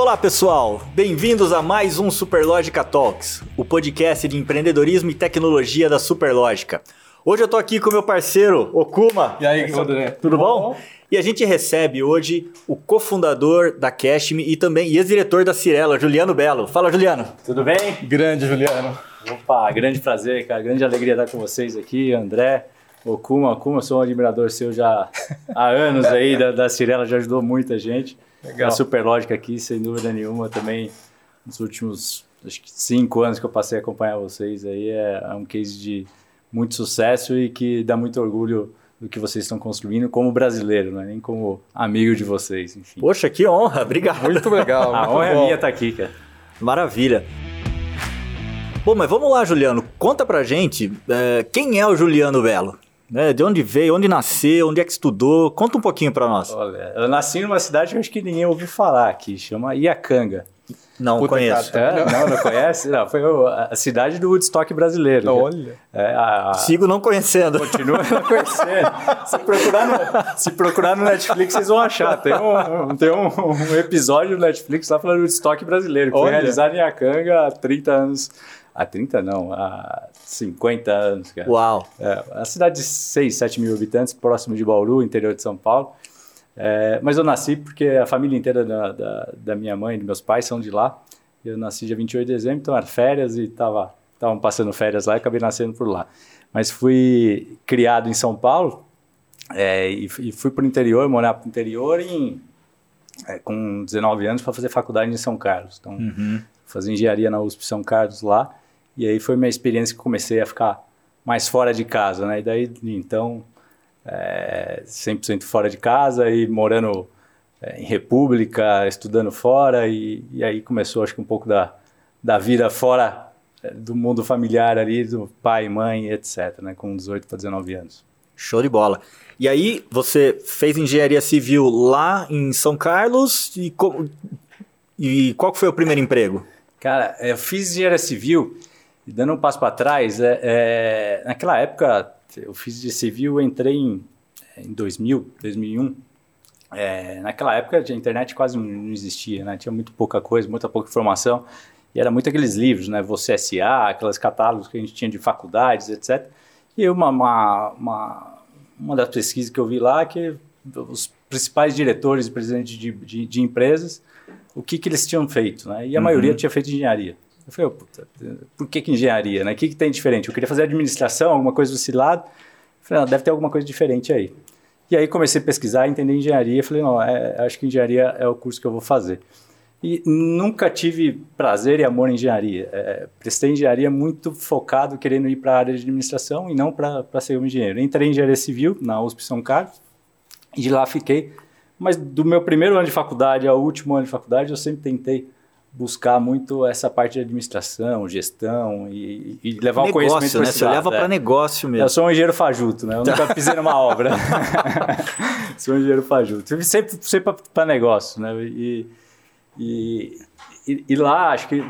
Olá pessoal, bem-vindos a mais um Superlógica Talks, o podcast de empreendedorismo e tecnologia da Superlógica. Hoje eu tô aqui com meu parceiro Okuma. E aí, André? Tudo bom? E a gente recebe hoje o cofundador da Cashme e também ex-diretor da Cirela, Juliano Belo. Fala, Juliano. Tudo bem? Grande, Juliano. Opa, grande prazer, cara. Grande alegria estar com vocês aqui, André. Okuma, Okuma, sou um admirador seu já há anos aí da, da Cirela, já ajudou muita gente. Legal. A Superlógica aqui, sem dúvida nenhuma, também nos últimos acho que cinco anos que eu passei a acompanhar vocês aí, é, é um case de muito sucesso e que dá muito orgulho do que vocês estão construindo como brasileiro, não é nem como amigo de vocês, enfim. Poxa, que honra, obrigado. Muito legal. A muito honra é bom. minha estar aqui, cara. Maravilha. Bom, mas vamos lá, Juliano. Conta pra gente é, quem é o Juliano Belo. Né? de onde veio, onde nasceu, onde é que estudou? Conta um pouquinho pra nós. Olha, eu nasci numa cidade que eu acho que ninguém ouviu falar aqui, chama Iacanga. Não Puta, conheço. É? Não, não conhece? Não, foi a cidade do Woodstock brasileiro. Olha. É, a, a, Sigo não conhecendo. Continua não conhecendo. Se procurar, no, se procurar no Netflix, vocês vão achar. Tem um, tem um, um episódio no Netflix lá falando do estoque brasileiro, que foi Olha. realizado em Acanga há 30 anos. Há 30 não, há 50 anos, cara. Uau. É, a cidade de 6, 7 mil habitantes, próximo de Bauru, interior de São Paulo. É, mas eu nasci porque a família inteira da, da, da minha mãe e dos meus pais são de lá. Eu nasci dia 28 de dezembro, então era férias e tava estavam passando férias lá e acabei nascendo por lá. Mas fui criado em São Paulo é, e, e fui para o interior, morar para o interior em, é, com 19 anos para fazer faculdade em São Carlos. Então, Uhum. fazer engenharia na USP São Carlos lá. E aí foi minha experiência que comecei a ficar mais fora de casa, né? E daí, então, é, 100% fora de casa e morando é, em república, estudando fora. E, e aí começou, acho que um pouco da, da vida fora é, do mundo familiar ali, do pai, mãe, etc., né? Com 18 para 19 anos. Show de bola. E aí, você fez engenharia civil lá em São Carlos e, co- e qual foi o primeiro emprego? Cara, eu fiz engenharia civil e dando um passo para trás, é, é, naquela época eu fiz engenharia civil, entrei em, em 2000, 2001. É, naquela época a internet quase não existia, né? Tinha muito pouca coisa, muita pouca informação e era muito aqueles livros, né? Você SA, aqueles catálogos que a gente tinha de faculdades, etc. E uma, uma, uma, uma das pesquisas que eu vi lá é que os principais diretores e presidentes de, de, de empresas o que, que eles tinham feito, né? E a Uhum. maioria tinha feito engenharia. Eu falei, puta, por que, que engenharia, né? O que, que tem diferente? Eu queria fazer administração, alguma coisa desse lado. Eu falei, não, deve ter alguma coisa diferente aí. E aí comecei a pesquisar, entender engenharia. Falei, não, é, acho que engenharia é o curso que eu vou fazer. E nunca tive prazer e amor em engenharia. É, prestei engenharia muito focado, querendo ir para a área de administração e não para ser um engenheiro. Entrei em engenharia civil na USP São Carlos e de lá fiquei. Mas do meu primeiro ano de faculdade ao último ano de faculdade, eu sempre tentei buscar muito essa parte de administração, gestão e, e levar o conhecimento negócio, né? Você leva é. para negócio Eu mesmo. sou um engenheiro fajuto, né? Eu nunca pisei numa obra. sou um engenheiro fajuto. Eu Sempre, sempre para negócio, né? E, e, e, lá, acho que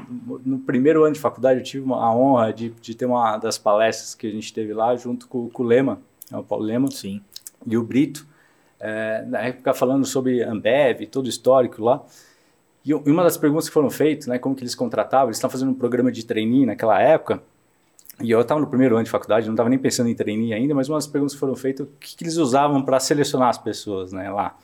no primeiro ano de faculdade, eu tive a honra de, de ter uma das palestras que a gente teve lá, junto com, com o Lema, né, o Paulo Lema, Sim. e o Brito, é, na época falando sobre Ambev, todo o histórico lá. E uma das perguntas que foram feitas, né, como que eles contratavam, eles estavam fazendo um programa de trainee naquela época, e eu estava no primeiro ano de faculdade, não estava nem pensando em trainee ainda, mas uma das perguntas que foram feitas, o que, que eles usavam para selecionar as pessoas né, lá.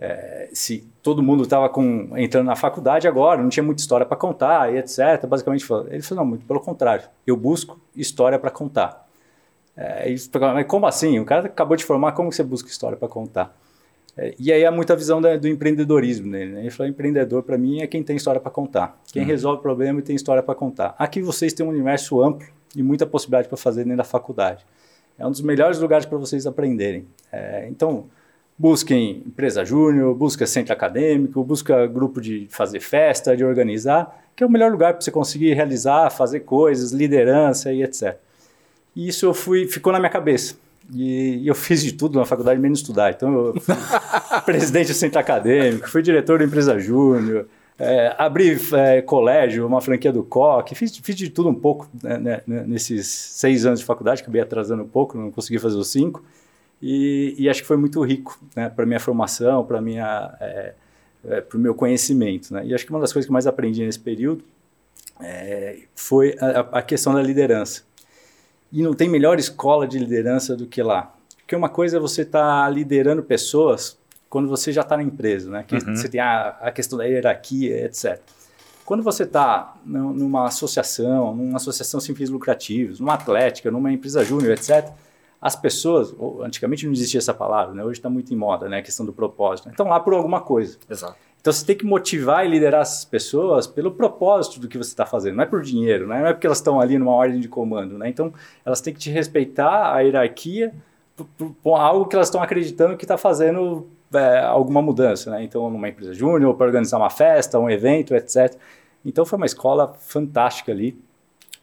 É, se todo mundo estava entrando na faculdade agora, não tinha muita história para contar e etc. Basicamente, ele falou, não, muito pelo contrário, eu busco história para contar. É, eles como assim? O cara acabou de formar, como você busca história para contar? É, e aí há muita visão da- do empreendedorismo nele. Né? Ele falou, empreendedor para mim é quem tem história para contar, quem resolve problema e tem história para contar. Aqui vocês têm um universo amplo e muita possibilidade para fazer dentro da faculdade. É um dos melhores lugares para vocês aprenderem. É, então, busquem empresa júnior, busca centro acadêmico, busca grupo de fazer festa, de organizar, que é o melhor lugar para você conseguir realizar, fazer coisas, liderança e etc. E isso eu fui, ficou na minha cabeça. E, e eu fiz de tudo na faculdade, menos estudar. Então, eu fui presidente do centro acadêmico, fui diretor da empresa júnior, é, abri é, colégio, uma franquia do COC, fiz, fiz de tudo um pouco né, né, nesses seis anos de faculdade, acabei atrasando um pouco, não consegui fazer os cinco. E, e acho que foi muito rico né, para minha formação, para minha é, é, para o meu conhecimento. Né? E acho que uma das coisas que mais aprendi nesse período é, foi a, a, questão da liderança. E não tem melhor escola de liderança do que lá. Porque uma coisa é você estar tá liderando pessoas quando você já está na empresa, né? Que uhum. você tem a, a, questão da hierarquia, etc. Quando você está numa associação, numa associação sem fins lucrativos, numa atlética, numa empresa júnior, etc., as pessoas, antigamente não existia essa palavra, né? hoje está muito em moda, né? a questão do propósito. Né? Estão lá por alguma coisa. Exato. Então você tem que motivar e liderar essas pessoas pelo propósito do que você está fazendo, não é por dinheiro, né? não é porque elas estão ali numa ordem de comando. Né? Então elas têm que te respeitar a hierarquia por, algo que elas estão acreditando que está fazendo é, alguma mudança. Né? Então, numa empresa júnior, para organizar uma festa, um evento, etc. Então foi uma escola fantástica ali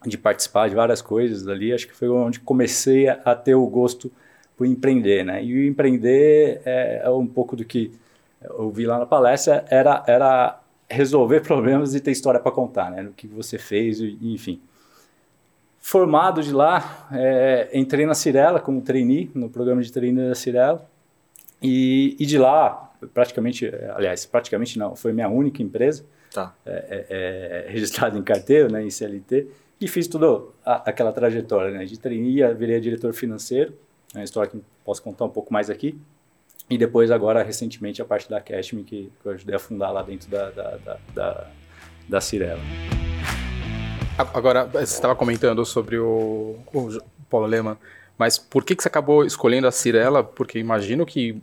de participar de várias coisas ali. Acho que foi onde comecei a, a ter o gosto por empreender, né? E empreender é, é, um pouco do que eu vi lá na palestra, era, era resolver problemas e ter história para contar, né? O que você fez, enfim. Formado de lá, é, entrei na Cirela como trainee, no programa de trainee da Cirela. E, e de lá, praticamente, aliás, praticamente não, foi minha única empresa. Tá. É, é, é registrada em carteira, né, em CLT e fiz toda aquela trajetória, né? De trainee, virei diretor financeiro, é uma história que posso contar um pouco mais aqui. E depois, agora, recentemente, a parte da Cashme, que, que eu ajudei a fundar lá dentro da, da, da, da, da Cirela. Agora, você estava comentando sobre o, o Paulo Lehmann. Mas por que, que você acabou escolhendo a Cirela? Porque imagino que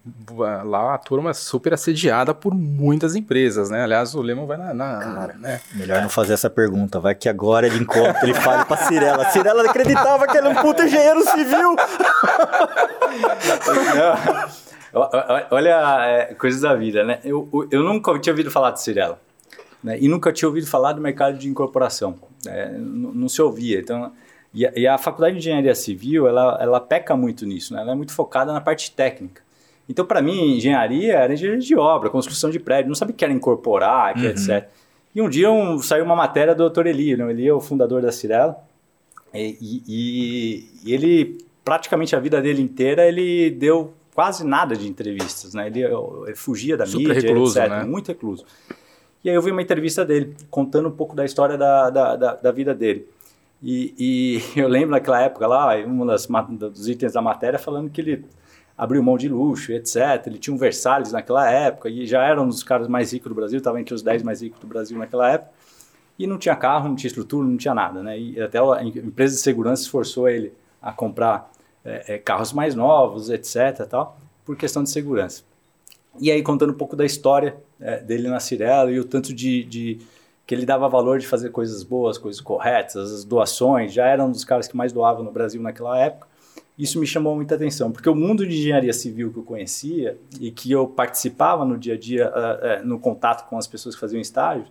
lá a turma é super assediada por muitas empresas, né? Aliás, o Lemon vai na. na Cara, né? melhor não fazer essa pergunta. Vai que agora ele encontra, ele fala pra Cirela. Cirela acreditava que ele era um puta engenheiro civil. Olha, é, coisas da vida, né? Eu, eu nunca tinha ouvido falar de Cirela. Né? E nunca tinha ouvido falar do mercado de incorporação. É, não, não se ouvia. Então e a, e a faculdade de engenharia civil, ela, ela peca muito nisso, né? ela é muito focada na parte técnica. Então, para mim, engenharia era engenharia de obra, construção de prédio, não sabia o que era incorporar, que uhum. etc. E um dia um, saiu uma matéria do Dr. Eli, né? Eli é o fundador da Cirela, e, e, e, ele, praticamente a vida dele inteira, ele deu quase nada de entrevistas, né? Ele, ele fugia da Super mídia, recluso, etc. Né? Muito recluso. E aí eu vi uma entrevista dele, contando um pouco da história da, da, da, da vida dele. E, e, eu lembro naquela época lá, um das, dos itens da matéria falando que ele abriu mão de luxo, etc. Ele tinha um Versalhes naquela época e já era um dos caras mais ricos do Brasil, estava entre os 10 mais ricos do Brasil naquela época. E não tinha carro, não tinha estrutura, não tinha nada, né? E até a empresa de segurança esforçou ele a comprar é, é, carros mais novos, etc. Tal, por questão de segurança. E aí contando um pouco da história é, dele na Cirela e o tanto de, de que ele dava valor de fazer coisas boas, coisas corretas, as doações, já era um dos caras que mais doavam no Brasil naquela época. Isso me chamou muita atenção, porque o mundo de engenharia civil que eu conhecia e que eu participava no dia a dia, uh, uh, no contato com as pessoas que faziam estágio,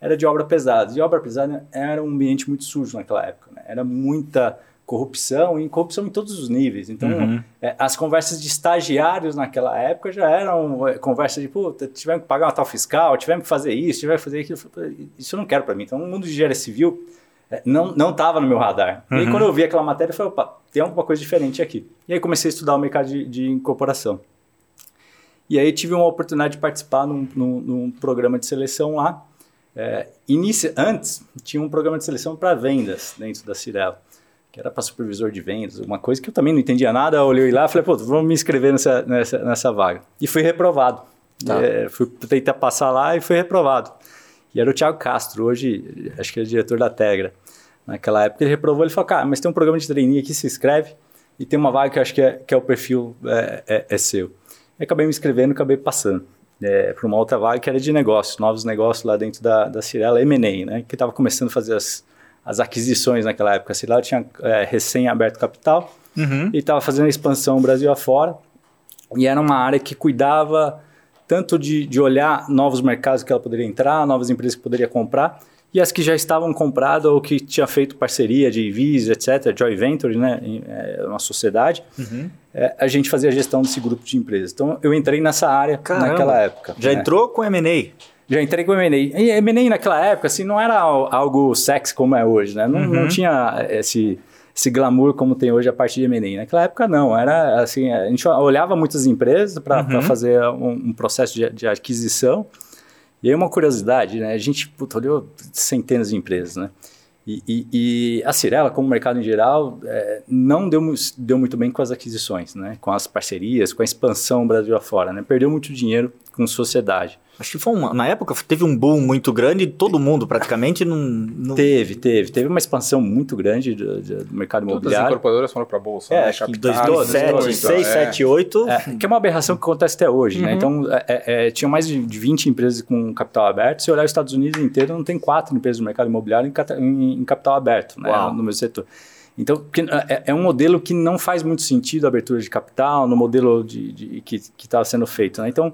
era de obra pesada. E obra pesada era um ambiente muito sujo naquela época. Né? Era muita corrupção e corrupção em todos os níveis. Então, uhum. é, as conversas de estagiários naquela época já eram é, conversas de, puta, tivemos que pagar uma tal fiscal, tivemos que fazer isso, tivemos que fazer aquilo. Isso eu não quero para mim. Então, o mundo de engenharia civil é, não não estava no meu radar. Uhum. E aí, uhum. quando eu vi aquela matéria, eu falei, opa, tem alguma coisa diferente aqui. E aí comecei a estudar o mercado de, de incorporação. E aí tive uma oportunidade de participar num, num, num programa de seleção lá. É, inicia, antes, tinha um programa de seleção para vendas dentro da Cirela que era para supervisor de vendas, uma coisa que eu também não entendia nada. Olhei lá e falei, pô, vamos me inscrever nessa, nessa, nessa vaga. E fui reprovado. Tá. É, fui tentar passar lá e fui reprovado. E era o Thiago Castro, hoje acho que é diretor da Tegra. Naquela época ele reprovou, ele falou, cara, mas tem um programa de treininho aqui, se inscreve e tem uma vaga que eu acho que é, que é o perfil é, é, é seu. E acabei me inscrevendo e acabei passando. É, para uma outra vaga que era de negócios, novos negócios lá dentro da, da Cirela M&A, né, que estava começando a fazer as, as aquisições naquela época. Sei lá, eu tinha é, recém-aberto capital uhum. e estava fazendo a expansão Brasil afora. E era uma área que cuidava tanto de, de olhar novos mercados que ela poderia entrar, novas empresas que poderia comprar, e as que já estavam compradas ou que tinha feito parceria de IVs, etc., joint venture, né, é uma sociedade, uhum. é, a gente fazia a gestão desse grupo de empresas. Então, eu entrei nessa área Caramba, naquela época. Já né? entrou com M&A? Já entrei com o M&A. E M&A naquela época, assim, não era algo sexy como é hoje, né? Não, uhum. não tinha esse, esse glamour como tem hoje a parte de M&A. Naquela época, não. Era assim, a gente olhava muitas empresas para uhum. fazer um, um, processo de, de aquisição E aí uma curiosidade, né? A gente puta, olhou centenas de empresas, né? E, e, e, a Cirela, como mercado em geral, é, não deu, deu muito bem com as aquisições, né? com as parcerias, com a expansão Brasil afora. Né? Perdeu muito dinheiro com sociedade. Acho que foi uma, na época teve um boom muito grande, todo mundo praticamente não, não... Teve, teve. Teve uma expansão muito grande do, do mercado Todas imobiliário. as incorporadoras foram para a Bolsa. É, né? acho que 2007, 6, 7, 8. que é uma aberração que acontece até hoje. Né? Uhum. Né? Então, é, é, é, tinham mais de 20 empresas com capital aberto. Se olhar os Estados Unidos inteiro, não tem quatro empresas no mercado imobiliário em, em, em capital aberto né? no meu setor. Então, é, é, um modelo que não faz muito sentido a abertura de capital no modelo de, de que estava sendo feito. Né? Então, é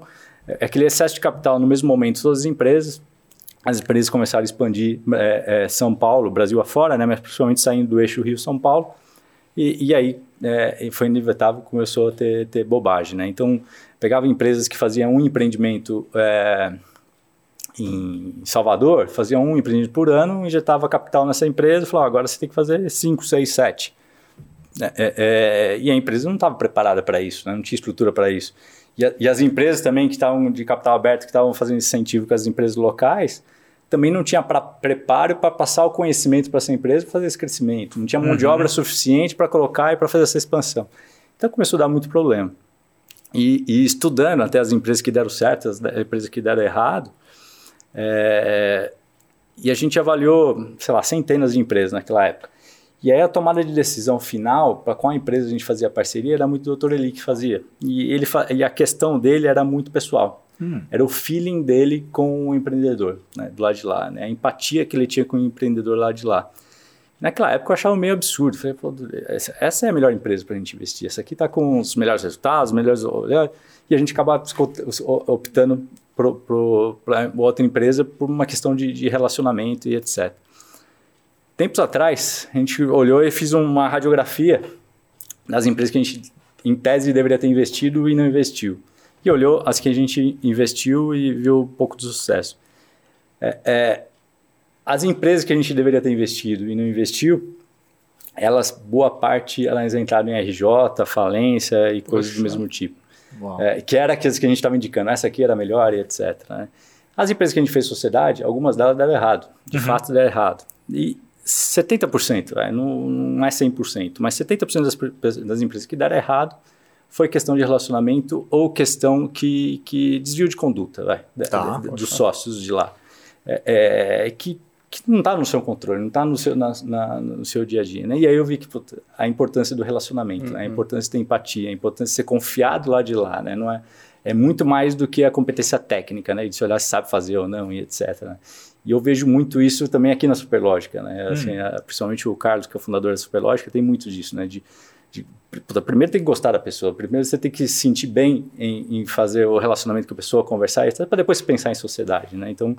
aquele excesso de capital no mesmo momento, todas as empresas, as empresas começaram a expandir é, é, São Paulo, Brasil afora, né, mas principalmente saindo do eixo Rio-São Paulo, e, e aí é, foi inevitável, começou a ter, ter, bobagem. Né? Então, pegava empresas que faziam um empreendimento é, em Salvador, faziam um empreendimento por ano, injetava capital nessa empresa e agora você tem que fazer 5, 6, 7. e a empresa não estava preparada para isso, né? não tinha estrutura para isso. E, a, e as empresas também que estavam de capital aberto, que estavam fazendo incentivo com as empresas locais, também não tinha pra, preparo para passar o conhecimento para essa empresa para fazer esse crescimento. Não tinha mão uhum. de obra suficiente para colocar e para fazer essa expansão. Então começou a dar muito problema. E, e, estudando até as empresas que deram certo, as empresas que deram errado, é, e a gente avaliou, sei lá, centenas de empresas naquela época. E aí a tomada de decisão final para qual empresa a gente fazia parceria era muito o Dr. Eli que fazia. E, ele e a questão dele era muito pessoal. Hum. Era o feeling dele com o empreendedor, né, do lado de lá. Né, a empatia que ele tinha com o empreendedor lá de lá. Naquela época eu achava meio absurdo. Falei, essa é a melhor empresa para a gente investir. Essa aqui está com os melhores resultados, os melhores. E a gente acaba optando para outra empresa por uma questão de, de relacionamento e etc. Tempos atrás, a gente olhou e fiz uma radiografia das empresas que a gente, em tese, deveria ter investido e não investiu. E olhou as que a gente investiu e viu um pouco de sucesso. É, é, as empresas que a gente deveria ter investido e não investiu, elas, boa parte, elas entraram em RJ, falência e Poxa. coisas do mesmo tipo. É, que era aquelas que a gente estava indicando, essa aqui era melhor e etc. Né? As empresas que a gente fez sociedade, algumas delas deram errado. De uhum. fato, deram errado. E 70%, vai, não, não é 100%, mas 70% das, das empresas que deram errado foi questão de relacionamento ou questão que, que desvio de conduta vai, tá, de, dos sócios de lá. É, é, que, que não está no seu controle, não está no seu, na, na, no seu dia a dia. Né? E aí eu vi que puta, a importância do relacionamento, uhum. né? a uhum. importância de ter empatia, a importância de ser confiado lá de lá. Né? Não é, é muito mais do que a competência técnica, né? de se olhar se sabe fazer ou não e etc. Né? E eu vejo muito isso também aqui na Superlógica, né? Hum. Assim, a, principalmente o Carlos, que é o fundador da Superlógica, tem muito disso, né? De, de, primeiro tem que gostar da pessoa, primeiro você tem que se sentir bem em, em fazer o relacionamento com a pessoa, conversar, para depois pensar em sociedade, né? Então,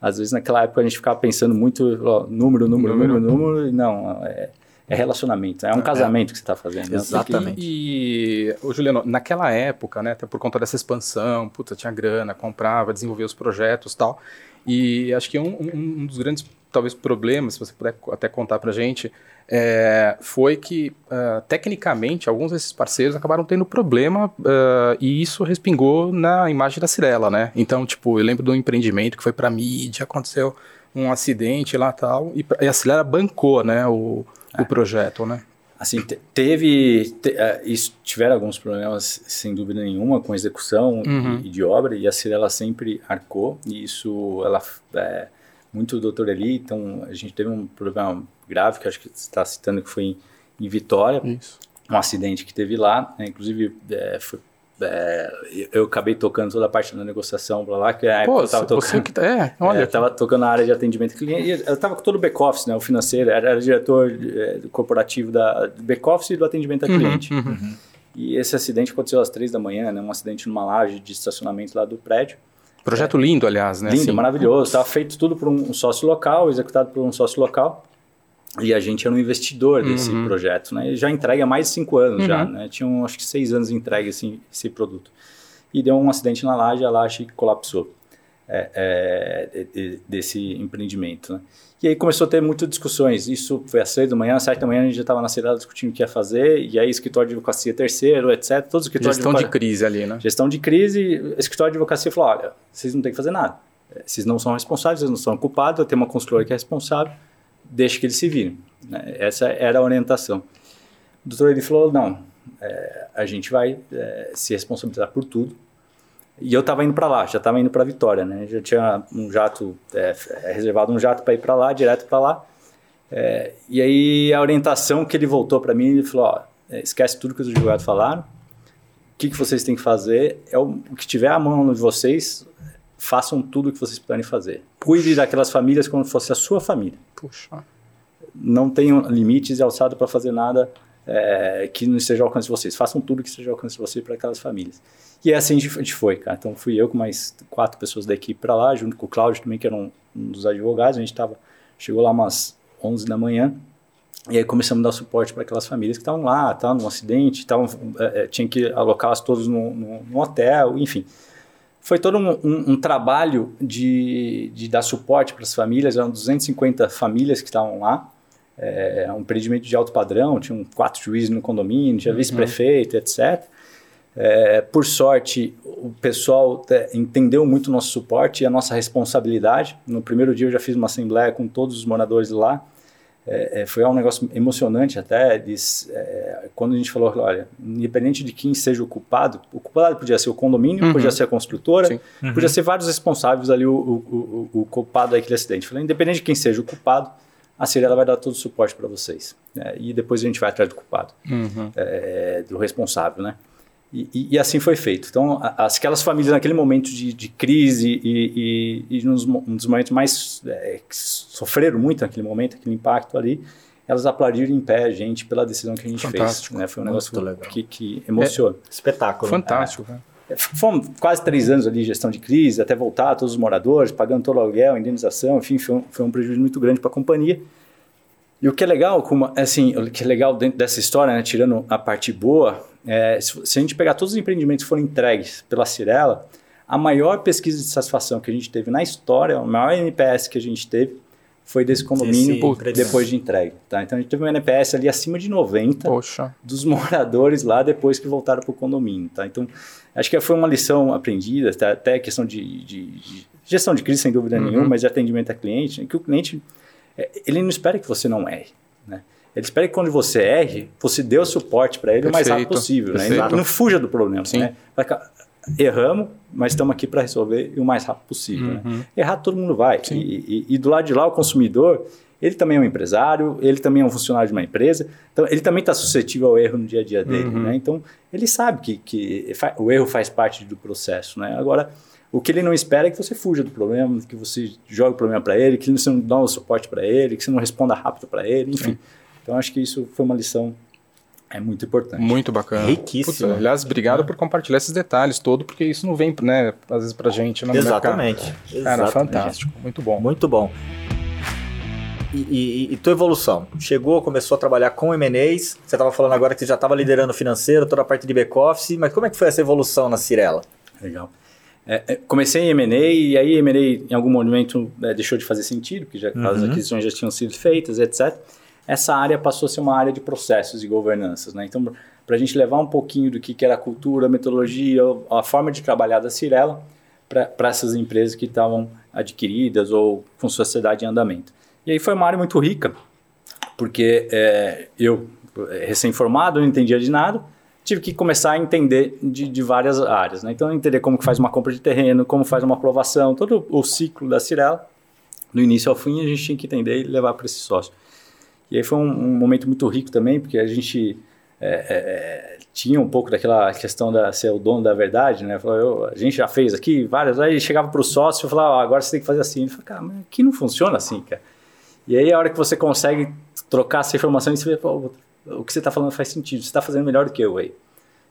às vezes naquela época a gente ficava pensando muito ó, número, número, número, número, e não, é, é relacionamento, é um é. casamento que você está fazendo. Né? Exatamente. E, e, Juliano, naquela época, né, até por conta dessa expansão, puta, tinha grana, comprava, desenvolvia os projetos tal, e acho que um, um, um dos grandes, talvez, problemas, se você puder até contar para a gente, é, foi que, uh, tecnicamente, alguns desses parceiros acabaram tendo problema uh, e isso respingou na imagem da Cirela, né? Então, tipo, eu lembro de um empreendimento que foi para mídia, aconteceu um acidente lá tal, e, e a Cirela bancou, né, o, o projeto, né? Assim, teve, te, uh, isso, tiveram alguns problemas, sem dúvida nenhuma, com execução uhum. e, de obra, e a Cirela sempre arcou, e isso, ela, é, muito do Dr. Eli, então a gente teve um problema grave, que acho que você está citando, que foi em, em Vitória, isso. um acidente que teve lá, né, inclusive é, foi é, eu acabei tocando toda a parte da negociação para lá, que é a Pô, eu tava tocando. Que, tá, é, olha. É, eu tava tocando na área de atendimento cliente. Eu tava com todo o back-office, né? O financeiro, era, era diretor é, corporativo da, do back-office e do atendimento a uhum, cliente. Uhum, uhum. E esse acidente aconteceu às três da manhã, né? Um acidente numa laje de estacionamento lá do prédio. Projeto lindo, aliás, né? Lindo, assim. maravilhoso. Estava feito tudo por um sócio local, executado por um sócio local. E a gente era um investidor desse uhum. projeto, né? Ele já entrega há mais de cinco anos uhum. já, né? Tinham acho que seis anos de entrega esse, esse produto. E deu um acidente na laje, a laje colapsou é, é, desse empreendimento, né? E aí começou a ter muitas discussões. Isso foi às seis da manhã, às sete da manhã a gente já estava na cidade discutindo o que ia fazer. E aí escritório de advocacia terceiro, etc. Todos os escritórios Gestão de, de crise ali, né? Gestão de crise. Escritório de advocacia falou, olha, vocês não têm que fazer nada. Vocês não são responsáveis, vocês não são culpados, eu tenho uma consultora que é responsável, deixe que eles se virem. Né? Essa era a orientação. O doutor ele falou, não, é, a gente vai é, se responsabilizar por tudo. E eu estava indo para lá, já estava indo para Vitória, né? Já tinha um jato, é, é reservado um jato para ir para lá, direto para lá. É, e aí a orientação que ele voltou para mim, ele falou, ó, é, esquece tudo que os advogados falaram, o que, que vocês têm que fazer é o, o que tiver à mão de vocês, façam tudo o que vocês puderem fazer. Cuide daquelas famílias como se fosse a sua família. Puxa. Não tenham limites e alçada para fazer nada é, que não esteja ao alcance de vocês. Façam tudo que esteja ao alcance de vocês para aquelas famílias. E é assim a gente foi, cara. Então fui eu com mais quatro pessoas da equipe para lá, junto com o Cláudio também, que era um, um dos advogados. A gente tava, chegou lá umas 11 da manhã. E aí começamos a dar suporte para aquelas famílias que estavam lá, estavam num acidente, estavam, é, é, tinha que alocá-las no, no, hotel, enfim. Foi todo um, um, um trabalho de, de dar suporte para as famílias, eram 250 famílias que estavam lá, é, um empreendimento de alto padrão, tinham quatro juízes no condomínio, tinha uhum. vice-prefeito, etc. É, por sorte, o pessoal é, entendeu muito o nosso suporte e a nossa responsabilidade. No primeiro dia eu já fiz uma assembleia com todos os moradores lá, é, é, foi um negócio emocionante até. Eles, é, quando a gente falou, olha, independente de quem seja o culpado, o culpado podia ser o condomínio, uhum. podia ser a construtora, uhum. podia ser vários responsáveis ali, o, o, o, o culpado daquele acidente. Falei, independente de quem seja o culpado, a Cirela vai dar todo o suporte para vocês. Né? E depois a gente vai atrás do culpado, uhum. é, do responsável, né? E, e, e, assim foi feito. Então, as, aquelas famílias naquele momento de, de crise e, e, e nos, um dos momentos mais é, que sofreram muito naquele momento, aquele impacto ali, elas aplaudiram em pé a gente pela decisão que a gente Fantástico. fez. Né? Foi um negócio que, que, emociona. É, espetáculo. Fantástico. É. Fomos quase três anos ali de gestão de crise, até voltar todos os moradores, pagando todo o aluguel, indenização, enfim, foi um, foi um prejuízo muito grande para a companhia. E o que é legal, como, assim, o que é legal dentro dessa história, né, tirando a parte boa, é, se, se, a gente pegar todos os empreendimentos que foram entregues pela Cirela, a maior pesquisa de satisfação que a gente teve na história, o maior NPS que a gente teve, foi desse condomínio depois de entregue. Tá? Então a gente teve um NPS ali acima de 90 Poxa. dos moradores lá depois que voltaram para o condomínio. Tá? Então acho que foi uma lição aprendida, tá? até questão de, de, de, gestão de crise, sem dúvida uhum. nenhuma, mas de atendimento a cliente, que o cliente é, ele não espera que você não erre. Né? Ele espera que quando você erre, você dê o suporte para ele Perfeito. o mais rápido possível. Né? E não fuja do problema. Sim. Né? Erramos, mas estamos aqui para resolver o mais rápido possível. Né? Uhum. Né? Errar todo mundo vai. E, e, e, do lado de lá, o consumidor, ele também é um empresário, ele também é um funcionário de uma empresa, então ele também está suscetível ao erro no dia a dia dele. Uhum. Né? Então ele sabe que, que o erro faz parte do processo. Né? Agora, o que ele não espera é que você fuja do problema, que você jogue o problema para ele, que você não dá o suporte para ele, que você não responda rápido para ele, enfim. Sim. Então acho que isso foi uma lição é muito importante. Muito bacana. Riquíssimo. Puta, aliás, obrigado é. por compartilhar esses detalhes todo, porque isso não vem, né, às vezes pra gente. Né, Exatamente. Mercado. Cara, Exatamente. fantástico. Muito bom. Muito bom. E, e, e, tua evolução? Chegou, começou a trabalhar com M&As, você estava falando agora que você já estava liderando financeiro, toda a parte de back-office, mas como é que foi essa evolução na Cirela? Legal. É, é, comecei em M&A e aí M&A em algum momento é, deixou de fazer sentido, porque já, uhum. as aquisições já tinham sido feitas, etc. Essa área passou a ser uma área de processos e governanças. Né? Então, para a gente levar um pouquinho do que, que era a cultura, a metodologia, a forma de trabalhar da Cirela para essas empresas que estavam adquiridas ou com sociedade em andamento. E aí foi uma área muito rica, porque é, eu, recém-formado, não entendia de nada, tive que começar a entender de, de várias áreas. Né? Então, entender como que faz uma compra de terreno, como faz uma aprovação, todo o ciclo da Cirela, do início ao fim, a gente tinha que entender e levar para esse sócio. E aí foi um, um, momento muito rico também, porque a gente é, é, é tinha um pouco daquela questão da ser o dono da verdade, né? Falou, eu, a gente já fez aqui várias, aí chegava para o sócio e falava, ah, agora você tem que fazer assim. Ele falou, cara, mas aqui não funciona assim, cara. E aí a hora que você consegue trocar essa informação, você vê, pô, o que você está falando faz sentido, você está fazendo melhor do que eu aí.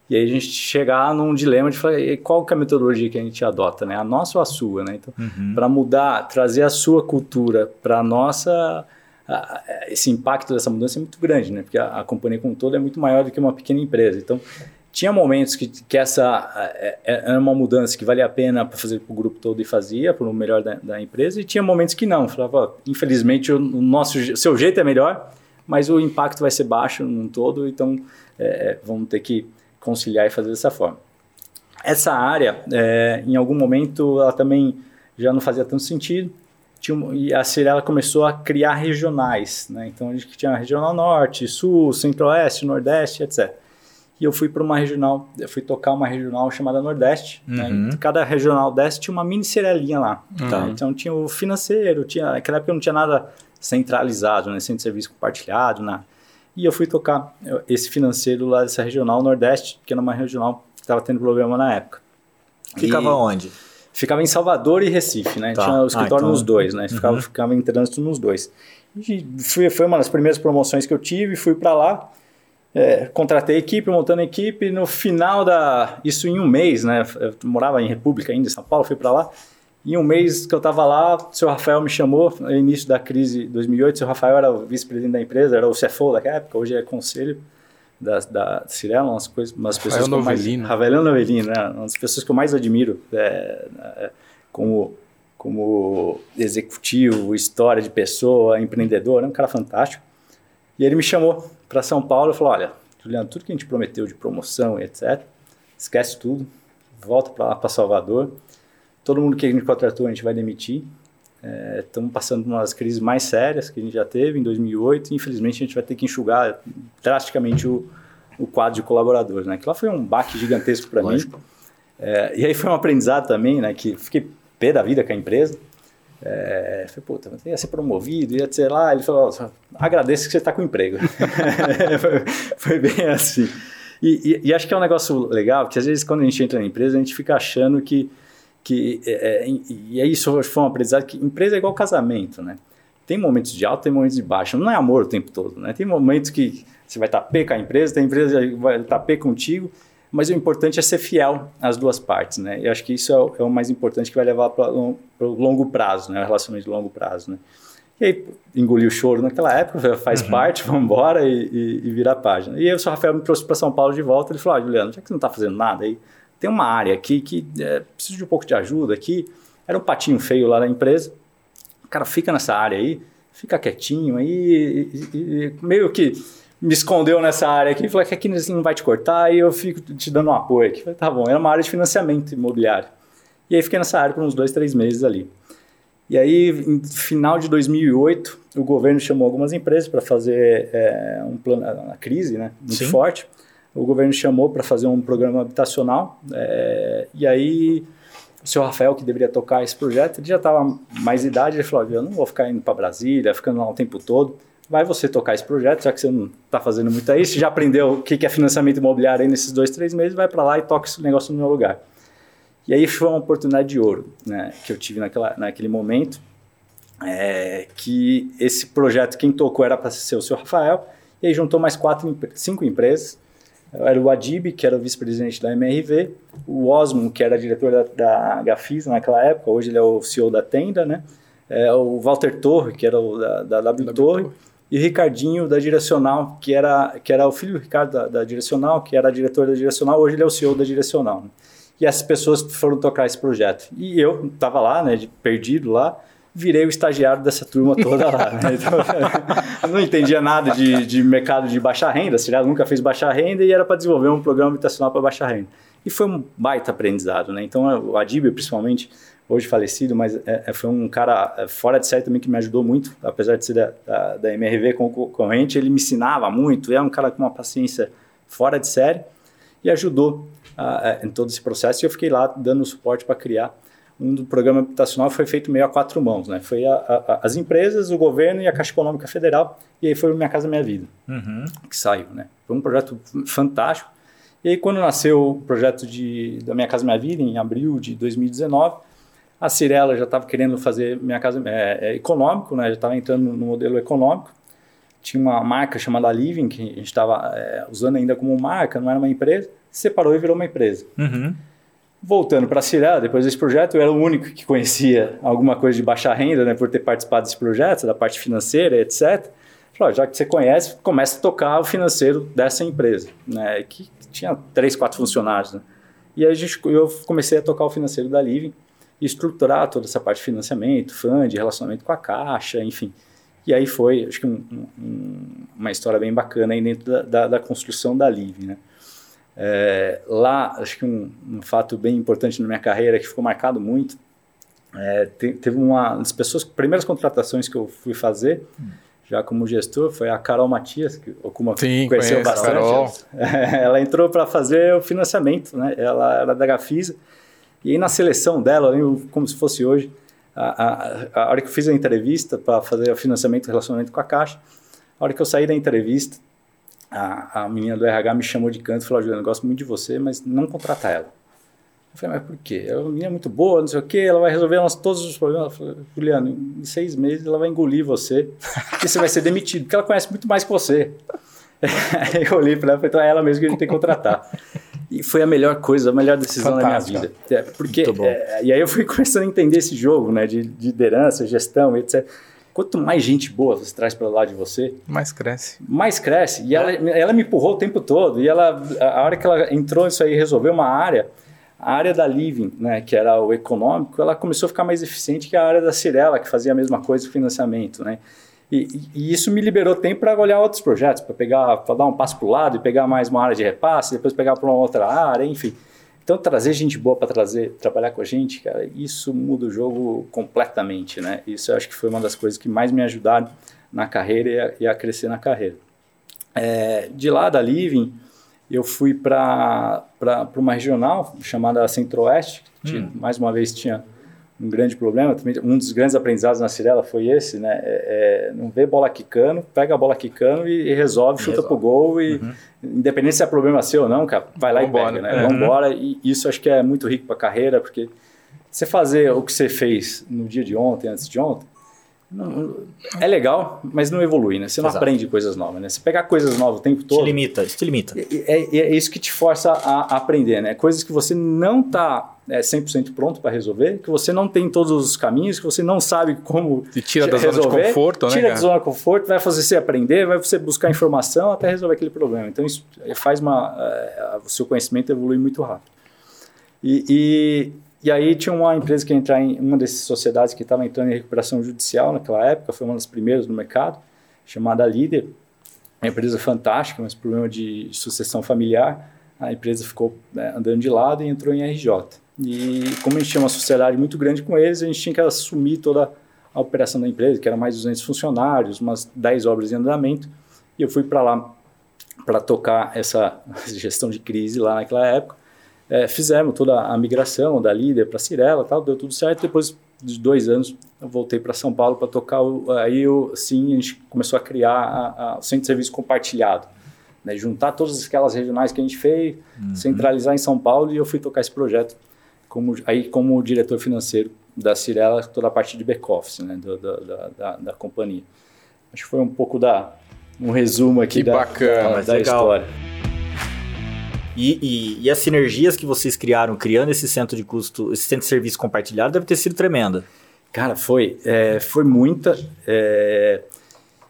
E aí a gente chegar num dilema de falar, qual que é a metodologia que a gente adota, né? A nossa ou a sua, né? Então, uhum. para mudar, trazer a sua cultura para a nossa... A, esse impacto dessa mudança é muito grande, né? Porque a, a, companhia como um todo é muito maior do que uma pequena empresa. Então, tinha momentos que, que essa é, é, era uma mudança que valia a pena para fazer para o grupo todo e fazia, para o melhor da, da, empresa, e tinha momentos que não. Falava, infelizmente, o, nosso seu jeito é melhor, mas o impacto vai ser baixo num todo, então é, vamos ter que conciliar e fazer dessa forma. Essa área, é, em algum momento, ela também já não fazia tanto sentido. Tinha, e a Cirela começou a criar regionais, né? Então a gente tinha a regional norte, sul, centro-oeste, nordeste, etc. E eu fui para uma regional, eu fui tocar uma regional chamada Nordeste. Né? Uhum. Né? Cada regional deste tinha uma mini cerelinha lá. Uhum. Tá? Então tinha o financeiro, tinha, naquela época não tinha nada centralizado, né? centro de serviço compartilhado, nada. E eu fui tocar esse financeiro lá dessa regional Nordeste, que era uma regional que estava tendo problema na época. Ficava e onde? Ficava em Salvador e Recife, né? Tá. Tinha o escritório Ah, então- nos dois, né? Ficava, Uhum. ficava em trânsito nos dois. E fui, foi uma das primeiras promoções que eu tive, fui para lá, é, contratei equipe, montando a equipe, no final da... Isso em um mês, né? Eu morava em República ainda, em São Paulo, fui para lá. Em um mês que eu estava lá, o seu Rafael me chamou, no início da crise de 2008, o seu Rafael era o vice-presidente da empresa, era o CFO daquela época, hoje é conselho da, da Cirela, umas, coisas, umas Rafael pessoas que eu mais... Novelino. Rafael Novelino, né? Uma das pessoas que eu mais admiro é, é, como, como executivo, história de pessoa, empreendedor, é um cara fantástico. E ele me chamou para São Paulo e falou, olha, Juliano, tudo que a gente prometeu de promoção e etc., esquece tudo, volta para Salvador, todo mundo que a gente contratou a gente vai demitir, estamos passando por umas crises mais sérias que a gente já teve em 2008 e infelizmente a gente vai ter que enxugar drasticamente o, o quadro de colaboradores, né? Que lá foi um baque gigantesco para mim. É, e aí foi um aprendizado também, né? Que fiquei pé da vida com a empresa. É, falei, puta, mas ia ser promovido, ia ser lá. Ele falou, "Ó, agradeço que você está com emprego. foi, foi bem assim. E, e- e acho que é um negócio legal, porque às vezes quando a gente entra na empresa, a gente fica achando que. Que é, é, e é isso foi um aprendizado que empresa é igual casamento, né? Tem momentos de alto, tem momentos de baixo. Não é amor o tempo todo, né? Tem momentos que você vai estar pé com a empresa, tem empresa que vai estar pé contigo, mas o importante é ser fiel às duas partes, né? E acho que isso é o, é o mais importante que vai levar para o longo prazo, né? O relacionamento de longo prazo, né? E aí, engoli o choro naquela época, faz parte, vamos embora e, e, e virar a página. E aí o seu Rafael me trouxe para São Paulo de volta, ele falou, ah, Juliano, já que você não está fazendo nada aí, tem uma área aqui que é, precisa de um pouco de ajuda aqui. Era um patinho feio lá na empresa, cara, fica nessa área aí, fica quietinho aí, e, e- e meio que me escondeu nessa área aqui, falou que aqui não vai te cortar e eu fico te dando um apoio aqui. Falei, tá bom, era uma área de financiamento imobiliário. E aí fiquei nessa área por uns dois, três meses ali. E aí, em final de 2008, o governo chamou algumas empresas para fazer é, um plano, a crise, né, muito Sim. forte. O governo chamou para fazer um programa habitacional. é, e aí, o seu Rafael, que deveria tocar esse projeto, ele já estava mais idade, ele falou, "Olha, eu não vou ficar indo para Brasília, ficando lá o tempo todo. Vai você tocar esse projeto, já que você não está fazendo muito aí, já aprendeu o que é financiamento imobiliário aí nesses dois, três meses, vai para lá e toca esse negócio no meu lugar. E aí foi uma oportunidade de ouro né, que eu tive naquela, naquele momento, é, que esse projeto, quem tocou era para ser o seu Rafael, e aí juntou mais quatro, cinco empresas, era o Adib, que era o vice-presidente da MRV, o Osmo, que era diretor da, da Gafis naquela época, hoje ele é o CEO da Tenda, né? É, o Walter Torre, que era o da, da W Torre, e o Ricardinho da Direcional, que era, que era o filho do Ricardo da, da Direcional, que era diretor da Direcional, hoje ele é o CEO da Direcional. né? E essas pessoas foram tocar esse projeto. E eu estava lá, né, de perdido lá, virei o estagiário dessa turma toda lá. Né? Então, não entendia nada de, de mercado de baixa renda, se nunca fez baixa renda e era para desenvolver um programa habitacional para baixa renda. E foi um baita aprendizado, né? Então, o Adib, principalmente, hoje falecido, mas é, é, foi um cara é, fora de série também que me ajudou muito, apesar de ser da, da, da MRV concorrente, ele me ensinava muito, é um cara com uma paciência fora de série e ajudou ah, em todo esse processo e eu fiquei lá dando suporte para criar um do programa habitacional foi feito meio a quatro mãos, né? Foi a, a, as empresas, o governo e a Caixa Econômica Federal e aí foi o Minha Casa Minha Vida Uhum. que saiu, né? Foi um projeto fantástico. E aí quando nasceu o projeto de da Minha Casa Minha Vida em abril de 2019, a Cirela já estava querendo fazer Minha Casa é, é, econômico, né? Já estava entrando no modelo econômico. Tinha uma marca chamada Living que a gente estava é, usando ainda como marca, não era uma empresa. Separou e virou uma empresa. Uhum. Voltando para Cirela, depois desse projeto, eu era o único que conhecia alguma coisa de baixa renda, né, por ter participado desse projeto, da parte financeira, etc. Falei, já que você conhece, começa a tocar o financeiro dessa empresa, né, que tinha três, quatro funcionários. Né. E aí gente, eu comecei a tocar o financeiro da Living estruturar toda essa parte de financiamento, fund, relacionamento com a caixa, enfim. E aí foi, acho que um, um, uma história bem bacana aí dentro da, da, da construção da Living, né. É, lá, acho que um, um, fato bem importante na minha carreira que ficou marcado muito É, te, teve uma das pessoas, primeiras contratações que eu fui fazer, hum. já como gestor, foi a Carol Matias, que o Kuma Sim, conheceu conheço, bastante. Carol. Ela entrou para fazer o financiamento, né? Ela era da Gafisa. E aí na seleção dela, como se fosse hoje, a, a, a hora que eu fiz a entrevista para fazer o financiamento e relacionamento com a Caixa, a hora que eu saí da entrevista, a, a menina do RH me chamou de canto e falou, Juliano, eu gosto muito de você, mas não contrata ela. Eu falei, mas por quê? A menina é muito boa, não sei o quê, ela vai resolver todos os problemas. Eu falei, Juliano, em seis meses ela vai engolir você e você vai ser demitido, porque ela conhece muito mais que você. Eu olhei para ela e falei, então é ela mesmo que a gente tem que contratar. E foi a melhor coisa, a melhor decisão Fantástico. da minha vida. É, porque, é, e aí eu fui começando a entender esse jogo né, de, de liderança, gestão, etc. Quanto mais gente boa você traz para lá de você, mais cresce. Mais cresce. E ela, ela me empurrou o tempo todo. E ela, a hora que ela entrou nisso aí, resolveu uma área a área da Living, né, que era o econômico, ela começou a ficar mais eficiente que a área da Cirela, que fazia a mesma coisa, o financiamento, né? E, e, isso me liberou tempo para olhar outros projetos, para pegar, para dar um passo para o lado e pegar mais uma área de repasse, depois pegar para uma outra área, enfim. Então trazer gente boa para trazer, trabalhar com a gente, cara, isso muda o jogo completamente, né? Isso eu acho que foi uma das coisas que mais me ajudaram na carreira e a, e a crescer na carreira. É, de lá da Living, eu fui para uma regional chamada Centro-Oeste, que hum. mais uma vez tinha um grande problema. Um dos grandes aprendizados na Cirela foi esse, né? É, é, não vê bola quicando, pega a bola quicando e, e resolve, chuta resolve. pro gol e uhum. independente se é problema seu ou não, cara, vai lá Vambora. e pega, né? Uhum. Vambora. E isso acho que é muito rico para a carreira, porque você fazer o que você fez no dia de ontem, antes de ontem, não, é legal, mas não evolui, né? Você não Exato. aprende coisas novas, né? Você pegar coisas novas o tempo todo... Te limita, isso te limita. É, é, é isso que te força a, a, aprender, né? Coisas que você não está é, 100% pronto para resolver, que você não tem todos os caminhos, que você não sabe como Te tira da resolver, zona de conforto, né? Tira da zona de conforto, vai fazer você aprender, vai você buscar informação até resolver aquele problema. Então, isso faz uma... É, o seu conhecimento evolui muito rápido. E, e e aí tinha uma empresa que ia entrar em uma dessas sociedades que estava entrando em recuperação judicial naquela época, foi uma das primeiras no mercado, chamada Líder. Uma empresa fantástica, mas problema de sucessão familiar. A empresa ficou né, andando de lado e entrou em RJ. E como a gente tinha uma sociedade muito grande com eles, a gente tinha que assumir toda a operação da empresa, que era mais de 200 funcionários, umas 10 obras em andamento. E eu fui para lá para tocar essa gestão de crise lá naquela época é, fizemos toda a migração da líder para Cirela tal, deu tudo certo. Depois de dois anos, eu voltei para São Paulo para tocar. O, aí, eu, sim, a gente começou a criar a, a, o centro de serviço compartilhado. Né, juntar todas aquelas regionais que a gente fez, uhum. centralizar em São Paulo e eu fui tocar esse projeto como, aí como diretor financeiro da Cirela, toda a parte de back-office né, da, da, da, da, companhia. Acho que foi um pouco da um resumo aqui que da, bacana, da, da história. E, e, e, as sinergias que vocês criaram, criando esse centro de custo, esse centro de serviço compartilhado, deve ter sido tremenda. Cara, foi. É, foi muita. É,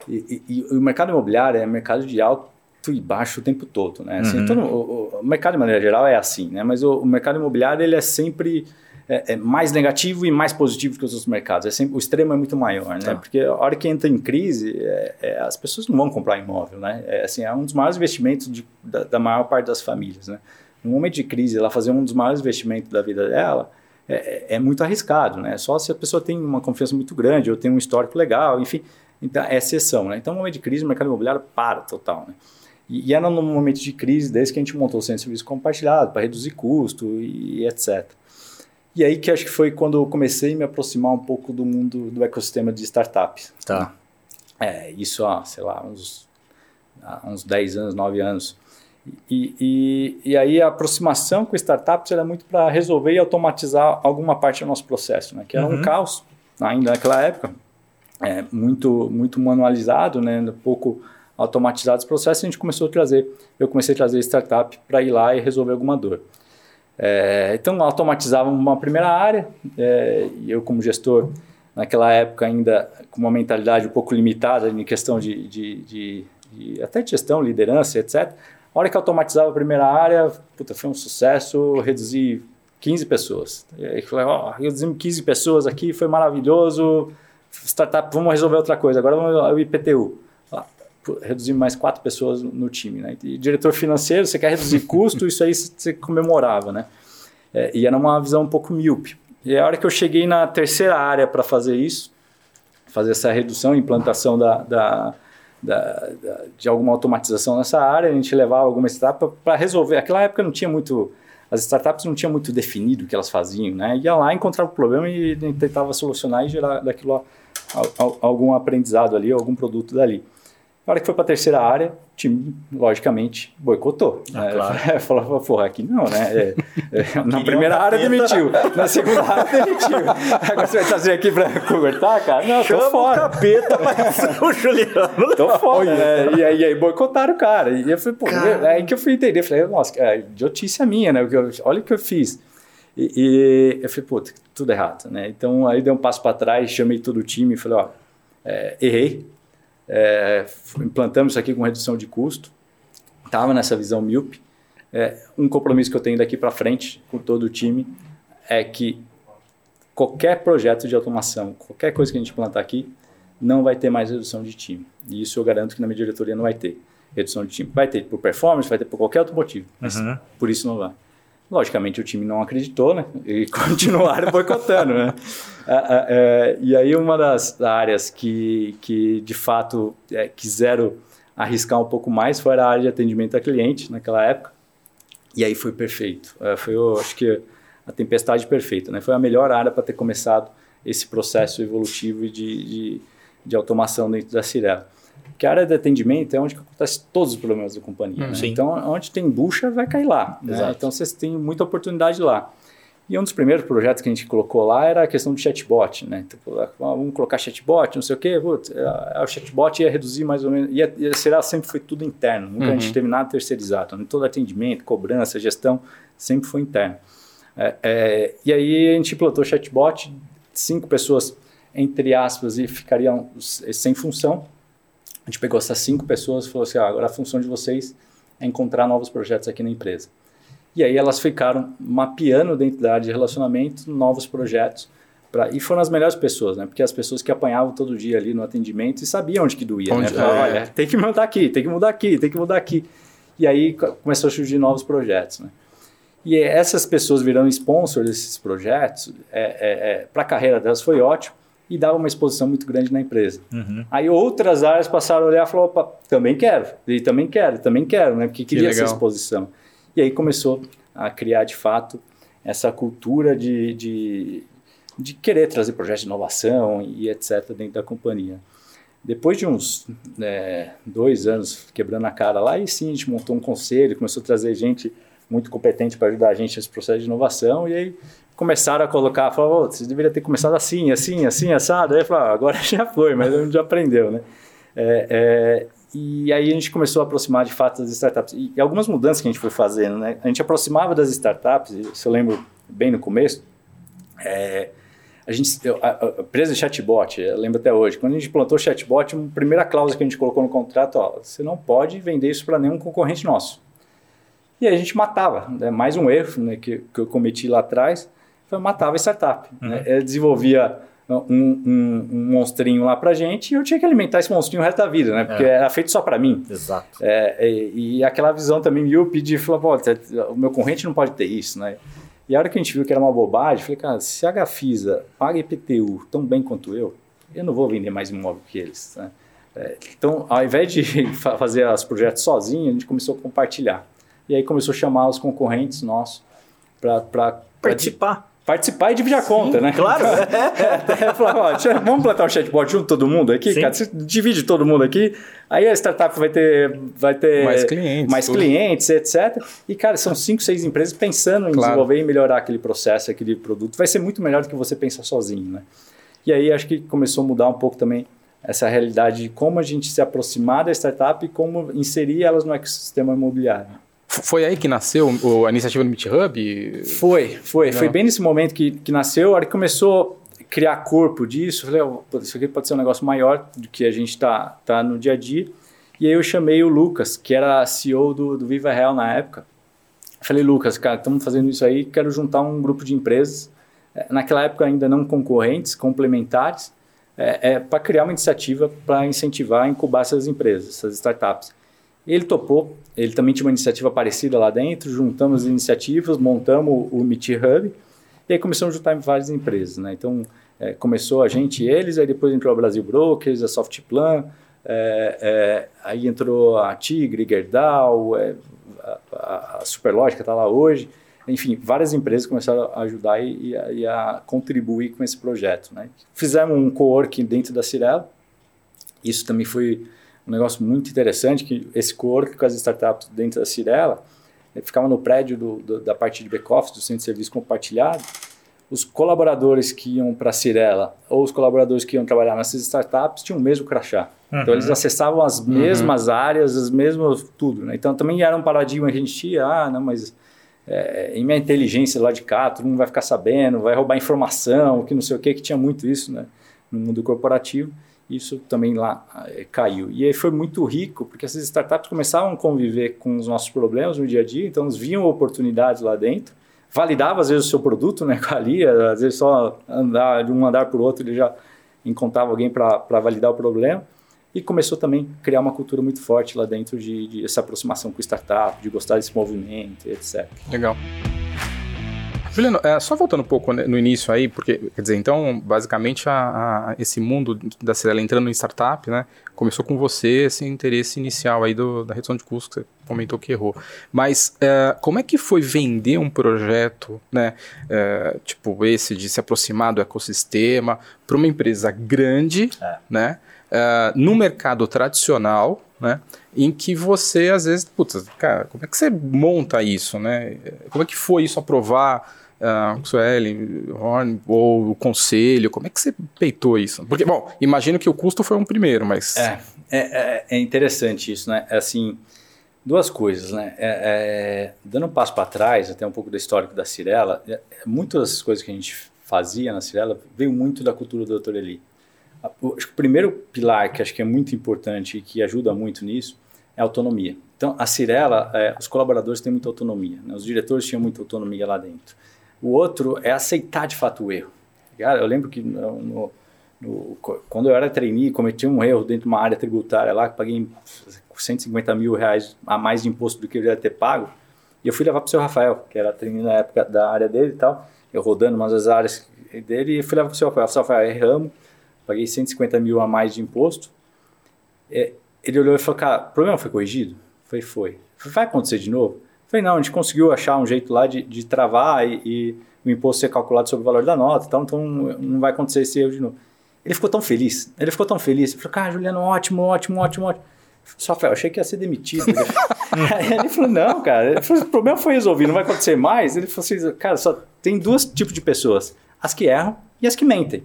e, e, o mercado imobiliário é um mercado de alto e baixo o tempo todo, né? Assim, uhum. todo, o, o, mercado de maneira geral é assim, né? Mas o, o mercado imobiliário ele é sempre é, é, mais negativo e mais positivo que os outros mercados. É sempre, o extremo é muito maior, né? Tá. Porque a hora que entra em crise, é, é, as pessoas não vão comprar imóvel, né? É, assim, é um dos maiores investimentos de, da, da, maior parte das famílias, né? No momento de crise, ela fazer um dos maiores investimentos da vida dela é, é muito arriscado, né? Só se a pessoa tem uma confiança muito grande ou tem um histórico legal, enfim, então é exceção, né? Então, no momento de crise, o mercado imobiliário para total, né? E, e era no momento de crise desse que a gente montou o centro de serviço compartilhado para reduzir custo e, etc. E aí que acho que foi quando eu comecei a me aproximar um pouco do mundo do ecossistema de startups. Tá. É, isso há, sei lá, uns, há uns 10 anos, 9 anos. E, e, e aí a aproximação com startups era muito para resolver e automatizar alguma parte do nosso processo, né? Que era uhum. um caos ainda naquela época, é, muito, muito manualizado, né? Pouco automatizado os processos, a gente começou a trazer, eu comecei a trazer startup para ir lá e resolver alguma dor. É, então, automatizava uma primeira área, é, e eu, como gestor, naquela época, ainda com uma mentalidade um pouco limitada em questão de, de, de, de até de gestão, liderança, etc. A hora que automatizava a primeira área, puta, foi um sucesso, reduzi 15 pessoas. E falei, ó, oh, reduzimos 15 pessoas aqui, foi maravilhoso, startup, vamos resolver outra coisa, agora vamos ao IPTU reduzir mais quatro pessoas no time, né? E diretor financeiro, você quer reduzir custo, isso aí você comemorava, né? É, e era uma visão um pouco míope. E a hora que eu cheguei na terceira área para fazer isso, fazer essa redução, implantação da, da, da, de alguma automatização nessa área, a gente levava alguma startup para resolver. Naquela época não tinha muito, as startups não tinham muito definido o que elas faziam, né? Ia lá, encontrava o problema e tentava solucionar e gerar daquilo algum aprendizado ali, algum produto dali. Na hora que foi para a terceira área, o time, logicamente, boicotou. Ah, né? claro. Falava, porra, aqui não, né? É, é, na primeira área demitiu, na segunda área demitiu. Agora você vai trazer aqui para conversar, cara? Não, Chama tô fora. o capeta, mas o Juliano. Tô fora, né? E aí, aí boicotaram o cara. E eu falei, pô, cara. aí que eu fui entender. Falei, nossa, é idiotice minha, né? Olha o que eu fiz. E, e eu falei, puta, tudo errado, né? Então aí dei um passo para trás, chamei todo o time e falei, ó, é, errei, é, implantamos isso aqui com redução de custo, estava nessa visão míope. É, um compromisso que eu tenho daqui para frente com todo o time é que qualquer projeto de automação, qualquer coisa que a gente implantar aqui, não vai ter mais redução de time. E isso eu garanto que na minha diretoria não vai ter redução de time. Vai ter por performance, vai ter por qualquer outro motivo, mas uhum. por isso não vai. Logicamente o time não acreditou, né? E continuaram boicotando, né? É, é, é, e aí uma das áreas que, que de fato é, quiseram arriscar um pouco mais foi a área de atendimento a cliente naquela época. E aí foi perfeito. É, foi, eu acho que a tempestade perfeita, né? Foi a melhor área para ter começado esse processo evolutivo de, de, de automação dentro da Cirela. Porque a área de atendimento é onde acontece todos os problemas da companhia. Né? Então, onde tem bucha, vai cair lá. Né? Então, vocês têm muita oportunidade lá. E um dos primeiros projetos que a gente colocou lá era a questão do chatbot, né? Então, vamos colocar chatbot, não sei o quê. Putz, é, o chatbot ia reduzir mais ou menos. Ia, ia será sempre foi tudo interno. Nunca uhum. a gente uhum. teve nada terceirizado. Né? Todo atendimento, cobrança, gestão, sempre foi interno. É, é, e aí a gente implantou chatbot, cinco pessoas, entre aspas, e ficariam sem função. A gente pegou essas cinco pessoas e falou assim: ah, agora a função de vocês é encontrar novos projetos aqui na empresa. E aí elas ficaram mapeando dentro da área de relacionamento novos projetos. Pra, e foram as melhores pessoas, né? Porque as pessoas que apanhavam todo dia ali no atendimento e sabiam onde que doía, né? onde, né? Falavam, é. Olha, tem que mudar aqui, tem que mudar aqui, tem que mudar aqui. E aí começou a surgir novos projetos, né? E essas pessoas virando sponsor desses projetos, é, é, é para a carreira delas foi ótimo e dava uma exposição muito grande na empresa. Uhum. Aí outras áreas passaram a olhar e falaram, opa, também quero, e também quero, também quero, né? Porque queria que essa exposição. E aí começou a criar, de fato, essa cultura de, de, de querer trazer projetos de inovação e etc. dentro da companhia. Depois de uns é, dois anos quebrando a cara lá, e sim, a gente montou um conselho, começou a trazer gente muito competente para ajudar a gente nesse processo de inovação, e aí começaram a colocar, falaram, oh, você deveria ter começado assim, assim, assim, assado. Aí eu falei, ah, agora já foi, mas a gente já aprendeu, né? É, é, e aí a gente começou a aproximar de fato das startups. E, e, algumas mudanças que a gente foi fazendo, né? A gente aproximava das startups, se eu lembro bem no começo, é, a gente, a, a empresa de chatbot, lembro até hoje, quando a gente plantou chatbot, a primeira cláusula que a gente colocou no contrato, ó, você não pode vender isso para nenhum concorrente nosso. E aí a gente matava, né? mais um erro né, que, que eu cometi lá atrás, matava a startup. Uhum. Né? Ele desenvolvia um, um, um, monstrinho lá pra gente e eu tinha que alimentar esse monstrinho o resto da vida, né? Porque é. era feito só para mim. Exato. É, e, e, aquela visão também míope de falar, pô, o meu concorrente não pode ter isso, né? E a hora que a gente viu que era uma bobagem, falei, cara, se a Gafisa paga IPTU tão bem quanto eu, eu não vou vender mais imóvel que eles. Né? É, então, ao invés de fazer os projetos sozinho, a gente começou a compartilhar. E aí começou a chamar os concorrentes nossos para participar participar e dividir a conta, né? Claro. Até falar, ó, vamos plantar um chatbot junto todo mundo aqui, Sim. cara. Você divide todo mundo aqui, aí a startup vai ter, vai ter mais clientes, mais clientes, etc. E, cara, são cinco, seis empresas pensando em claro. desenvolver e melhorar aquele processo, aquele produto. Vai ser muito melhor do que você pensar sozinho, né? E aí acho que começou a mudar um pouco também essa realidade de como a gente se aproximar da startup e como inserir elas no ecossistema imobiliário. Foi aí que nasceu a iniciativa do Meet Hub? Foi, foi. Não. Foi bem nesse momento que, que nasceu. A hora que começou a criar corpo disso, eu falei, oh, isso aqui pode ser um negócio maior do que a gente está tá no dia a dia. E aí eu chamei o Lucas, que era CEO do, do Viva Real na época. falei, Lucas, cara, estamos fazendo isso aí, quero juntar um grupo de empresas, é, naquela época ainda não concorrentes, complementares, é, é para criar uma iniciativa para incentivar, incubar essas empresas, essas startups. Ele topou, ele também tinha uma iniciativa parecida lá dentro, juntamos as iniciativas, montamos o Meet Hub E aí começamos a juntar várias empresas, né? Então, é, começou a gente e eles, aí depois entrou a Brasil Brokers, a Softplan, é, é, aí entrou a Tigre, Gerdau, é, a, a Superlógica está lá hoje. Enfim, várias empresas começaram a ajudar e, e, a, e a, contribuir com esse projeto. Né? Fizemos um co-working dentro da Cirela. Isso também foi um negócio muito interessante, que esse co-working com as startups dentro da Cirela, ficava no prédio do, do, da parte de back-office, do centro de serviço compartilhado, os colaboradores que iam para a Cirela ou os colaboradores que iam trabalhar nessas startups tinham o mesmo crachá. Uhum. Então eles acessavam as uhum. mesmas uhum. áreas, as mesmas tudo. Né? Então também era um paradigma que a gente tinha, ah, não, mas é, em minha inteligência lá de cá, todo mundo vai ficar sabendo, vai roubar informação, que não sei o que, que tinha muito isso né? no mundo corporativo. Isso também lá é, caiu. E aí foi muito rico, porque essas startups começavam a conviver com os nossos problemas no dia a dia, então eles viam oportunidades lá dentro validava às vezes o seu produto, né, ali, às vezes só andar de um andar para o outro ele já encontrava alguém para validar o problema e começou também a criar uma cultura muito forte lá dentro de, de essa aproximação com startup, de gostar desse movimento, etc. Legal. Juliano, é, só voltando um pouco no início aí, porque, quer dizer, então, basicamente, a, a, esse mundo da Cirela entrando em startup, né, começou com você, esse interesse inicial aí do, da redução de custos, que você comentou que errou. Mas, é, como é que foi vender um projeto, né, é, tipo esse, de se aproximar do ecossistema, para uma empresa grande, é. né, é, no mercado tradicional, né, em que você, às vezes, putz, cara, como é que você monta isso, né? Como é que foi isso aprovar? Uh, Sueli, Horn, ou o conselho? Como é que você peitou isso? Porque, bom, imagino que o custo foi um primeiro, mas... É, é, é, é interessante isso, né? É assim, duas coisas, né? É, é, dando um passo para trás, até um pouco do histórico da Cirela, muitas das coisas que a gente fazia na Cirela veio muito da cultura do Dr. Eli. O primeiro pilar que acho que é muito importante e que ajuda muito nisso é a autonomia. Então, a Cirela, é, os colaboradores têm muita autonomia, né? os diretores tinham muita autonomia lá dentro. O outro é aceitar de fato o erro. Cara, eu lembro que no, no, quando eu era trainee, cometi um erro dentro de uma área tributária lá, que paguei 150 mil reais a mais de imposto do que eu ia ter pago. E eu fui levar para o seu Rafael, que era trainee na época da área dele e tal. Eu rodando umas das áreas dele e fui levar para o seu Rafael. O seu Rafael, erramos, paguei 150 mil a mais de imposto. É, ele olhou e falou, cara, o problema foi corrigido? Foi, foi. Vai acontecer de novo? Falei, não, a gente conseguiu achar um jeito lá de, de travar e, e, o imposto ser calculado sobre o valor da nota, então, então não vai acontecer esse erro de novo. Ele ficou tão feliz, ele ficou tão feliz. Ele falou, cara, Juliano, ótimo, ótimo, ótimo, ótimo. Só eu achei que ia ser demitido. Aí ele falou, não, cara, falou, o problema foi resolvido, não vai acontecer mais. Ele falou assim, cara, só tem dois tipos de pessoas, as que erram e as que mentem.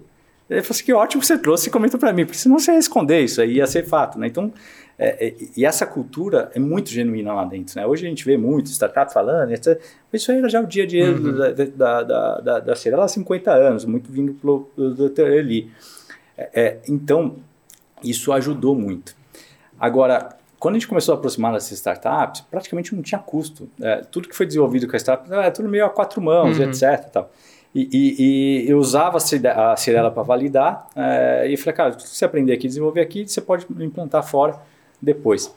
Ele falou assim, que ótimo que você trouxe e comentou para mim, porque senão você ia esconder isso aí, ia ser fato, né? Então, é, é, e essa cultura é muito genuína lá dentro. Né? Hoje a gente vê muito startup falando, etc. Isso aí era já o dia a dia uhum. da, da, da, da, Cirela há 50 anos, muito vindo do Dr. Eli. É, é, então, isso ajudou muito. Agora, quando a gente começou a aproximar dessas startups, praticamente não tinha custo. É, tudo que foi desenvolvido com a startup é tudo meio a quatro mãos, uhum. etc. Tal. E, e, eu usava a Cirela para validar é, e falei, cara, se você aprender aqui, desenvolver aqui, você pode implantar fora depois.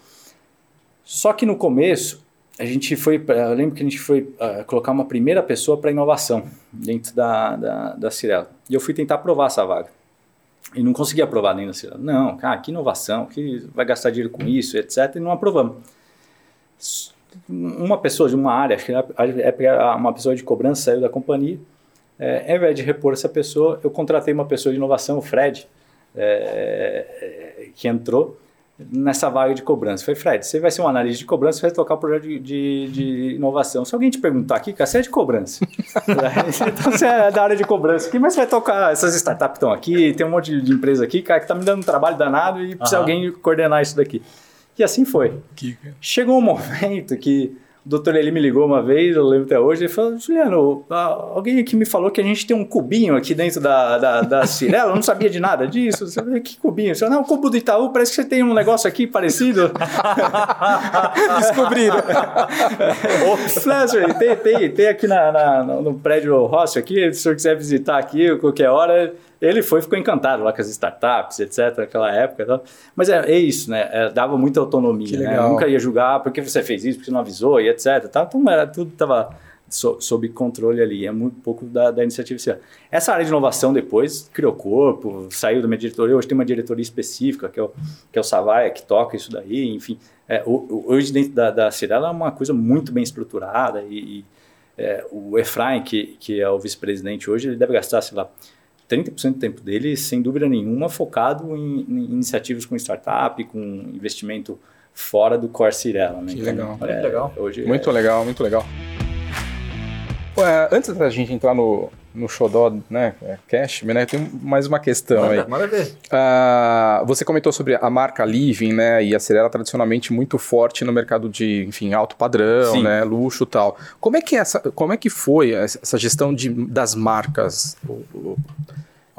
Só que no começo, a gente foi, eu lembro que a gente foi uh, colocar uma primeira pessoa para inovação dentro da, da, da Cirela. E eu fui tentar aprovar essa vaga. E não consegui aprovar dentro da Cirela. Não, cara, que inovação, que vai gastar dinheiro com isso, etc. E não aprovamos. Uma pessoa de uma área, acho que é uma pessoa de cobrança saiu da companhia. É, ao invés de repor essa pessoa, eu contratei uma pessoa de inovação, o Fred, é, que entrou nessa vaga de cobrança. Falei, Fred, você vai ser um analista de cobrança, você vai tocar o um projeto de, de, de, inovação. Se alguém te perguntar aqui, cara, você é de cobrança. então você é da área de cobrança aqui, mas você vai tocar, essas startups estão aqui, tem um monte de empresa aqui, cara, que está me dando um trabalho danado e precisa uhum. alguém coordenar isso daqui. E assim foi. Chegou um momento que o doutor Eli me ligou uma vez, eu lembro até hoje, ele falou, Juliano, alguém aqui me falou que a gente tem um cubinho aqui dentro da, da, da Cirela, eu não sabia de nada disso. Que cubinho? Você falou, não, o cubo do Itaú, parece que você tem um negócio aqui parecido. Descobriram. Flash, tem, tem, tem aqui na, na, no prédio Rossi aqui, se o senhor quiser visitar aqui qualquer hora, ele foi ficou encantado lá com as startups, etc., naquela época. Tal. Mas é, é, isso, né? É, dava muita autonomia. Né? Nunca ia julgar porque você fez isso, porque você não avisou e etc. Tal. Então era, tudo estava so, sob controle ali, é muito pouco da, da iniciativa. Essa área de inovação depois criou corpo, saiu da minha diretoria, hoje tem uma diretoria específica, que é o, que é o Savaia, que toca isso daí, enfim. É, hoje dentro da, da Cirela é uma coisa muito bem estruturada e, e é, o Efraim, que, que é o vice-presidente hoje, ele deve gastar, sei lá, 30% do tempo dele, sem dúvida nenhuma, focado em, em iniciativas com startup, com investimento fora do core Cirela. Né? Que então, legal. É, legal. Hoje muito é... legal, muito legal. Ué, antes da gente entrar no, no Xodó, né, é, Cash, né, tem mais uma questão manda, aí. Manda ver. Uh, você comentou sobre a marca Living, né, e a Cirela tradicionalmente muito forte no mercado de, enfim, alto padrão, Sim. né, luxo e tal. Como é que, é essa, como é que foi essa gestão de, das marcas?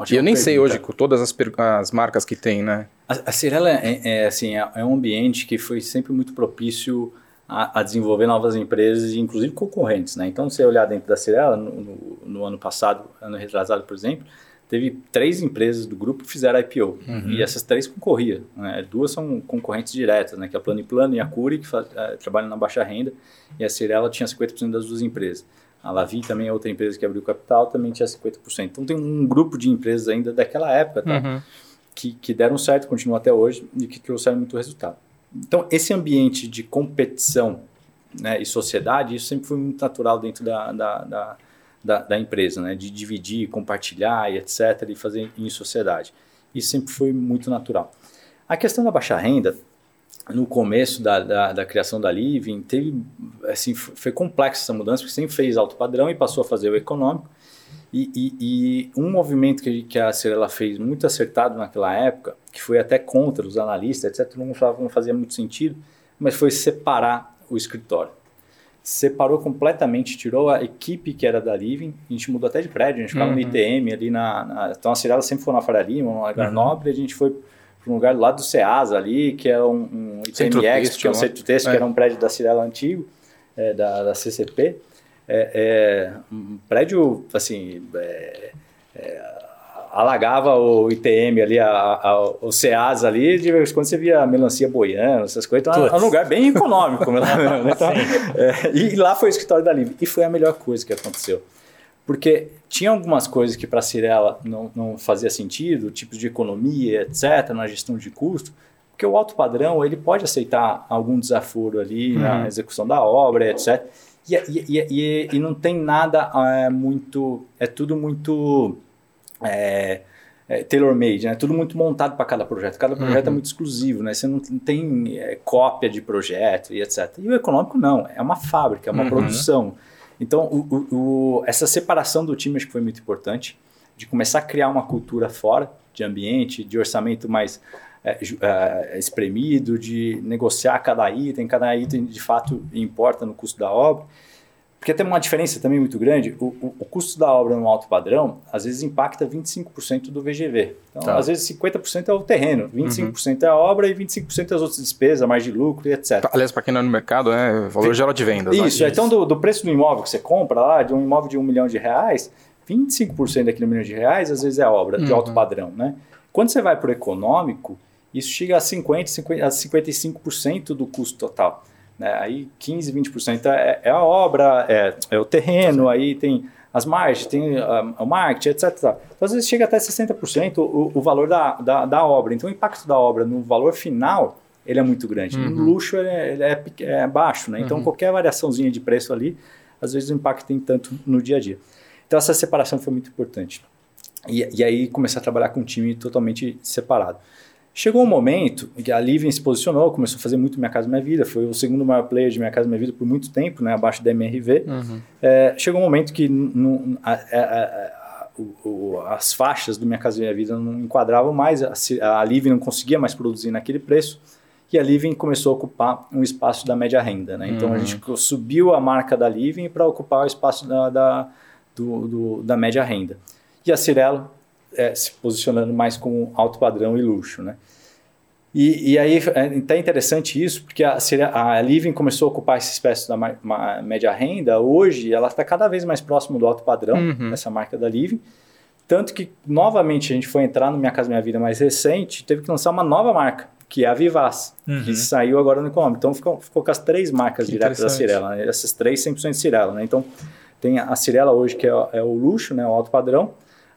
E eu nem pergunta. sei hoje com todas as, as marcas que tem, né? A, a Cirela é, é, assim, é, é um ambiente que foi sempre muito propício a, a, desenvolver novas empresas, inclusive concorrentes. Né? Então, se você olhar dentro da Cirela, no, no, no, ano passado, ano retrasado, por exemplo, teve três empresas do grupo que fizeram IPO. Uhum. E essas três concorriam. Né? Duas são concorrentes diretas, né? que é a Plano e Plano e a Curi, que faz, é, trabalham na baixa renda. E a Cirela tinha 50% das duas empresas. A Lavi também é outra empresa que abriu capital, também tinha 50%. Então, tem um grupo de empresas ainda daquela época tá? Uhum. que, que deram certo, continuam até hoje, e que trouxeram muito resultado. Então, esse ambiente de competição né, e sociedade, isso sempre foi muito natural dentro da, da, da, da, da empresa, né, de dividir, compartilhar e etc., e fazer em sociedade. Isso sempre foi muito natural. A questão da baixa renda, no começo da, da, da, criação da Living, teve, assim, foi complexa essa mudança, porque sempre fez alto padrão e passou a fazer o econômico. E, e, e um movimento que, que a Cirela fez muito acertado naquela época, que foi até contra os analistas, etc., não, não fazia muito sentido, mas foi separar o escritório. Separou completamente, tirou a equipe que era da Living, a gente mudou até de prédio, a gente ficava uhum. no ITM ali na, na, Então a Cirela sempre foi na Faria Lima, um lugar uhum. nobre, a gente foi para um lugar do lado do CEASA ali, que era um, um ITMX, que é um centro texto, é. que era um prédio da Cirela antigo, é, da, da CCP é, é um prédio, assim, é, é, alagava o ITM ali, a, a, o CEAS ali, de vez em quando você via a melancia boiando, essas coisas. Então, é um lugar bem econômico. né? então, é, e lá foi o escritório da Livre. E foi a melhor coisa que aconteceu. Porque tinha algumas coisas que para a Cirela não, não fazia sentido, tipos de economia, etc., na gestão de custo, porque o alto padrão ele pode aceitar algum desaforo ali uhum. na execução da obra, etc., e, e, e, e não tem nada é, muito. É tudo muito. É, é, tailor-made, né? Tudo muito montado para cada projeto. Cada projeto é uhum. é muito exclusivo, né? Você não tem é, cópia de projeto e etc. E o econômico não, é uma fábrica, é uma uhum. produção. Então, o, o, o, essa separação do time acho que foi muito importante, de começar a criar uma cultura fora de ambiente, de orçamento mais é, é, espremido, de negociar cada item, cada item de fato importa no custo da obra. Porque tem uma diferença também muito grande, o, o, o, custo da obra no alto padrão, às vezes impacta 25% do VGV. Então, tá. às vezes 50% é o terreno, 25% uhum. é a obra e 25% é as outras despesas, mais de lucro e etc. Tá, aliás, para quem não é no mercado, é valor geral de venda. Né? Isso, né? então do, do, preço do imóvel que você compra lá, de um imóvel de um milhão de reais, 25% daquele milhão de reais, às vezes é obra uhum. de alto padrão, né? Quando você vai para o econômico, isso chega a 50%, 50 a 55% do custo total. Né? Aí 15%, 20% é, é a obra, é, é o terreno, aí tem as margens, tem o marketing, etc. Então, às vezes chega até 60% o, o valor da, da, da, obra. Então, o impacto da obra no valor final, ele é muito grande. Uhum. No luxo, ele é, ele é, é baixo. Né? Então, uhum. qualquer variaçãozinha de preço ali, às vezes o impacto tem tanto no dia a dia. Então, essa separação foi muito importante. E, e aí, começar a trabalhar com um time totalmente separado. Chegou um momento que a Living se posicionou, começou a fazer muito Minha Casa Minha Vida, foi o segundo maior player de Minha Casa Minha Vida por muito tempo, né, abaixo da MRV. Uhum. É, chegou um momento que a, a, a, o, as faixas do Minha Casa Minha Vida não enquadravam mais, a, a Living não conseguia mais produzir naquele preço, e a Living começou a ocupar um espaço da média renda. Né? Então uhum. a gente subiu a marca da Living para ocupar o espaço da, da, do, do, da média renda. E a Cirelo é, se posicionando mais como alto padrão e luxo, né? E, e aí é até interessante isso, porque a, a Living começou a ocupar esse espécie da média renda, hoje ela está cada vez mais próximo do alto padrão, uhum. essa marca da Living, tanto que novamente a gente foi entrar no Minha Casa Minha Vida mais recente, teve que lançar uma nova marca, que é a Vivaz, uhum. que saiu agora no Econômico. Então ficou, ficou com as três marcas que diretas da Cirela, né? essas três 100% Cirela. Né? Então tem a Cirela hoje, que é, é, o luxo, né, o alto padrão,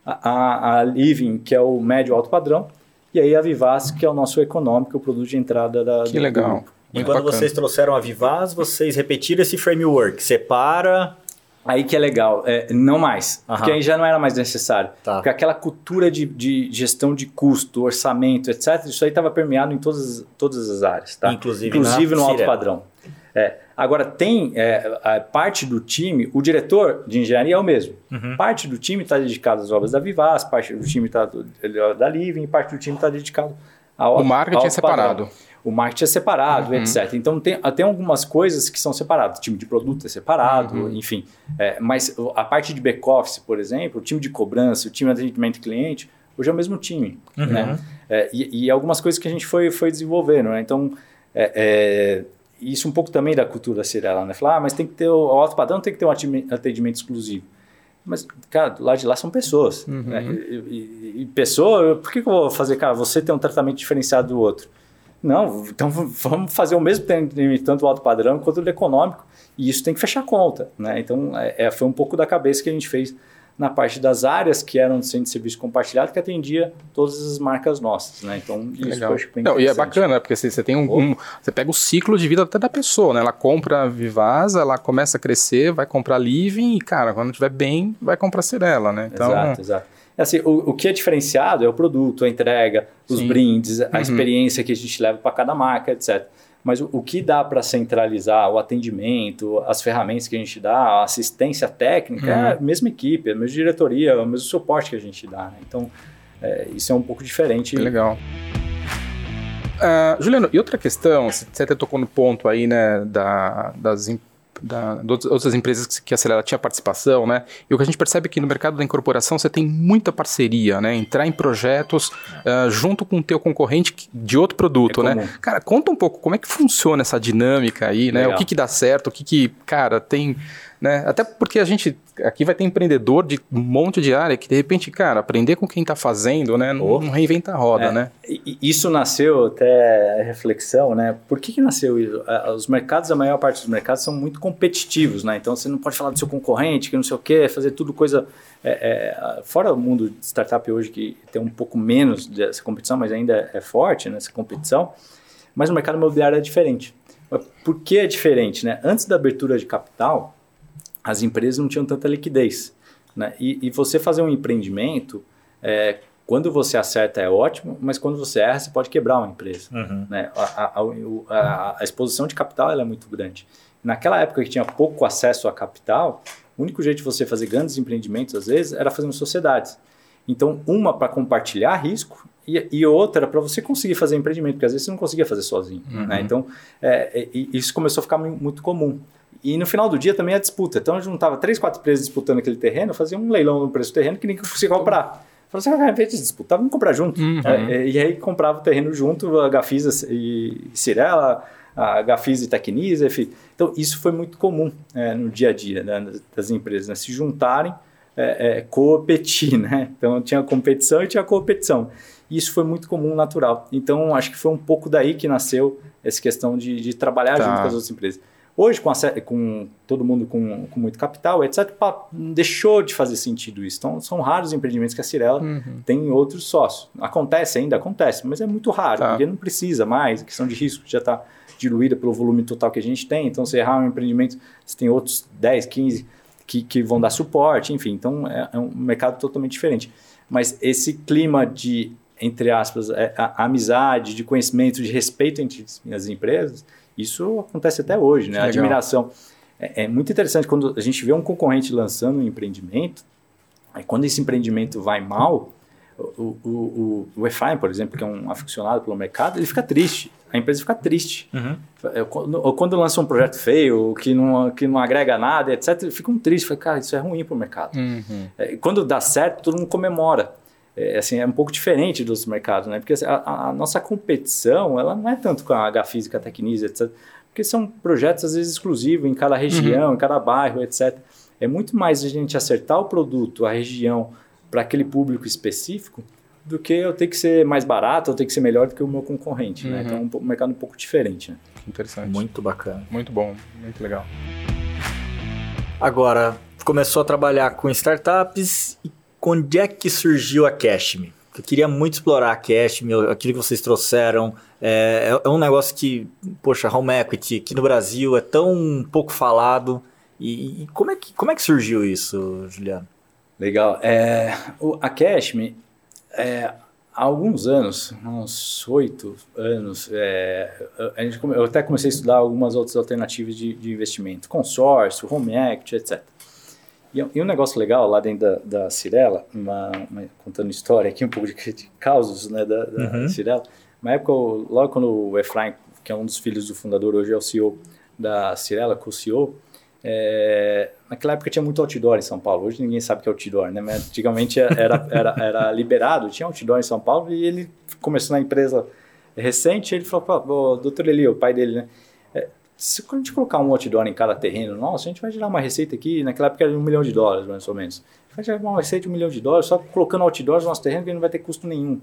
a, a, Living, que é o médio alto padrão, e aí a Vivaz, que é o nosso econômico, o produto de entrada da Que legal. E quando bacana. vocês trouxeram a Vivaz, vocês repetiram esse framework, separa... Aí que é legal, é, não mais, uhum. porque aí já não era mais necessário. Tá. Porque aquela cultura de, de, gestão de custo, orçamento, etc., isso aí estava permeado em todas, todas as áreas. Tá? Inclusive, Inclusive no alto padrão. É. Agora, tem é, a parte do time, o diretor de engenharia é o mesmo. Uhum. Parte do time está dedicado às obras da Vivaz, parte do time está da Living, parte do time está dedicado ao O marketing é separado. Padrão. O marketing é separado, uhum. etc. Então, tem, tem algumas coisas que são separadas. O time de produto é separado, uhum. enfim. É, mas a parte de back-office, por exemplo, o time de cobrança, o time de atendimento cliente, hoje é o mesmo time. Uhum. Né? É, e, e, algumas coisas que a gente foi, foi desenvolvendo. Né? Então, é, é isso um pouco também da cultura Cirela, né? Falar, ah, mas tem que ter o, o alto padrão tem que ter um atendimento exclusivo. Mas, cara, do lado de lá são pessoas. Uhum. Né? E, e, e, pessoa, por que, que eu vou fazer, cara, você tem um tratamento diferenciado do outro? Não, então vamos fazer o mesmo atendimento, tanto o alto padrão quanto o econômico, e isso tem que fechar conta. Né? Então, é, é foi um pouco da cabeça que a gente fez na parte das áreas que eram de centro de serviço compartilhado, que atendia todas as marcas nossas, né? Então, isso Legal. eu acho bem Não, E é bacana, né? porque você, você tem um, um, Você pega o ciclo de vida até da pessoa, né? Ela compra a Vivasa, ela começa a crescer, vai comprar Living e, cara, quando estiver bem, vai comprar Cirela, né? Então, exato, exato. É assim, o, o que é diferenciado é o produto, a entrega, os Sim. brindes, a uhum. experiência que a gente leva para cada marca, etc. Mas o, o que dá para centralizar o atendimento, as ferramentas que a gente dá, a assistência técnica, uhum. é a mesma equipe, a mesma diretoria, o mesmo suporte que a gente dá. Né? Então, é, isso é um pouco diferente. Que legal. Uh, Juliano, e outra questão, você até tocou no ponto aí, né, da, das, da, outras empresas que, que a Acelera tinha participação, né? E o que a gente percebe é que no mercado da incorporação você tem muita parceria, né? Entrar em projetos uh, junto com o teu concorrente de outro produto, é né? Cara, conta um pouco como é que funciona essa dinâmica aí, né? Legal. O que, que dá certo, o que, que, cara, tem né? Até porque a gente aqui vai ter empreendedor de um monte de área que de repente, cara, aprender com quem está fazendo, né? Não, oh. não, reinventa a roda, é, né? Isso nasceu até reflexão, né? Por que, que nasceu isso? Os mercados, a maior parte dos mercados são muito competitivos, né? Então você não pode falar do seu concorrente, que não sei o quê, fazer tudo coisa. É, é, fora o mundo de startup hoje que tem um pouco menos dessa competição, mas ainda é forte nessa competição. Mas o mercado imobiliário é diferente. Por que é diferente, né? Antes da abertura de capital, as empresas não tinham tanta liquidez. Né? E, e você fazer um empreendimento, é, quando você acerta é ótimo, mas quando você erra, você pode quebrar uma empresa. Uhum. Né? A, a, a, a, exposição de capital é muito grande. Naquela época que tinha pouco acesso a capital, o único jeito de você fazer grandes empreendimentos, às vezes, era fazendo sociedades. Então, uma para compartilhar risco e, e outra para você conseguir fazer empreendimento, porque às vezes você não conseguia fazer sozinho. Né? Uhum. Né? Então, é, é, isso começou a ficar muito comum. E no final do dia também a disputa. Então, juntava três, quatro empresas disputando aquele terreno, fazia um leilão no preço do terreno que ninguém conseguia comprar. Falou assim, ah, vez de disputar, vamos comprar junto. Uhum. É, e aí comprava o terreno junto, a Gafisa e Cirela, a Gafisa e Tecnisa, enfim. Então, isso foi muito comum é, no dia a dia né, das empresas, né, se juntarem, é, é, competir, né? Então, tinha competição e tinha competição. Isso foi muito comum, natural. Então, acho que foi um pouco daí que nasceu essa questão de, de trabalhar tá. junto com as outras empresas. Hoje, com, a, com todo mundo com, com, muito capital, etc., deixou de fazer sentido isso. Então, são raros os empreendimentos que a Cirela uhum. tem outros sócios. Acontece ainda, acontece, mas é muito raro, tá. porque não precisa mais, a questão de risco já está diluída pelo volume total que a gente tem. Então, se errar um empreendimento, você tem outros 10, 15 que, que vão dar suporte, enfim. Então, é, é um mercado totalmente diferente. Mas esse clima de, entre aspas, é, a, a amizade, de conhecimento, de respeito entre as empresas isso acontece até hoje, né? A admiração. É, é, muito interessante quando a gente vê um concorrente lançando um empreendimento, aí quando esse empreendimento vai mal, o, o, o, o Efraim, por exemplo, que é um aficionado pelo mercado, ele fica triste. A empresa fica triste. Uhum. É, quando, quando lança um projeto feio, que não, que não agrega nada, etc., ficam tristes. Fala, cara, isso é ruim para o mercado. Uhum. É, quando dá certo, todo mundo comemora é, assim, é um pouco diferente dos mercados, né? Porque assim, a, a, nossa competição, ela não é tanto com a H Física, Tecnisa, etc. Porque são projetos, às vezes, exclusivos em cada região, uhum. em cada bairro, etc. É muito mais a gente acertar o produto, a região, para aquele público específico, do que eu ter que ser mais barato, ou ter que ser melhor do que o meu concorrente, né? uhum. né? Então, é um, um mercado um pouco diferente, né? Interessante. Muito bacana. Muito bom, muito legal. Agora, começou a trabalhar com startups e onde é que surgiu a Cashme? Eu queria muito explorar a Cashme, aquilo que vocês trouxeram. É, é, é um negócio que, poxa, home equity aqui no Brasil é tão pouco falado. E, e como, é que, como é que surgiu isso, Juliano? Legal. É, a Cashme, é, há alguns anos, uns oito anos, é, a gente, eu até comecei a estudar algumas outras alternativas de, de investimento, consórcio, home equity, etc. E, e, um negócio legal lá dentro da, da Cirela, uma, uma, contando história aqui, um pouco de, de causos né, da, da uhum. Cirela, uma época, logo quando o Efraim, que é um dos filhos do fundador, hoje é o CEO da Cirela, co-CEO, é, naquela época tinha muito outdoor em São Paulo. Hoje ninguém sabe o que é outdoor, né? Mas antigamente era, era, era liberado, tinha outdoor em São Paulo e ele começou na empresa recente. Ele falou: doutor Eli, o pai dele, né? Se a gente colocar um outdoor em cada terreno, nossa, a gente vai gerar uma receita aqui. Naquela época era de um milhão de dólares, mais ou menos. Vai gerar uma receita de um milhão de dólares só colocando outdoors no nosso terreno que não vai ter custo nenhum.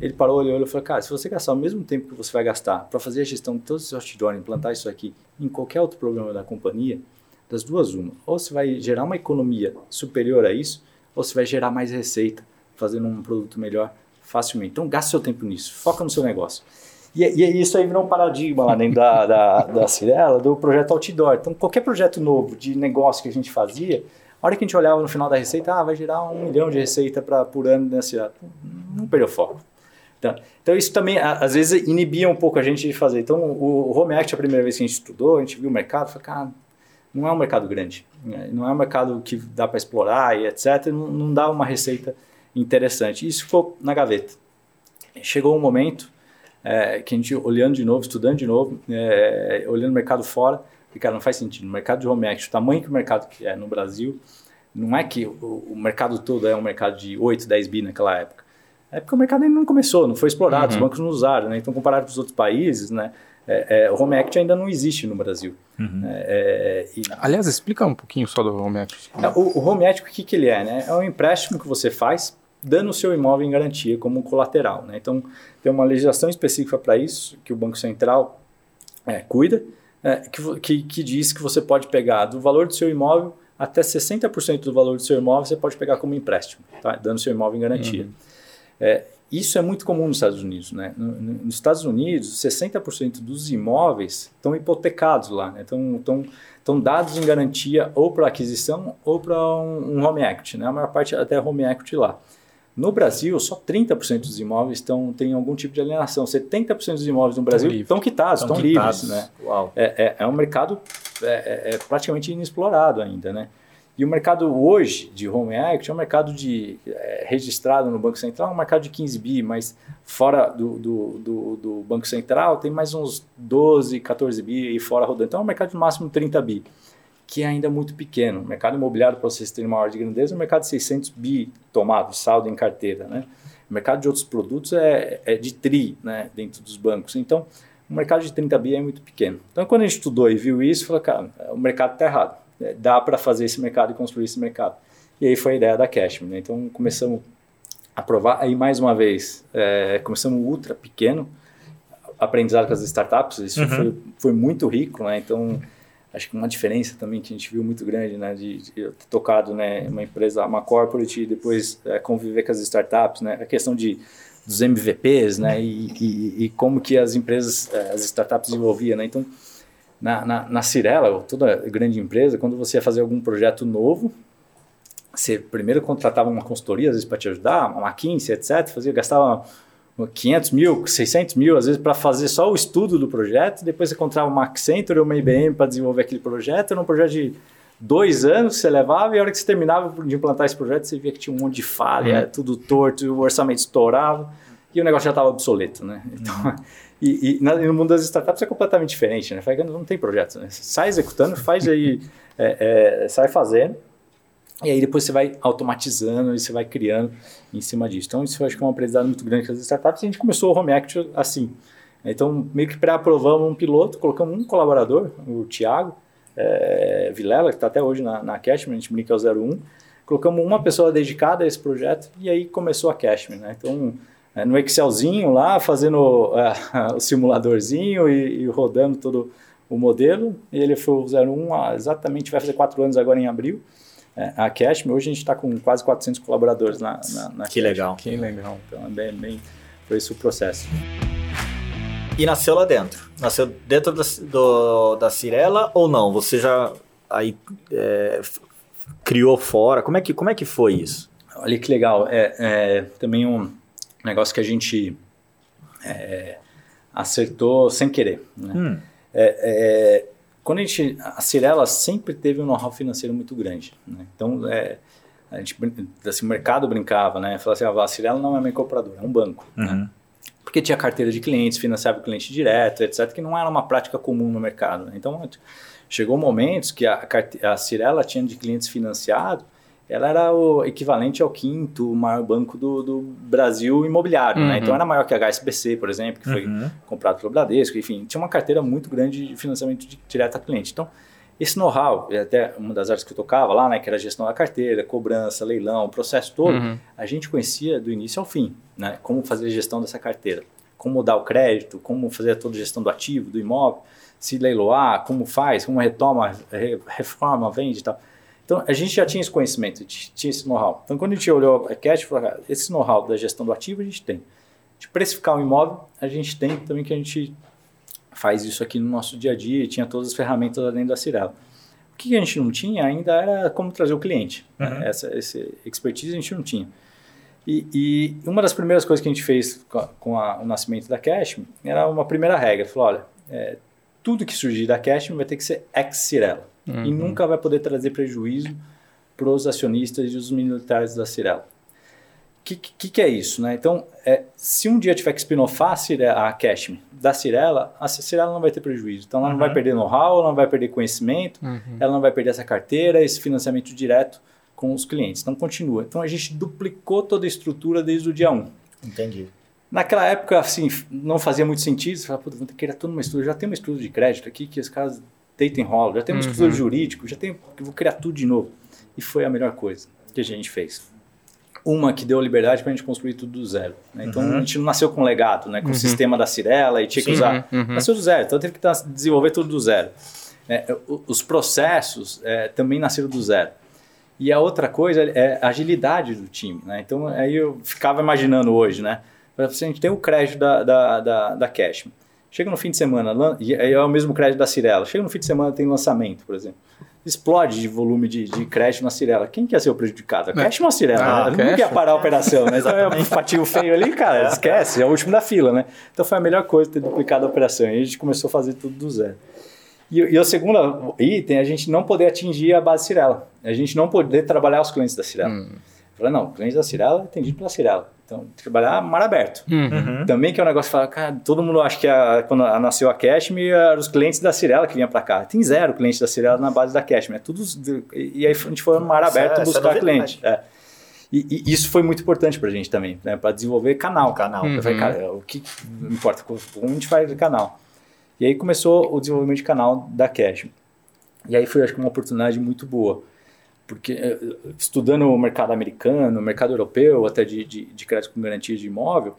Ele parou, olhou e falou: Cara, se você gastar o mesmo tempo que você vai gastar para fazer a gestão de todos os outdoors, implantar isso aqui em qualquer outro programa da companhia das duas, uma. Ou você vai gerar uma economia superior a isso, ou você vai gerar mais receita, fazendo um produto melhor facilmente. Então, gaste seu tempo nisso, foca no seu negócio. E, e isso aí virou um paradigma lá dentro da, da, da Cirela, do projeto Outdoor. Então, qualquer projeto novo de negócio que a gente fazia, a hora que a gente olhava no final da receita, ah, vai gerar um milhão de receita pra, por ano na cidade. Não perdeu foco. Então, então, isso também, às vezes, inibia um pouco a gente de fazer. Então, o, o Home Act, a primeira vez que a gente estudou, a gente viu o mercado, falou, cara, não é um mercado grande, né? não é um mercado que dá para explorar e etc. Não, não, dá uma receita interessante. Isso ficou na gaveta. Chegou um momento é, que a gente, olhando de novo, estudando de novo, é, olhando o mercado fora, e cara, não faz sentido. O mercado de home action, o tamanho que o mercado que é no Brasil, não é que o, o, mercado todo é um mercado de 8, 10 bi naquela época. É porque o mercado ainda não começou, não foi explorado, uhum. os bancos não usaram, né? Então, comparado com os outros países, né? É, é, o Home Act ainda não existe no Brasil. Uhum. É, e... Aliás, explica um pouquinho só do Home Act. É, o, o, Home Act, o que, que ele é? Né? É um empréstimo que você faz dando o seu imóvel em garantia como colateral. Né? Então, tem uma legislação específica para isso, que o Banco Central é, cuida, é, que, que, que, diz que você pode pegar do valor do seu imóvel até 60% do valor do seu imóvel você pode pegar como empréstimo, tá? dando o seu imóvel em garantia. Uhum. É, isso é muito comum nos Estados Unidos. Né? Nos Estados Unidos, 60% dos imóveis estão hipotecados lá, né? estão, estão, estão dados em garantia ou para aquisição ou para um, um, home equity. Né? A maior parte até home equity lá. No Brasil, só 30% dos imóveis estão, têm algum tipo de alienação. 70% dos imóveis no Brasil estão quitados, estão, livres. Né? É, é, é, um mercado é, é, é praticamente inexplorado ainda. Né? E o mercado hoje de home equity é um mercado de, é, registrado no Banco Central, um mercado de 15 bi, mas fora do, do, do, do, Banco Central tem mais uns 12, 14 bi e fora rodando. Então é um mercado de máximo 30 bi, que é ainda muito pequeno. O mercado imobiliário, para vocês terem uma ordem de grandeza, é um mercado de 600 bi tomado, saldo em carteira. Né? O mercado de outros produtos é, é de TRI né, dentro dos bancos. Então, o mercado de 30 bi é muito pequeno. Então, quando a gente estudou e viu isso, falou, cara, o mercado está errado é, dá para fazer esse mercado e construir esse mercado. E aí foi a ideia da Cashme. Né? Então começamos a provar, aí mais uma vez, é, começamos ultra pequeno, aprendizado com as startups, isso uhum. foi, foi muito rico, né? então acho que uma diferença também que a gente viu muito grande, né, de, de ter tocado, né, uma empresa, uma corporate e depois é, conviver com as startups, né, a questão de dos MVPs, né, e, e, e como que as empresas, é, as startups desenvolviam, né, então na, na, na Cirela, toda grande empresa, quando você ia fazer algum projeto novo, você primeiro contratava uma consultoria, às vezes para te ajudar, uma McKinsey, etc. Fazia, gastava 500 mil, 600 mil, às vezes, para fazer só o estudo do projeto. Depois você encontrava uma Accenture ou uma IBM para desenvolver aquele projeto. Era um projeto de dois anos que você levava e a hora que você terminava de implantar esse projeto, você via que tinha um monte de falha, uhum. tudo torto, o orçamento estourava e o negócio já estava obsoleto, né? Então, uhum. E, e, no mundo das startups é completamente diferente, né? Não tem projeto, né? Você sai executando, faz aí, é, é, sai fazendo, e aí depois você vai automatizando e você vai criando em cima disso. Então isso eu acho que é um aprendizado muito grande com as startups e a gente começou o Home Act assim. Então meio que pré-aprovamos um piloto, colocamos um colaborador, o Thiago é, Vilela, que está até hoje na, na Cashman, a gente brinca é o 01, colocamos uma pessoa dedicada a esse projeto e aí começou a Cashman, né? Então é, no Excelzinho lá, fazendo uh, o simuladorzinho e, e, rodando todo o modelo. Ele foi o 01, ah, exatamente vai fazer quatro anos agora em abril. É, a Cashme. Hoje a gente está com quase 400 colaboradores na, na, na Que legal. Que legal. Então, é bem, bem, foi esse o processo. E nasceu lá dentro? Nasceu dentro da, do, da Cirela ou não? Você já aí é, criou fora? Como é que, como é que foi isso? Olha que legal. É, é também um negócio que a gente é, acertou sem querer. Né? Hum, É, é, quando a gente, a Cirela sempre teve um know-how financeiro muito grande. Né? Então, é, a gente, assim, o mercado brincava, né? Falava assim, ah, a Cirela não é uma incorporadora, é um banco. Né? uhum. Porque tinha carteira de clientes, financiava o cliente direto, etc., que não era uma prática comum no mercado. né? Então, chegou momentos que a, a Cirela tinha de clientes financiados, ela era o equivalente ao quinto maior banco do, do Brasil imobiliário. Né? Uhum. Então, era maior que a HSBC, por exemplo, que foi Uhum. comprado pelo Bradesco, enfim, tinha uma carteira muito grande de financiamento de, direto a cliente. Então, esse know-how, até uma das áreas que eu tocava lá, né, que era a gestão da carteira, cobrança, leilão, o processo todo, Uhum. a gente conhecia do início ao fim, né, como fazer a gestão dessa carteira, como dar o crédito, como fazer toda a gestão do ativo, do imóvel, se leiloar, como faz, como retoma, re- reforma, vende e tal. Então, a gente já tinha esse conhecimento, tinha esse know-how. Então, quando a gente olhou a Cash, falou, cara, esse know-how da gestão do ativo a gente tem. De precificar o imóvel, a gente tem também que a gente faz isso aqui no nosso dia a dia e tinha todas as ferramentas lá dentro da Cirela. O que a gente não tinha ainda era como trazer o cliente. né? Uhum. Essa, esse expertise a gente não tinha. E, e uma das primeiras coisas que a gente fez com, a- com a- o nascimento da Cashme era uma primeira regra. Falou, olha, é, tudo que surgir da Cashme vai ter que ser ex-Cirela. E nunca vai poder trazer prejuízo para os acionistas e os minoritários da Cirela. O que, que, que é isso? Né? Então, é, se um dia tiver que spin-offar a, Cire- a Cashme da Cirela, a Cirela não vai ter prejuízo. Então, ela não vai perder know-how, ela não vai perder conhecimento, ela não vai perder essa carteira, esse financiamento direto com os clientes. Então, continua. Então, a gente duplicou toda a estrutura desde o dia 1. Entendi. Naquela época, assim, não fazia muito sentido. Você fala, puta, vou ter que criar todo uma estrutura. Já tem uma estrutura de crédito aqui que os caras deitam e enrolam. Já tem uma estrutura jurídica, já tem. Vou criar tudo de novo. E foi a melhor coisa que a gente fez. Uma que deu liberdade para a gente construir tudo do zero. né? Então a gente não nasceu com legado, né? com o sistema da Cirela e tinha que Sim. usar. Uhum, uhum. Nasceu do zero, então teve que desenvolver tudo do zero. É, o- os processos é, também nasceram do zero. E a outra coisa é a agilidade do time. Né? Então aí eu ficava imaginando hoje, né? A gente tem o crédito da, da, da, da Cash. Chega no fim de semana, aí é o mesmo crédito da Cirela. Chega no fim de semana tem lançamento, por exemplo. Explode de volume de, de crédito na Cirela. Quem que ia ser o prejudicado? A Cash ou a Cirela? Ah, né? Nunca Cash. ia parar a operação, né? Então é um fatinho feio ali, cara, esquece, é o último da fila, né? Então foi a melhor coisa ter duplicado a operação. E a gente começou a fazer tudo do zero. E, e o segundo item é a gente não poder atingir a base Cirela. A gente não poder trabalhar os clientes da Cirela. Hum. Eu falei, não, o cliente da Cirela é atendido pela Cirela. Então, trabalhar mar aberto. Uhum. Também que é um negócio que fala, cara, todo mundo acha que a- quando a- nasceu a Cashme, eram os clientes da Cirela que vinham para cá. Tem zero clientes da Cirela na base da Cashme. É tudo, e aí a gente foi no mar é- aberto isso é buscar novidade. cliente. É. E, e isso foi muito importante para a gente também, né, para desenvolver canal. Canal. Hum. Eu falei, cara, o que importa, como a gente faz o canal. E aí começou o desenvolvimento de canal da Cash. E aí foi, acho que, uma oportunidade muito boa. Porque eh, estudando o mercado americano, o mercado europeu, até de, de, de crédito com garantia de imóvel,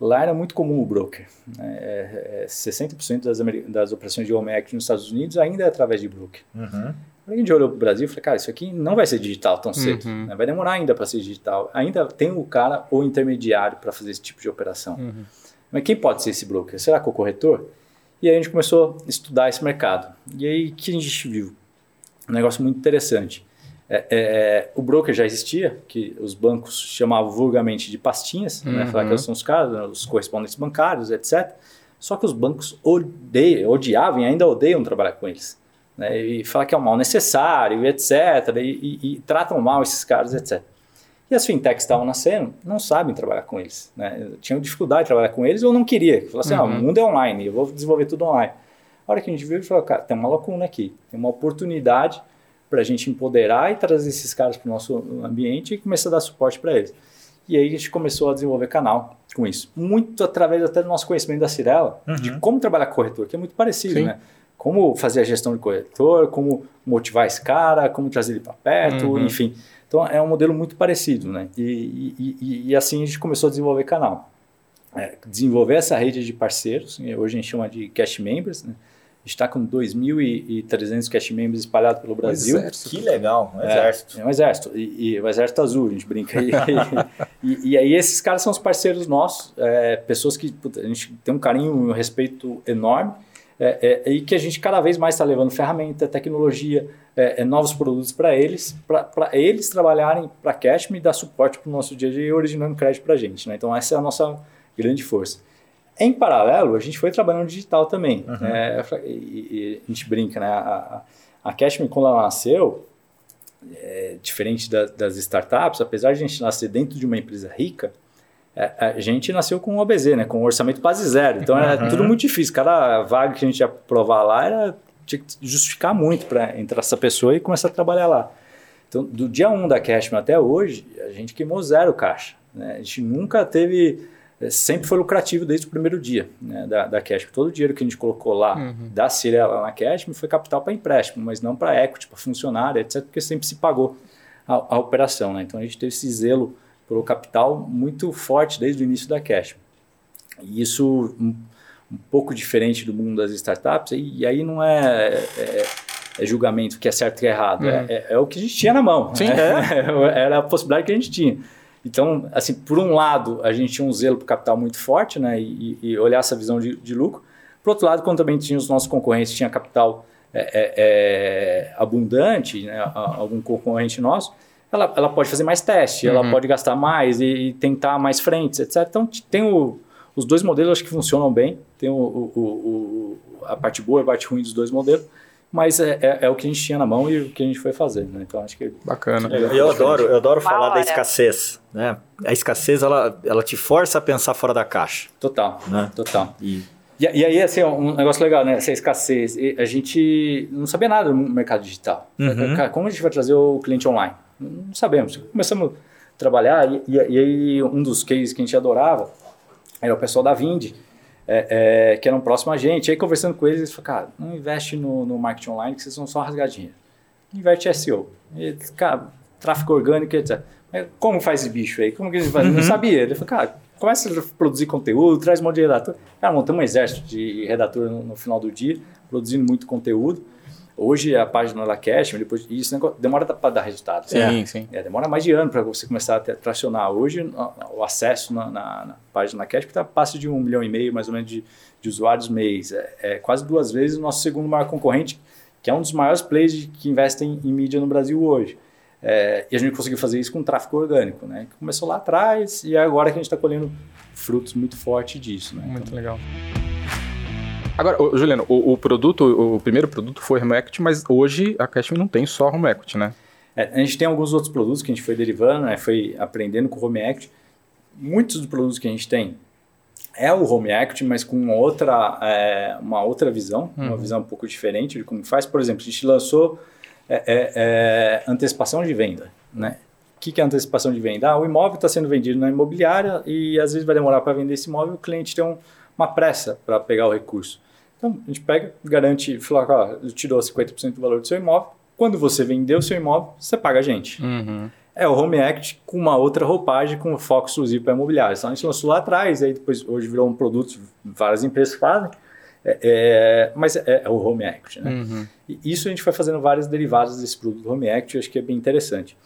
lá era muito comum o broker. Né? É, é, 60% das, das operações de home equity nos Estados Unidos ainda é através de broker. Uhum. A gente olhou para o Brasil, eu falei, cara, isso aqui não vai ser digital tão cedo. Uhum. né? Vai demorar ainda para ser digital. Ainda tem o cara ou intermediário para fazer esse tipo de operação. Uhum. Mas quem pode ser esse broker? Será que é o corretor? E aí a gente começou a estudar esse mercado. E aí o que a gente viu? Um negócio muito interessante. É, é, o broker já existia, que os bancos chamavam vulgarmente de pastinhas, né? Uhum. Falar que são os caras, né? os correspondentes bancários, etc. Só que os bancos odeiam, odiavam e ainda odeiam trabalhar com eles. Né? E falar que é um mal necessário, etc. E, e- e tratam mal esses caras, etc. E as fintechs estavam nascendo não sabem trabalhar com eles. Né? Tinham dificuldade de trabalhar com eles ou não queria. Falaram assim, ah, o Uhum. mundo é online, eu vou desenvolver tudo online. A hora que a gente viu, a gente falou, cara, tem uma lacuna aqui. Tem uma oportunidade para a gente empoderar e trazer esses caras para o nosso ambiente e começar a dar suporte para eles. E aí a gente começou a desenvolver canal com isso. Muito através até do nosso conhecimento da Cirela, de como trabalhar com corretor, que é muito parecido, Sim. né? Como fazer a gestão de corretor, como motivar esse cara, como trazer ele para perto, Uhum. enfim. Então é um modelo muito parecido, né? E, e- e- e assim a gente começou a desenvolver canal. É, desenvolver essa rede de parceiros, hoje a gente chama de cash members, né? Está com 2.300 cash members espalhados pelo Brasil. Que legal, um exército. É, é um exército. E, e, o exército azul, a gente brinca. E, e, e aí esses caras são os parceiros nossos, é, pessoas que puta, a gente tem um carinho e um respeito enorme. É, é, e que a gente cada vez mais está levando ferramenta, tecnologia, é, é novos produtos para eles, para eles trabalharem para a Cashme e dar suporte para o nosso dia a dia originando crédito para a gente. Né? Então, essa é a nossa grande força. Em paralelo, a gente foi trabalhando digital também. Uhum. Né? E, e, a gente brinca, né? A, a, a Cashme, quando ela nasceu, é, diferente da, das startups, apesar de a gente nascer dentro de uma empresa rica, é, a gente nasceu com um OBZ, né? Com um orçamento base zero. Então era uhum. tudo muito difícil. Cada vaga que a gente ia provar lá era, tinha que justificar muito para entrar essa pessoa e começar a trabalhar lá. Então, do dia 1 um da Cashman até hoje, a gente queimou zero caixa. Né? A gente nunca teve é, sempre foi lucrativo desde o primeiro dia né, da, da Cashme. Todo o dinheiro que a gente colocou lá uhum. da Cirela na Cashme foi capital para empréstimo, mas não para equity, para funcionário, etc., porque sempre se pagou a, a, operação. Né? Então a gente teve esse zelo pelo capital muito forte desde o início da Cashme. E isso um, um pouco diferente do mundo das startups, e, e aí não é, é, é, julgamento que é certo e que é errado, uhum. é, é, é, o que a gente tinha na mão. Sim, né? Era a possibilidade que a gente tinha. Então, assim, por um lado, a gente tinha um zelo para o capital muito forte, né, e, e, olhar essa visão de, de, lucro. Por outro lado, quando também tinha os nossos concorrentes, tinha capital é, é, é, abundante, né, algum concorrente nosso, ela, ela pode fazer mais teste, uhum. ela pode gastar mais e, e, tentar mais frentes, etc. Então, tem o, os dois modelos acho que funcionam bem, tem o, o, a parte boa e a parte ruim dos dois modelos mas é, é, é, o que a gente tinha na mão e o que a gente foi fazer, né? Então acho que bacana. É, eu adoro, eu adoro falar da escassez, né? A escassez ela, ela te força a pensar fora da caixa. Total, né? Total. E, e, e aí assim um negócio legal, né? Essa escassez, a gente não sabia nada do mercado digital. Uhum. Como a gente vai trazer o cliente online? Não sabemos. Começamos a trabalhar e, e, e aí um dos cases que a gente adorava era o pessoal da Vind é, é, que eram próximos a gente. Aí conversando com eles, eles falaram, cara, não investe no, no marketing online que vocês vão só rasgar dinheiro. Investe SEO. E, cara, tráfego orgânico, etc. Mas como faz esse bicho aí? Como que eles fazem? Uhum. Não sabia. Ele falou, cara, começa a produzir conteúdo, traz um monte de redator. Cara, montamos um exército de redator no, no final do dia, produzindo muito conteúdo. Hoje a página da Cash, depois isso demora para dar resultado. Sim, sim. É, demora mais de ano para você começar a tracionar. Hoje o acesso na, na, na página da Cash está passa de um milhão e meio mais ou menos de, de usuários mês. É, é, quase duas vezes o nosso segundo maior concorrente, que é um dos maiores players que investem em mídia no Brasil hoje. É, e a gente conseguiu fazer isso com tráfego orgânico, né? Começou lá atrás e é agora que a gente está colhendo frutos muito fortes disso. Né? Muito então, legal. Agora, Juliano, o, o, produto, o primeiro produto foi Home Equity, mas hoje a Cashme não tem só Home Equity, né? É, a gente tem alguns outros produtos que a gente foi derivando, né, foi aprendendo com o Home Equity. Muitos dos produtos que a gente tem é o Home Equity, mas com outra, é, uma outra visão, uhum. uma visão um pouco diferente de como faz. Por exemplo, a gente lançou é, é, é antecipação de venda, né? O que, que é antecipação de venda? Ah, o imóvel está sendo vendido na imobiliária e às vezes vai demorar para vender esse imóvel, o cliente tem um, uma pressa para pegar o recurso. Então, a gente pega, garante, fala, ó, dou 50% do valor do seu imóvel. Quando você vender o seu imóvel, você paga a gente. Uhum. É o Home Act com uma outra roupagem, com foco exclusivo para imobiliário. Então, a gente lançou lá atrás, aí depois, hoje virou um produto, várias empresas fazem, é, é, mas é, é, o Home Act. Né? Uhum. E isso a gente vai fazendo várias derivadas desse produto Home Act, eu acho que é bem interessante.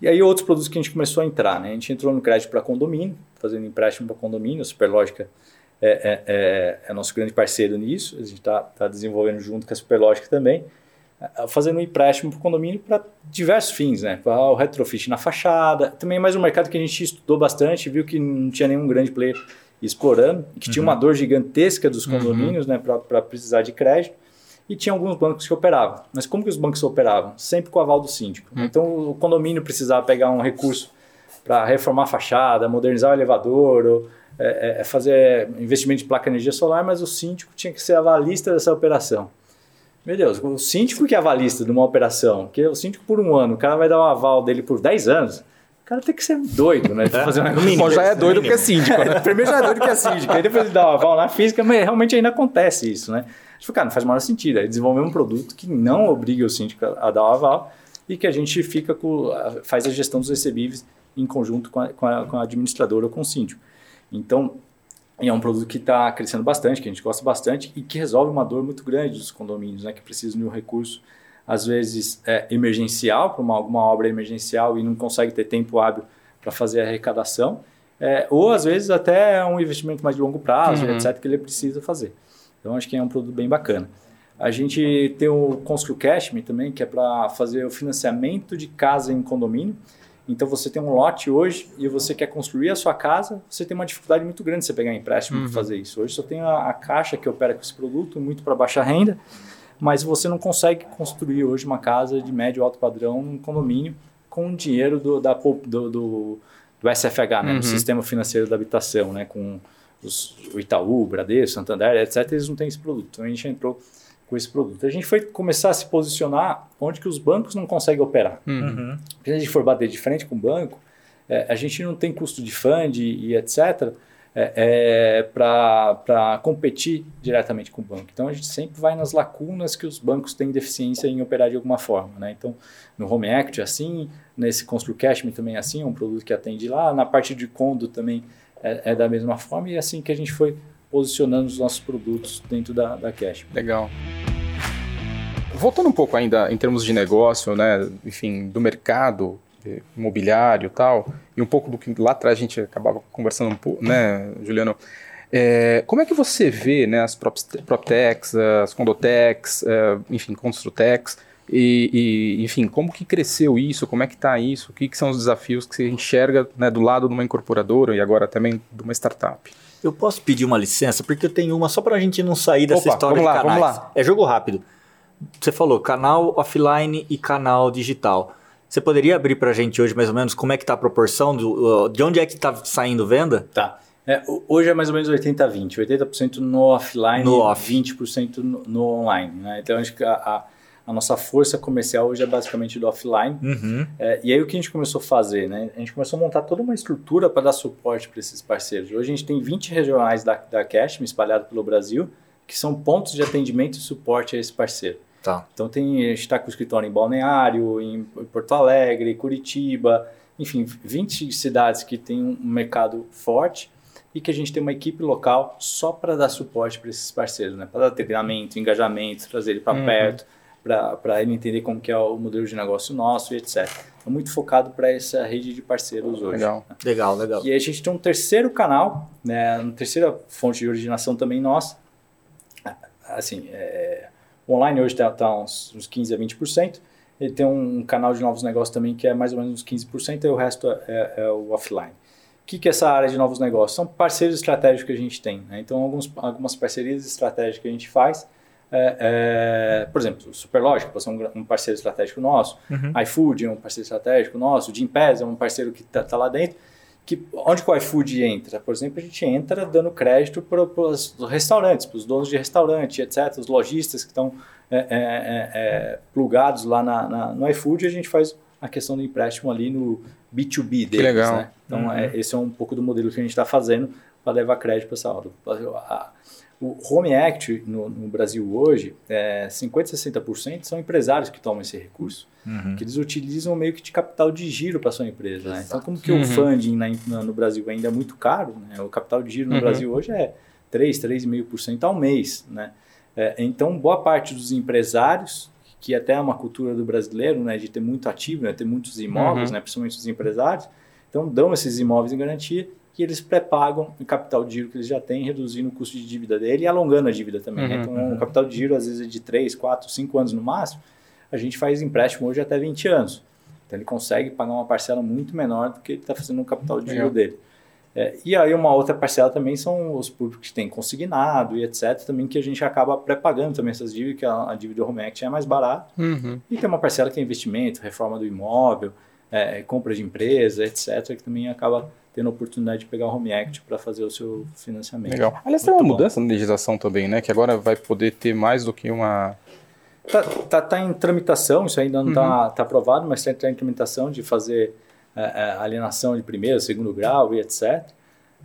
E aí outros produtos que a gente começou a entrar, né? A gente entrou no crédito para condomínio, fazendo empréstimo para condomínio, Superlógica é, é, é, é, nosso grande parceiro nisso, a gente está tá desenvolvendo junto com a Superlógica também, é, fazendo um empréstimo para o condomínio para diversos fins, né? Para o retrofit na fachada, também é mais um mercado que a gente estudou bastante, viu que não tinha nenhum grande player explorando, que uhum. tinha uma dor gigantesca dos uhum. condomínios, uhum. né, para precisar de crédito, e tinha alguns bancos que operavam. Mas como que os bancos operavam? Sempre com o aval do síndico. Uhum. Então o condomínio precisava pegar um recurso para reformar a fachada, modernizar o elevador, ou é, é, é, fazer investimento de placa de energia solar, mas o síndico tinha que ser avalista dessa operação. Meu Deus, o síndico que é avalista de uma operação, que o síndico por um ano, o cara vai dar um aval dele por 10 anos, o cara tem que ser doido, né? fazer um mínimo, já é doido porque é síndico, né? Primeiro já é doido porque é síndico, aí depois ele dá um aval na física, mas realmente ainda acontece isso, né? A gente falou, cara, não faz o menor sentido. Aí desenvolver um produto que não obrigue o síndico a, dar o aval e que a gente fica com, faz a gestão dos recebíveis em conjunto com a, com a, com a administradora ou com o síndico. Então, é um produto que está crescendo bastante, que a gente gosta bastante e que resolve uma dor muito grande dos condomínios, né? Que precisam de um recurso, às vezes, é, emergencial, para alguma obra emergencial e não consegue ter tempo hábil para fazer a arrecadação. É, ou, às vezes, até um investimento mais de longo prazo, uhum. etc., que ele precisa fazer. Então, acho que é um produto bem bacana. A gente tem o Constru Cashme também, que é para fazer o financiamento de casa em condomínio. Então você tem um lote hoje e você quer construir a sua casa, você tem uma dificuldade muito grande de você pegar empréstimo uhum. para fazer isso. Hoje só tem a, a, caixa que opera com esse produto, muito para baixa renda, mas você não consegue construir hoje uma casa de médio alto padrão num condomínio com dinheiro do, da, do, do, do SFH, né, uhum. do Sistema Financeiro da Habitação, né, com os, o Itaú, o Bradesco, Santander, etc. Eles não têm esse produto. Então a gente entrou com esse produto. A gente foi começar a se posicionar onde que os bancos não conseguem operar. Uhum. Se a gente for bater de frente com o banco, é, a gente não tem custo de fund e, e etc. É, é, para competir diretamente com o banco. Então a gente sempre vai nas lacunas que os bancos têm deficiência em operar de alguma forma. Né? Então no Home Act é assim, nesse Constru Cashme também é assim, é um produto que atende lá, na parte de condo também é, é da mesma forma e é assim que a gente foi posicionando os nossos produtos dentro da, da Cash. Legal. Voltando um pouco ainda em termos de negócio, né, enfim, do mercado imobiliário e tal, e um pouco do que lá atrás a gente acabava conversando um pouco, né, Juliano? É, como é que você vê né, as PropTechs, as Condotecs, é, enfim, Construtecs, e, e, enfim, como que cresceu isso, como é que está isso, o que, que, são os desafios que você enxerga né, do lado de uma incorporadora e agora também de uma startup? Eu posso pedir uma licença, porque eu tenho uma só para a gente não sair dessa Opa, história vamos lá, de canais. Vamos lá. É jogo rápido. Você falou canal offline e canal digital. Você poderia abrir para a gente hoje mais ou menos como é que está a proporção, do, de onde é que está saindo venda? Tá. É, hoje é mais ou menos 80-20. 80%, no offline no off. 20% no, no online. Né? Então, acho que a, a a nossa força comercial hoje é basicamente do offline. Uhum. É, e aí o que a gente começou a fazer? Né? A gente começou a montar toda uma estrutura para dar suporte para esses parceiros. Hoje a gente tem 20 regionais da, da Cashme espalhados pelo Brasil, que são pontos de atendimento e suporte a esse parceiro. Tá. Então tem, a gente está com o escritório em Balneário, em Porto Alegre, Curitiba, enfim, 20 cidades que têm um mercado forte e que a gente tem uma equipe local só para dar suporte para esses parceiros, né? para dar treinamento, engajamento, trazer ele para uhum. perto para ele entender como que é o modelo de negócio nosso e etc. É muito focado para essa rede de parceiros hoje. Legal, né? legal, legal. E a gente tem um terceiro canal, né, uma terceira fonte de originação também nossa. Assim, é, online hoje está tá uns, uns 15 a 20%. Ele tem um canal de novos negócios também que é mais ou menos uns 15% e o resto é, é, é o offline. O que, que é essa área de novos negócios? São parceiros estratégicos que a gente tem. Né? Então, alguns, algumas parcerias estratégicas que a gente faz é, é, por exemplo, Superlógica, você é um, um parceiro estratégico nosso, uhum. iFood é um parceiro estratégico nosso, o Gimpass é um parceiro que está tá lá dentro. Que, onde que o iFood entra? Por exemplo, a gente entra dando crédito para os restaurantes, para os donos de restaurante, etc., os lojistas que estão é, é, é, é, plugados lá na, na, no iFood, a gente faz a questão do empréstimo ali no B2B deles. Que legal. Né? Então, uhum. esse é um pouco do modelo que a gente está fazendo para levar crédito para essa aula. O Home Act no, no Brasil hoje, é, 50% 60% são empresários que tomam esse recurso, uhum. que eles utilizam meio que de capital de giro para sua empresa. Né? Então, como que uhum. o funding na, na, no Brasil ainda é muito caro, né? o capital de giro no uhum. Brasil hoje é 3, 3,5% ao mês. Né? É, então, boa parte dos empresários, que até é uma cultura do brasileiro, né, de ter muito ativo, né, ter muitos imóveis, uhum. né, principalmente os empresários, então dão esses imóveis em garantia que eles pré-pagam o capital de giro que eles já têm, reduzindo o custo de dívida dele e alongando a dívida também. Né? Uhum, né? Então, uhum. o capital de giro às vezes é de 3, 4, 5 anos no máximo. A gente faz empréstimo hoje até 20 anos. Então, ele consegue pagar uma parcela muito menor do que ele está fazendo no capital de giro dele. É, e aí, uma outra parcela também são os públicos que têm consignado e etc. Também que a gente acaba pré-pagando também essas dívidas, que a, a dívida do Home Act é mais barata. Uhum. E tem uma parcela que é investimento, reforma do imóvel, é, compra de empresa, etc., que também acaba tendo a oportunidade de pegar o Home Act para fazer o seu financiamento. Legal. Aliás, tem uma bom. mudança na legislação também, né? Que agora vai poder ter mais do que uma. Tá, tá, tá em tramitação, isso ainda não está uhum. tá aprovado, mas está em tramitação de fazer é, é, alienação de primeiro, segundo grau e etc.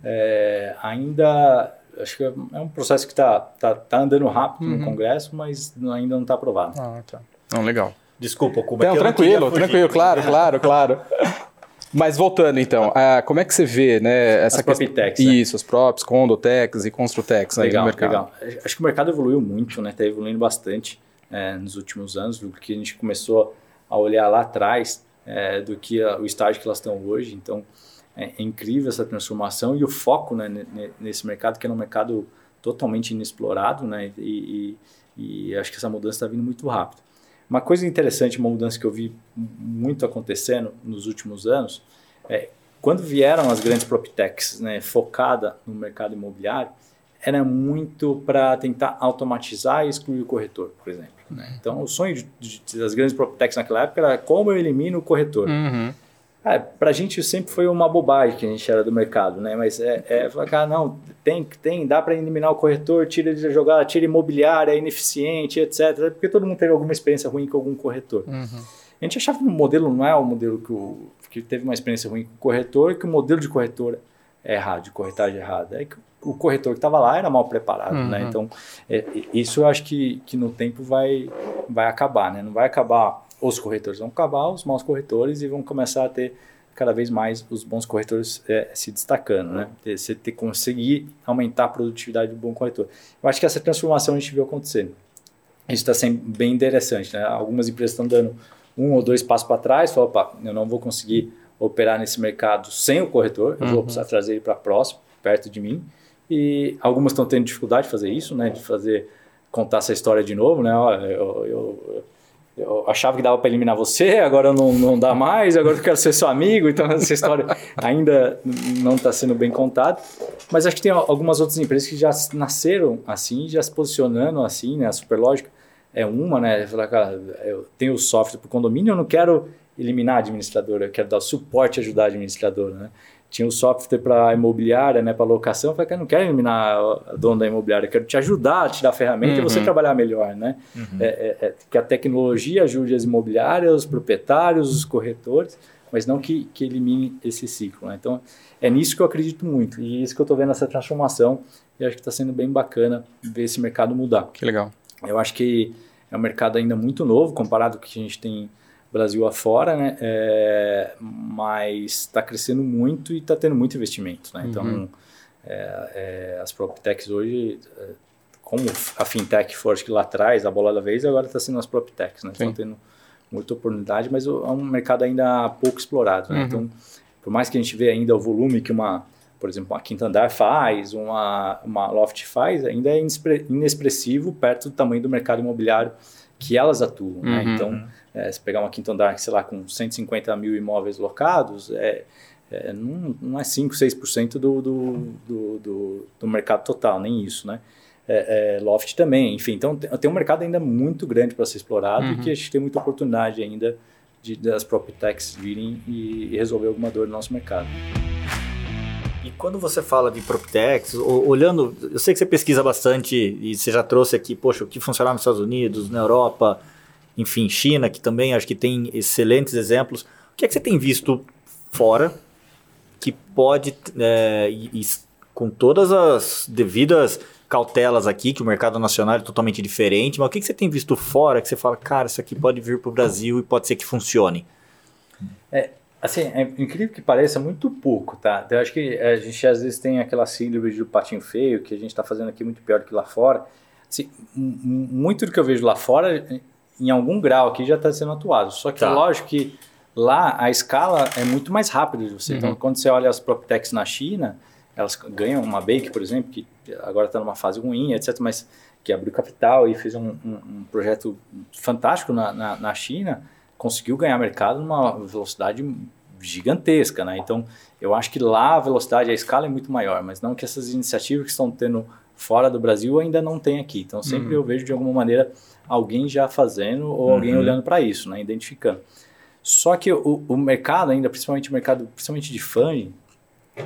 É, ainda acho que é um processo que está tá, tá andando rápido uhum. no Congresso, mas ainda não está aprovado. Ah, tá. Não, legal. Desculpa, Cuba. Não, tranquilo, tranquilo, claro, claro, claro. Mas voltando então, uh, como é que você vê, né, essa as questão... Propitex, né? Isso, as props, Condotex e Construtex legal, aí no mercado. Legal. Acho que o mercado evoluiu muito, né? Está evoluindo bastante é, nos últimos anos, do que a gente começou a olhar lá atrás é, do que a, o estágio que elas estão hoje. Então, é, é, incrível essa transformação e o foco né, nesse mercado, que é um mercado totalmente inexplorado, né? E, e, e acho que essa mudança está vindo muito rápido. Uma coisa interessante, uma mudança que eu vi muito acontecendo nos últimos anos, é quando vieram as grandes proptechs né, focada no mercado imobiliário, era muito para tentar automatizar e excluir o corretor, por exemplo. Né? Então, o sonho de, de, das grandes proptechs naquela época era como eu elimino o corretor. Uhum. É, para a gente sempre foi uma bobagem que a gente era do mercado, né? Mas é, é falar, cara, não, tem, tem, dá para eliminar o corretor, tira de jogada, tira imobiliária, é ineficiente, etc. Porque todo mundo teve alguma experiência ruim com algum corretor. Uhum. A gente achava que o modelo não é o modelo que, o, que teve uma experiência ruim com o corretor, que o modelo de corretor é errado, de corretagem errada. É que o corretor que estava lá era mal preparado, né? uhum. né? Então, é, isso eu acho que, que no tempo vai, vai acabar, né? Não vai acabar os corretores vão acabar, os maus corretores, e vão começar a ter cada vez mais os bons corretores é, se destacando, né? Você ter, conseguir aumentar a produtividade do bom corretor. Eu acho que essa transformação a gente viu acontecendo. Isso está sendo bem interessante, né? Algumas empresas estão dando um ou dois passos para trás, falam, opa, eu não vou conseguir operar nesse mercado sem o corretor, eu uhum. vou precisar trazer ele para próximo, perto de mim. E algumas estão tendo dificuldade de fazer isso, né? De fazer contar essa história de novo, né? Olha, eu, eu, eu achava que dava para eliminar você, agora não, não dá mais, agora eu quero ser seu amigo, então essa história ainda não está sendo bem contada. Mas acho que tem algumas outras empresas que já nasceram assim, já se posicionando assim, né? A Superlógica é uma, né? Falar, cara, eu tenho o software para o condomínio, eu não quero eliminar a administradora, eu quero dar suporte e ajudar a administradora, né? Tinha o software para imobiliária, né, para locação. Eu falei, cara, não quero eliminar o dono da imobiliária, quero te ajudar a te dar a ferramenta uhum. e você uhum. trabalhar melhor, né? Uhum. É, é, é, que a tecnologia ajude as imobiliárias, os proprietários, os corretores, mas não que, que elimine esse ciclo. Né? Então, é nisso que eu acredito muito e é isso que eu estou vendo essa transformação e acho que está sendo bem bacana ver esse mercado mudar. Que legal. Eu acho que é um mercado ainda muito novo comparado com o que a gente tem Brasil afora, né? É, mas está crescendo muito e está tendo muito investimento, né? Então, uhum. é, é, as PropTechs hoje, é, como a fintech forte que lá atrás, a bola da vez, agora está sendo as PropTechs, né? Estão tendo muita oportunidade, mas é um mercado ainda pouco explorado, né? Uhum. Então, por mais que a gente vê ainda o volume que uma, por exemplo, uma Quinta Andar faz, uma, uma Loft faz, ainda é inexpressivo perto do tamanho do mercado imobiliário que elas atuam, né? uhum. né? Então, é, se pegar uma quinta andar, sei lá, com 150 mil imóveis locados, é, é, não, não é 5, 6% do, do, do, do, do mercado total, nem isso, né? É, é, loft também, enfim, então tem, tem um mercado ainda muito grande para ser explorado uhum. e que a gente tem muita oportunidade ainda de, das techs virem e, e resolver alguma dor no nosso mercado. E quando você fala de PropTechs, olhando, eu sei que você pesquisa bastante e você já trouxe aqui, poxa, o que funcionava nos Estados Unidos, na Europa, enfim, China, que também acho que tem excelentes exemplos. O que é que você tem visto fora que pode, é, e, e, com todas as devidas cautelas aqui, que o mercado nacional é totalmente diferente, mas o que, que você tem visto fora que você fala, cara, isso aqui pode vir para o Brasil e pode ser que funcione? É, assim, é incrível que pareça muito pouco, tá? Eu acho que a gente às vezes tem aquela síndrome do patinho feio, que a gente está fazendo aqui muito pior do que lá fora. Assim, muito do que eu vejo lá fora em algum grau aqui já está sendo atuado. Só que tá. lógico que lá a escala é muito mais rápida de você. Então, uhum. Então, quando você olha as PropTechs na China, elas ganham uma Bake, por exemplo, que agora está numa fase ruim, etc., mas que abriu capital e fez um, um, um projeto fantástico na, na, na, China, conseguiu ganhar mercado numa velocidade gigantesca, né? Então, eu acho que lá a velocidade, a escala é muito maior, mas não que essas iniciativas que estão tendo fora do Brasil ainda não tem aqui. Então, sempre uhum. eu vejo de alguma maneira alguém já fazendo ou uhum. alguém olhando para isso, né, identificando. Só que o, o, mercado ainda, principalmente o mercado, principalmente de funding,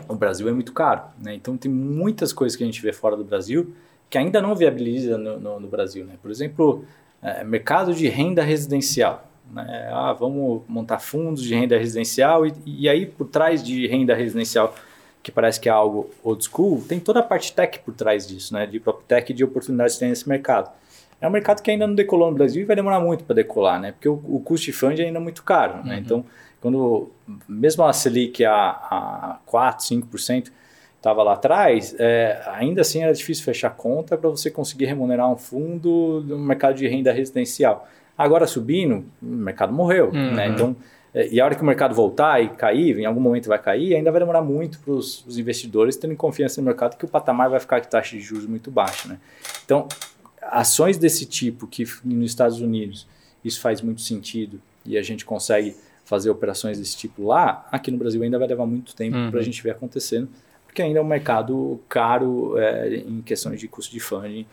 o Brasil é muito caro, né? Então tem muitas coisas que a gente vê fora do Brasil que ainda não viabiliza no, no, no Brasil, né? Por exemplo, é, mercado de renda residencial. Né? Ah, vamos montar fundos de renda residencial e, e aí por trás de renda residencial que parece que é algo old school, tem toda a parte tech por trás disso, né? De prop tech e de oportunidades que tem nesse mercado. é um mercado que ainda não decolou no Brasil e vai demorar muito para decolar, né? Porque o, o custo de funding ainda é muito caro, né? Uhum. Então, quando mesmo a Selic a, a 4, 5% estava lá atrás, é, ainda assim era difícil fechar conta para você conseguir remunerar um fundo no mercado de renda residencial. Agora subindo, o mercado morreu, uhum. né? Então, e a hora que o mercado voltar e cair, em algum momento vai cair, ainda vai demorar muito para os investidores terem confiança no mercado que o patamar vai ficar com taxa de juros muito baixa, né? Então, ações desse tipo que nos Estados Unidos isso faz muito sentido e a gente consegue fazer operações desse tipo lá, aqui no Brasil ainda vai levar muito tempo uhum. para a gente ver acontecendo, porque ainda é um mercado caro é, em questões de custo de funding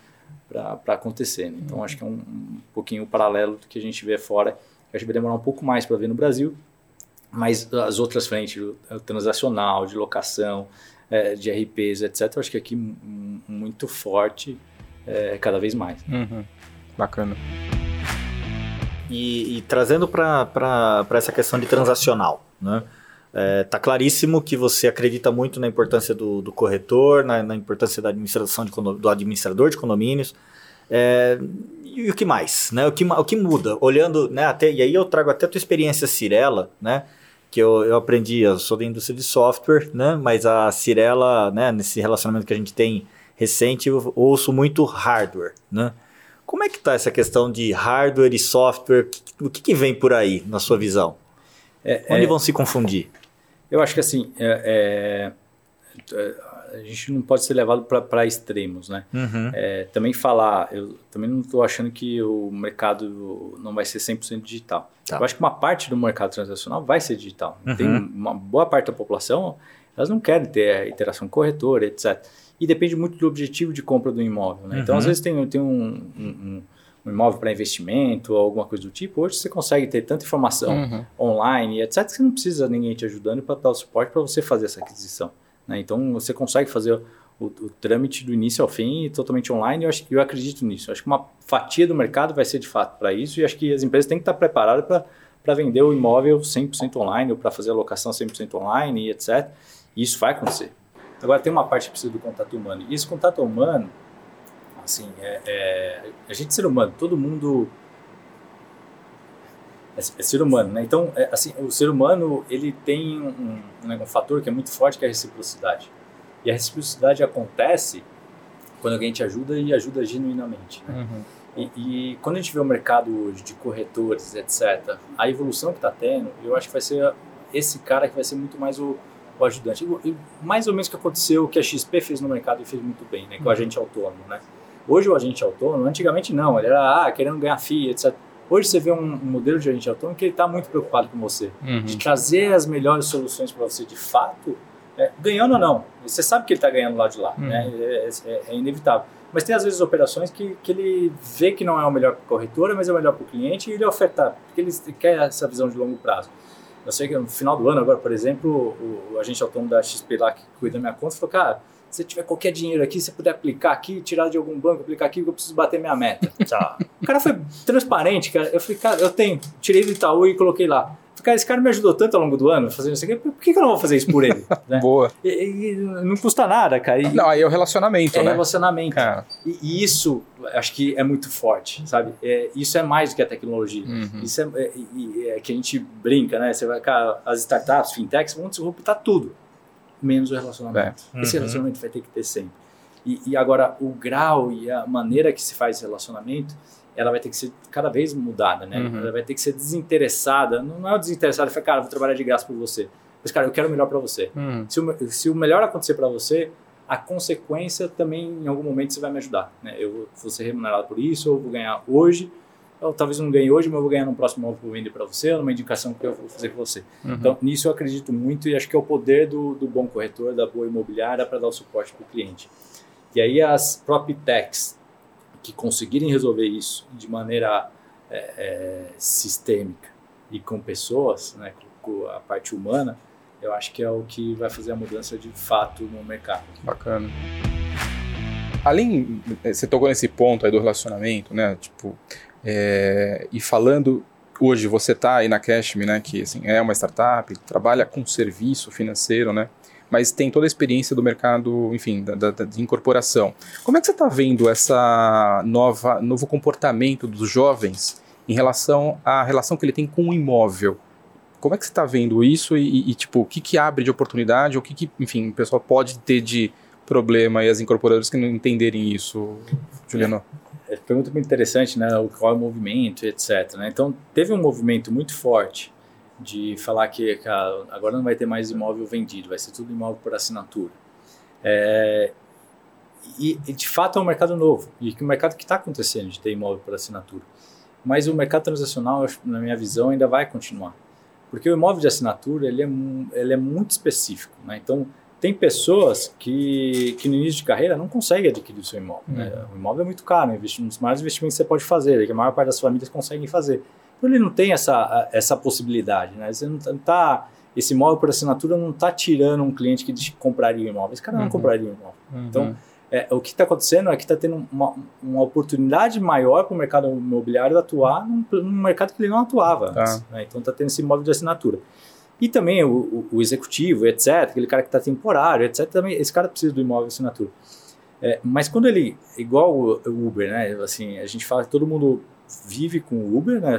para acontecer. Né? Então, uhum. acho que é um, um pouquinho paralelo do que a gente vê fora. A gente vai demorar um pouco mais para ver no Brasil, mas as outras frentes, o transacional, de locação, é, de RPs, etc., acho que aqui muito forte é, cada vez mais. Uhum. Bacana. E, e trazendo para essa questão de transacional, né? É, tá claríssimo que você acredita muito na importância do, do corretor, na, na, importância da administração de, do administrador de condomínios. É, e o que mais? Né? O, que, o que muda? Olhando, né, até, e aí eu trago até a tua experiência Cirela, né? Que eu, eu aprendi, eu sou da indústria de software, né? Mas a Cirela, né, nesse relacionamento que a gente tem recente, eu ouço muito hardware, né? Como é que está essa questão de hardware e software? O que, que vem por aí, na sua visão? É, Onde é, vão se confundir? Eu acho que assim, é, é a gente não pode ser levado para extremos, né? Uhum. É, também falar, eu também não estou achando que o mercado não vai ser 100% digital. Tá. Eu acho que uma parte do mercado transacional vai ser digital. Uhum. Tem uma boa parte da população, elas não querem ter interação corretora, etc e depende muito do objetivo de compra do imóvel. Né? Uhum. Então, às uhum. vezes, tem, tem um, um, um imóvel para investimento ou alguma coisa do tipo. Hoje, você consegue ter tanta informação uhum. online, etc., que você não precisa de ninguém te ajudando para dar o suporte para você fazer essa aquisição. Né? Então, você consegue fazer o, o, trâmite do início ao fim totalmente online. Eu, acho, eu acredito nisso. Eu acho que uma fatia do mercado vai ser de fato para isso e acho que as empresas têm que estar preparadas para para vender o imóvel 100% online ou para fazer a locação 100% online, etc. E isso vai acontecer. Agora, tem uma parte que precisa do contato humano. E esse contato humano, assim, é, é a gente ser humano, todo mundo é, é ser humano, né? Então, é, assim, o ser humano, ele tem um, um, né, um, fator que é muito forte, que é a reciprocidade. E a reciprocidade acontece quando alguém te ajuda e ajuda genuinamente, né? Uhum. E, e, quando a gente vê o mercado hoje de corretores, etc., a evolução que está tendo, eu acho que vai ser esse cara que vai ser muito mais o, o ajudante. E, mais ou menos o que aconteceu, o que a XP fez no mercado e fez muito bem, né? Com o uhum. agente autônomo, né? Hoje o agente autônomo, antigamente não, ele era ah, querendo ganhar FII, etc. Hoje você vê um, um modelo de agente autônomo que ele está muito preocupado com você, uhum. de trazer as melhores soluções para você de fato, é, ganhando ou não. Você sabe que ele está ganhando lá de lá, uhum. né? É, é, é, inevitável. Mas tem às vezes operações que, que ele vê que não é o melhor para a corretora, mas é o melhor para o cliente e ele oferta, porque ele quer essa visão de longo prazo. Eu sei que no final do ano, agora, por exemplo, o, o agente autônomo da XP lá que cuida da minha conta falou, cara, se tiver qualquer dinheiro aqui, se puder aplicar aqui, tirar de algum banco, aplicar aqui, eu preciso bater minha meta. Tá. o cara foi transparente, cara. Eu falei, cara, eu tenho, tirei do Itaú e coloquei lá. Cara, esse cara me ajudou tanto ao longo do ano fazendo isso aqui, por que, que eu não vou fazer isso por ele? Né? Boa. E, e, não custa nada, cara. E, não, aí é o relacionamento, é né? É relacionamento. Cara. E, e, isso, acho que é muito forte, sabe? É, isso é mais do que a tecnologia. Uhum. Isso é, é, é, que a gente brinca, né? Você vai, cara, as startups, fintechs vão disruptar tudo, menos o relacionamento. É. Esse uhum. relacionamento vai ter que ter sempre. E, e agora, o grau e a maneira que se faz esse relacionamento ela vai ter que ser cada vez mudada, né? Uhum. Ela vai ter que ser desinteressada. Não é o desinteressado, fala, cara, vou trabalhar de graça por você. Mas, cara, eu quero o melhor para você. Uhum. Se, o, se o melhor acontecer para você, a consequência também, em algum momento, você vai me ajudar. Né? Eu vou ser remunerado por isso, ou vou ganhar hoje, ou talvez não ganhe hoje, mas eu vou ganhar no próximo ano que eu vou vender para você, numa indicação que eu vou fazer com você. Uhum. Então, nisso eu acredito muito e acho que é o poder do, do bom corretor, da boa imobiliária para dar o suporte para o cliente. E aí as PropTechs que conseguirem resolver isso de maneira é, é, sistêmica e com pessoas, né, com a parte humana, eu acho que é o que vai fazer a mudança de fato no mercado. Bacana. Além, é, você tocou nesse ponto aí do relacionamento, né? Tipo, é, e falando hoje você está aí na Cashme, né? Que assim, é uma startup, trabalha com serviço financeiro, né? mas tem toda a experiência do mercado, enfim, da, da, de incorporação. Como é que você está vendo essa nova novo comportamento dos jovens em relação à relação que ele tem com o imóvel? Como é que você está vendo isso e, e, tipo, o que, que abre de oportunidade, o que, que, enfim, o pessoal pode ter de problema e as incorporadoras que não entenderem isso, Juliano? Pergunta muito interessante, né? Qual é o movimento, etc. Né? Então, teve um movimento muito forte de falar que cara, agora não vai ter mais imóvel vendido, vai ser tudo imóvel por assinatura. É, e, e, de fato é um mercado novo e que o mercado que está acontecendo de ter imóvel por assinatura. Mas o mercado transacional, na minha visão, ainda vai continuar. Porque o imóvel de assinatura ele é, ele é muito específico. Né? Então, tem pessoas que, que no início de carreira não conseguem adquirir o seu imóvel. Uhum. Né? O imóvel é muito caro, é um dos maiores investimentos que você pode fazer, que a maior parte das famílias conseguem fazer. Então, ele não tem essa, essa possibilidade. Né? Você não está esse imóvel por assinatura não está tirando um cliente que compraria o imóvel. Esse cara não uhum. compraria o imóvel. Uhum. Então, é, o que está acontecendo é que está tendo uma, uma oportunidade maior para o mercado imobiliário atuar num, num, mercado que ele não atuava tá. antes. Né? Então está tendo esse imóvel de assinatura. E também o, o, o executivo, etc., aquele cara que está temporário, etc., também, esse cara precisa do imóvel assinatura. É, mas quando ele, igual o, Uber, né? Assim, a gente fala que todo mundo vive com o Uber, né?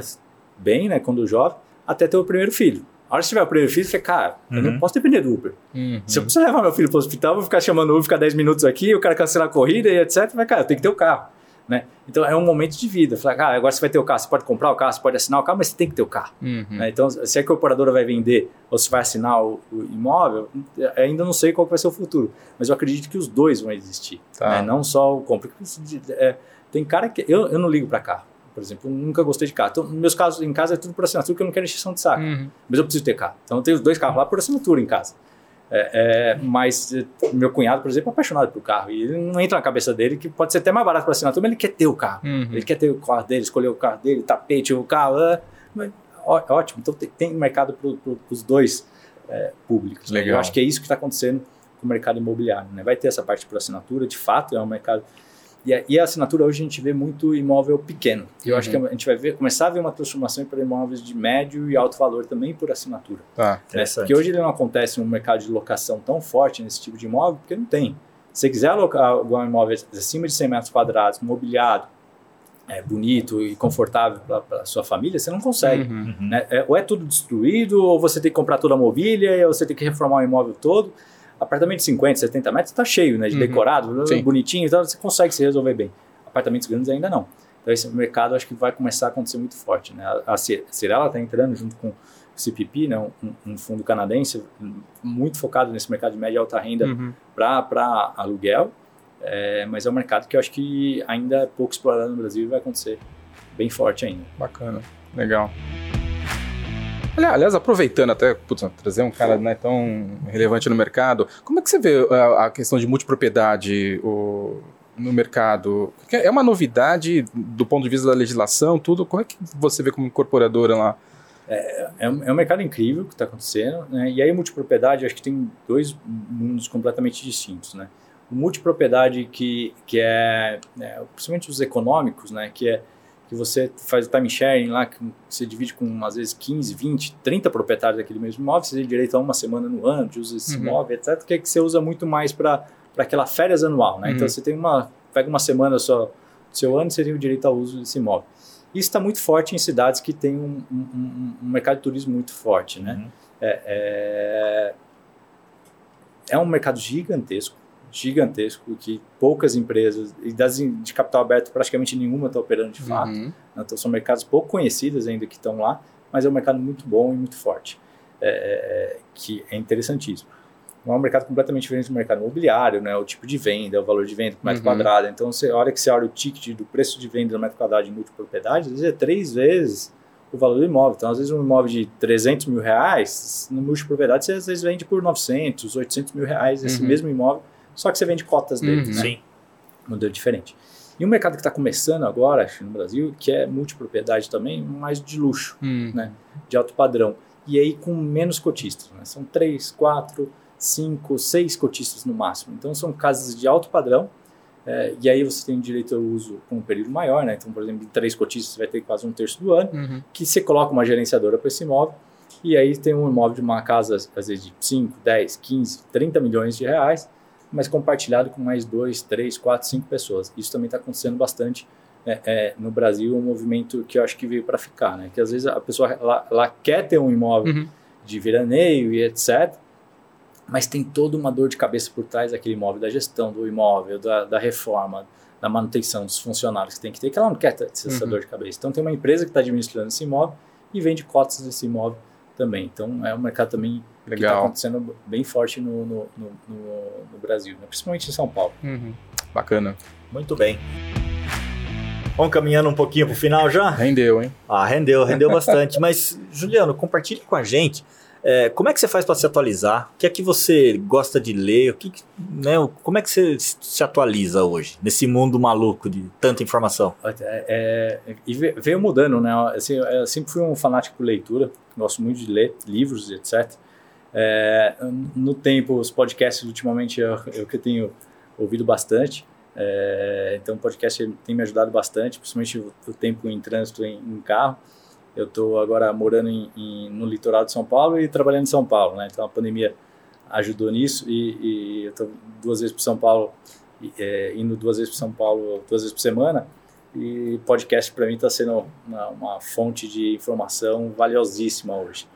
Bem, né? Quando jovem, até ter o primeiro filho. A hora que tiver o primeiro filho, você cara, uhum. eu não uhum. posso depender do Uber. Uhum. Se eu precisar levar meu filho para o hospital, vou ficar chamando o Uber, ficar 10 minutos aqui, o cara cancelar a corrida e etc. Mas, cara, eu tenho que ter o carro. Né? Então é um momento de vida. Falar, cara, agora você vai ter o carro, você pode comprar o carro, você pode assinar o carro, mas você tem que ter o carro. Uhum. Né? Então, se a incorporadora vai vender ou se vai assinar o, o, imóvel, ainda não sei qual vai ser o futuro. Mas eu acredito que os dois vão existir. Tá. Né? Não só o compra. É, tem cara que. Eu, eu não ligo para carro por exemplo. Eu nunca gostei de carro. Então, meus casos em casa é tudo por assinatura, porque eu não quero encheção de saco. Uhum. Mas eu preciso ter carro. Então, eu tenho dois carros lá por assinatura em casa. É, é, mas eh, meu cunhado, por exemplo, é apaixonado pelo carro. E ele não entra na cabeça dele que pode ser até mais barato para assinatura, mas ele quer ter o carro. Uhum. Ele quer ter o carro dele, escolher o carro dele, tapete, o carro. É, mas, ó, ótimo. Então, tem, tem mercado para pro, os dois é, públicos. Né? Eu acho que é isso que está acontecendo com o mercado imobiliário. Né? Vai ter essa parte por assinatura, de fato, é um mercado e a, e a, assinatura hoje a gente vê muito imóvel pequeno. E eu uhum. acho que a gente vai ver, começar a ver uma transformação para imóveis de médio e alto valor também por assinatura. Ah, né? Porque hoje ele não acontece um mercado de locação tão forte nesse tipo de imóvel, porque não tem. Se você quiser alocar algum imóvel acima de 100 metros quadrados, mobiliado, é, bonito e confortável para a sua família, você não consegue. Uhum. Né? É, ou é tudo destruído, ou você tem que comprar toda a mobília, ou você tem que reformar o imóvel todo apartamento de 50, 70 metros está cheio, né? De uhum. decorado, Sim. bonitinho, então você consegue se resolver bem. Apartamentos grandes ainda não. Então esse mercado acho que vai começar a acontecer muito forte, né? A Cirela está entrando junto com o CPP, né? Um, um, fundo canadense muito focado nesse mercado de média e alta renda uhum. para aluguel, é, mas é um mercado que eu acho que ainda é pouco explorado no Brasil e vai acontecer bem forte ainda. Bacana, legal. Aliás, aproveitando até, putz, trazer um cara não é tão relevante no mercado, como é que você vê a, a questão de multipropriedade o, no mercado? É uma novidade do ponto de vista da legislação, tudo? Como é que você vê como incorporadora lá? É, é, um, é um mercado incrível que está acontecendo, né? E aí, multipropriedade, acho que tem dois mundos completamente distintos, né? O multipropriedade que, que é, é, principalmente os econômicos, né? Que é que você faz o time sharing lá, que você divide com às vezes 15, 20, 30 proprietários daquele mesmo imóvel, você tem direito a uma semana no ano de uso desse uhum. imóvel, etc., que, é que você usa muito mais para aquela férias anual, né? Então, uhum. Então você tem uma, pega uma semana só do seu ano, você tem o direito ao uso desse imóvel. Isso está muito forte em cidades que têm um, um, um, mercado de turismo muito forte, né? Uhum. É, é, é um mercado gigantesco, gigantesco que poucas empresas, e das de capital aberto praticamente nenhuma está operando de fato. Uhum. Né? Então são mercados pouco conhecidos ainda que estão lá, mas é um mercado muito bom e muito forte, é, é, que é interessantíssimo. Não é um mercado completamente diferente do mercado imobiliário, né? o tipo de venda, o valor de venda por metro uhum. quadrado. Então, você, a hora que você olha o ticket do preço de venda do metro quadrado de multipropriedade, às vezes é três vezes o valor do imóvel. Então, às vezes, um imóvel de 300 mil reais, no multipropriedade, você às vezes vende por 900, 800 mil reais esse uhum. mesmo imóvel só que você vende cotas dele, uhum. né? Sim. Modelo diferente. E um mercado que está começando agora, acho, no Brasil, que é multipropriedade também, mais de luxo, uhum. né? De alto padrão. E aí com menos cotistas, né? São três, quatro, cinco, seis cotistas no máximo. Então são casas de alto padrão, é, e aí você tem direito ao uso com um período maior, né? Então, por exemplo, em três cotistas você vai ter quase um terço do ano, uhum. que você coloca uma gerenciadora para esse imóvel E aí tem um imóvel de uma casa, às vezes, de 5, 10, 15, 30 milhões de reais, mas compartilhado com mais 2, 3, 4, 5 pessoas. Isso também está acontecendo bastante é, é, no Brasil, um movimento que eu acho que veio para ficar, né? Que às vezes a pessoa ela quer ter um imóvel Uhum. de veraneio e etc., mas tem toda uma dor de cabeça por trás daquele imóvel, da gestão do imóvel, da, da reforma, da manutenção dos funcionários que tem que ter, que ela não quer ter essa Uhum. dor de cabeça. Então tem uma empresa que está administrando esse imóvel e vende cotas desse imóvel também. Então é um mercado também que está Legal. acontecendo bem forte no, no, no, no- no Brasil, né? principalmente em São Paulo. Uhum. Bacana. Muito bem. Vamos caminhando um pouquinho pro final já? Rendeu, hein? Ah, rendeu, rendeu bastante. Mas, Juliano, compartilhe com a gente. é, como é que você faz para se atualizar? O que é que você gosta de ler? O que, né, o- como é que você se atualiza hoje, nesse mundo maluco de tanta informação? É, é, e ve- veio mudando, né? Assim, eu sempre fui um fanático por leitura, gosto muito de ler livros, etc. É, no tempo, os podcasts, ultimamente, eu, eu que tenho ouvido bastante. É, então, o podcast tem me ajudado bastante, principalmente o, o tempo em trânsito em, em carro. Eu estou agora morando em- em- no litoral de São Paulo e trabalhando em São Paulo, né? Então, a pandemia ajudou nisso e, e eu estou duas vezes para São Paulo, e, é, indo duas vezes para São Paulo, duas vezes por semana. E podcast para mim está sendo uma, uma fonte de informação valiosíssima hoje.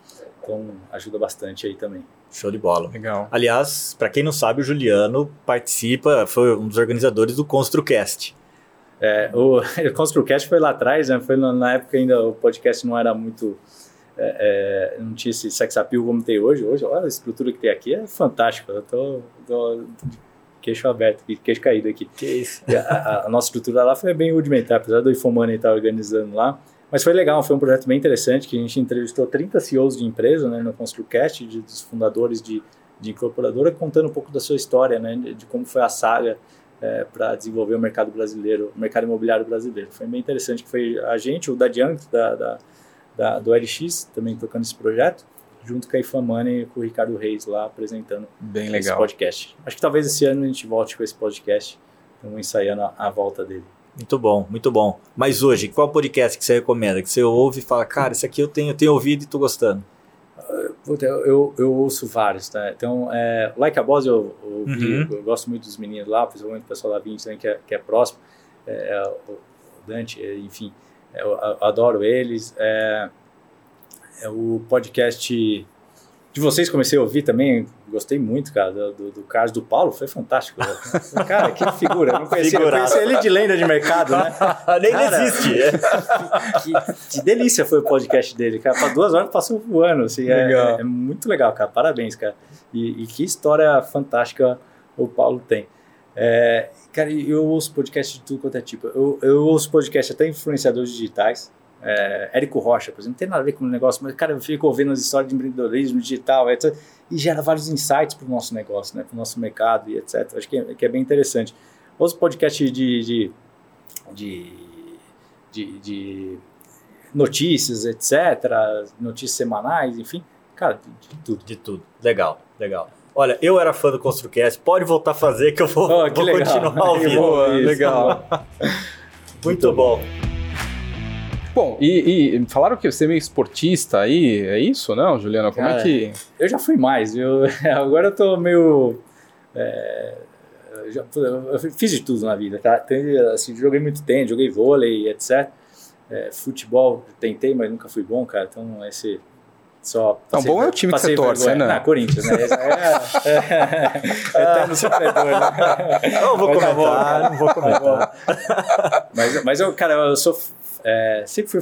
Então ajuda bastante aí também. Show de bola. Legal. Aliás, para quem não sabe, o Juliano participa, foi um dos organizadores do ConstruCast. É, o o ConstruCast foi lá atrás, né? Foi na, na época ainda o podcast não era muito. é, é, não tinha esse sex appeal como tem hoje. Hoje, olha a estrutura que tem aqui, é fantástico. Eu tô, tô queixo aberto, aqui, queixo caído aqui. Que isso? A, a- nossa estrutura lá foi bem rudimentar, apesar do Infomoney estar organizando lá. Mas foi legal, foi um projeto bem interessante, que a gente entrevistou 30 CEOs de empresa né, no ConstruCast, de, dos fundadores de, de incorporadora, contando um pouco da sua história, né, de, como foi a saga para desenvolver o mercado brasileiro, o mercado imobiliário brasileiro. Foi bem interessante, que foi a gente, o Dadian, da, da, da, do LX, também tocando esse projeto, junto com a Infomoney e com o Ricardo Reis lá apresentando Bem esse legal. podcast. Acho que talvez esse ano a gente volte com esse podcast. Estamos ensaiando a, a volta dele. Muito bom, muito bom. Mas hoje, qual podcast que você recomenda? Que você ouve e fala, cara, esse aqui eu tenho, eu tenho ouvido e tô gostando. Puta, eu, eu, eu ouço vários, tá? Então, é, Like a Boss eu, eu, Uhum. eu gosto muito dos meninos lá, principalmente o pessoal da 20 também, que é, que é próximo. É, o, o Dante, é, enfim, é, eu, adoro eles. É, é o podcast de vocês comecei a ouvir também, gostei muito, cara, do, do, do Carlos do Paulo, foi fantástico. Cara, que figura, eu não conhecia, eu ele de lenda de mercado, né? Nem Cara, existe. que, que delícia foi o podcast dele, cara. Para duas horas passou voando, assim. É, é- é muito legal, cara. Parabéns, cara. E, e que história fantástica o Paulo tem. É, cara, eu ouço podcast de tudo quanto é tipo. Eu, eu ouço podcast até influenciadores digitais. É, Érico Rocha, por exemplo, não tem nada a ver com o negócio, mas, cara, eu fico ouvindo as histórias de empreendedorismo digital, etc. E gera vários insights para o nosso negócio, né? Para o nosso mercado e etc. Acho que é, que é bem interessante. Ouço podcast de, de, de, de, de notícias, etc., notícias semanais, enfim, cara, de, de tudo. De tudo. Legal, legal. Olha, eu era fã do ConstruCast, pode voltar a fazer que eu vou, Oh, que vou legal. continuar ouvindo. Boa, legal. Muito bom. Bom, e, e falaram que você é meio esportista aí, é isso, não, Juliana? Como é Cara, que. Eu já fui mais, eu, agora eu tô meio. é, eu já- eu fiz de tudo na vida, tá? Assim, joguei muito tênis, joguei vôlei, etc. É, futebol, tentei, mas nunca fui bom, cara. Então, esse. Só Não, bom é o time que passei você torce, vergonha. né? Ah, Corinthians, né? Esse é, é, eterno sofredor, né? Não vou Mas tá bom. comentar, não vou comentar. Mas, mas eu, cara, eu sou. É, sempre fui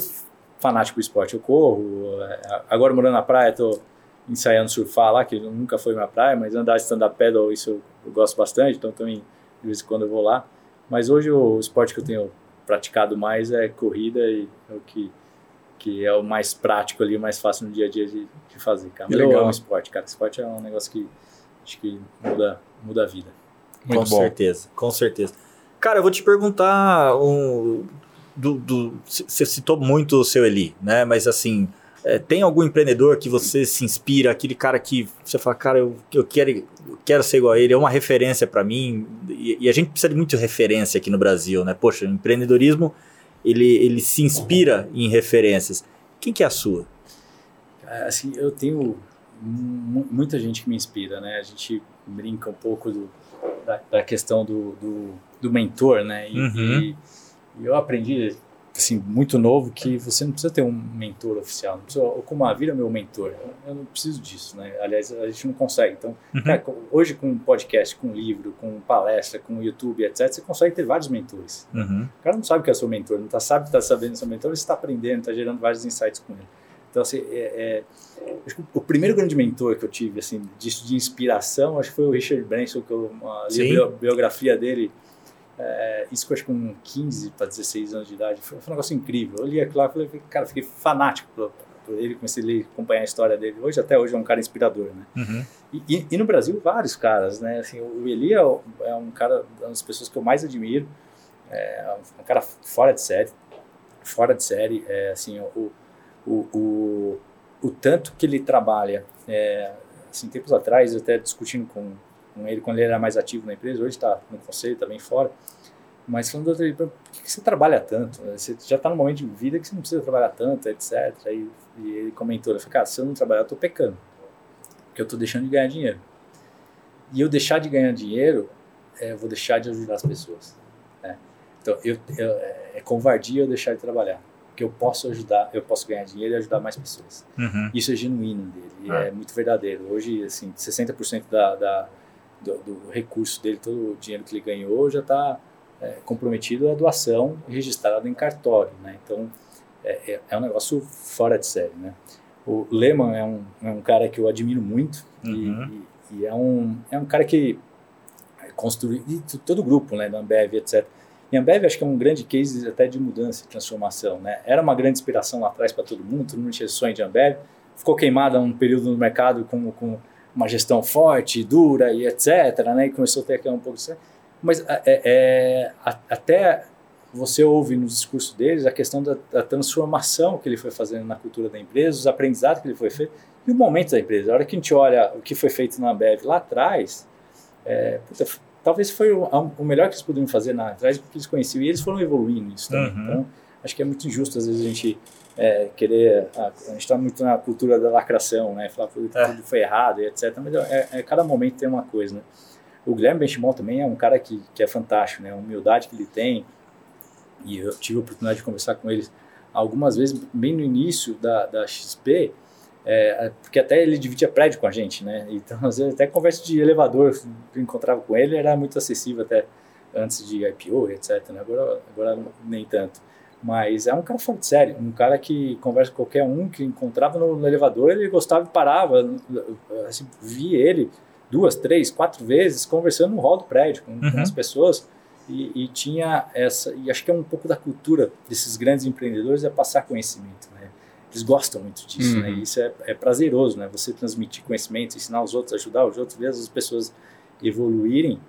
fanático do esporte. Eu corro. é, agora morando na praia, tô ensaiando surfar lá, que nunca foi minha praia, mas andar stand-up paddle, isso eu, eu gosto bastante, então também de vez em quando eu vou lá. Mas hoje o esporte que eu tenho praticado mais é corrida e é o que, que é o mais prático ali, o mais fácil no dia a dia de, de fazer, cara. Eu Legal. amo esporte, cara. Esporte é um negócio que acho que muda, muda a vida. Muito com bom. certeza, com certeza. Cara, eu vou te perguntar um, do, do- você citou muito o seu Eli, né? Mas assim, é, tem algum empreendedor que você se inspira, aquele cara que você fala, cara, eu, eu quero, eu quero ser igual a ele, é uma referência para mim. E, e a gente precisa de muita referência aqui no Brasil, né? Poxa, o empreendedorismo ele, ele se inspira em referências. Quem que é a sua? É, assim, eu tenho muita gente que me inspira, né? A gente brinca um pouco do, da, da questão do, do, do, mentor, né? E, uhum. e, e, eu aprendi, assim, muito novo que você não precisa ter um mentor oficial. Não precisa, como a vida é meu mentor. Eu não preciso disso, né? Aliás, a gente não consegue. Então, uhum. cara, hoje com podcast, com livro, com palestra, com YouTube, etc., você consegue ter vários mentores. Uhum. O cara não sabe que é seu mentor, não tá, sabe que está sabendo que é seu mentor, você está aprendendo, está gerando vários insights com ele. Então, assim, é, é, o primeiro grande mentor que eu tive, assim, disso de inspiração, acho que foi o Richard Branson, que eu li a biografia dele, é, isso que eu acho com 15 para 16 anos de idade, foi, foi, um negócio incrível. Eu li aquilo lá e falei, cara, fiquei fanático por, por, ele, comecei a ler, acompanhar a história dele. Hoje, até hoje, é um cara inspirador, né? Uhum. E, e, e, no Brasil, vários caras, né? Assim, o Eli é, é um cara, uma das pessoas que eu mais admiro, é um cara fora de série, fora de série, é, assim, o o, o, o tanto que ele trabalha. É, assim, tempos atrás, até discutindo com, com ele, quando ele era mais ativo na empresa, hoje está no conselho, está bem fora, mas falando outro, por que você trabalha tanto? Você já está no momento de vida que você não precisa trabalhar tanto, etc. E, e ele comentou, ele falou, cara, se eu não trabalhar, eu estou pecando, porque eu estou deixando de ganhar dinheiro. E eu deixar de ganhar dinheiro, é, eu vou deixar de ajudar as pessoas. Né? Então, eu, eu, é covardia eu deixar de trabalhar que eu posso ajudar, eu posso ganhar dinheiro e ajudar mais pessoas. Uhum. Isso é genuíno dele, é. é muito verdadeiro. Hoje, assim, 60% da, da do, do, recurso dele, todo o dinheiro que ele ganhou, já está é, comprometido à doação registrada em cartório, né? Então, é, é, é, um negócio fora de série, né? O Lehman é um, é um cara que eu admiro muito uhum. e, e, e, é, um, é um cara que construiu, todo o grupo, né, da Ambev, etc., e a Ambev acho que é um grande case até de mudança e transformação. Né? Era uma grande inspiração lá atrás para todo mundo, todo mundo tinha sonho de Ambev. Ficou queimada um período no mercado com, com uma gestão forte, dura e etc. Né? E começou a ter aquela um pouco de... Mas é, é, até você ouve nos discursos deles a questão da, da, transformação que ele foi fazendo na cultura da empresa, os aprendizados que ele foi feito e o momento da empresa. A hora que a gente olha o que foi feito na Ambev lá atrás, é, puta, talvez foi o, o, melhor que eles poderiam fazer na atrás, porque eles conheciam e eles foram evoluindo isso também. Uhum. Então, acho que é muito injusto às vezes a gente é, querer. A, a gente está muito na cultura da lacração, né? Falar que é. tudo foi errado e etc. Mas é, é, cada momento tem uma coisa, né? O Guilherme Benchimol também é um cara que, que é fantástico, né? A humildade que ele tem. E eu tive a oportunidade de conversar com ele algumas vezes, bem no início da, da XP é, porque até ele dividia prédio com a gente, né? Então, às vezes, até conversa de elevador que eu encontrava com ele era muito acessível até antes de IPO, etc. Né? Agora, agora nem tanto. Mas é um cara fora de série, um cara que conversa com qualquer um que encontrava no, no elevador, ele gostava e parava. Assim, via ele duas, três, quatro vezes conversando no hall do prédio com, uhum. com as pessoas. E, e, tinha essa, e acho que é um pouco da cultura desses grandes empreendedores é passar conhecimento. Né? eles gostam muito disso, né? uhum. né? E isso é, é, prazeroso, né? Você transmitir conhecimento, ensinar os outros, ajudar os outros, ver as pessoas evoluírem.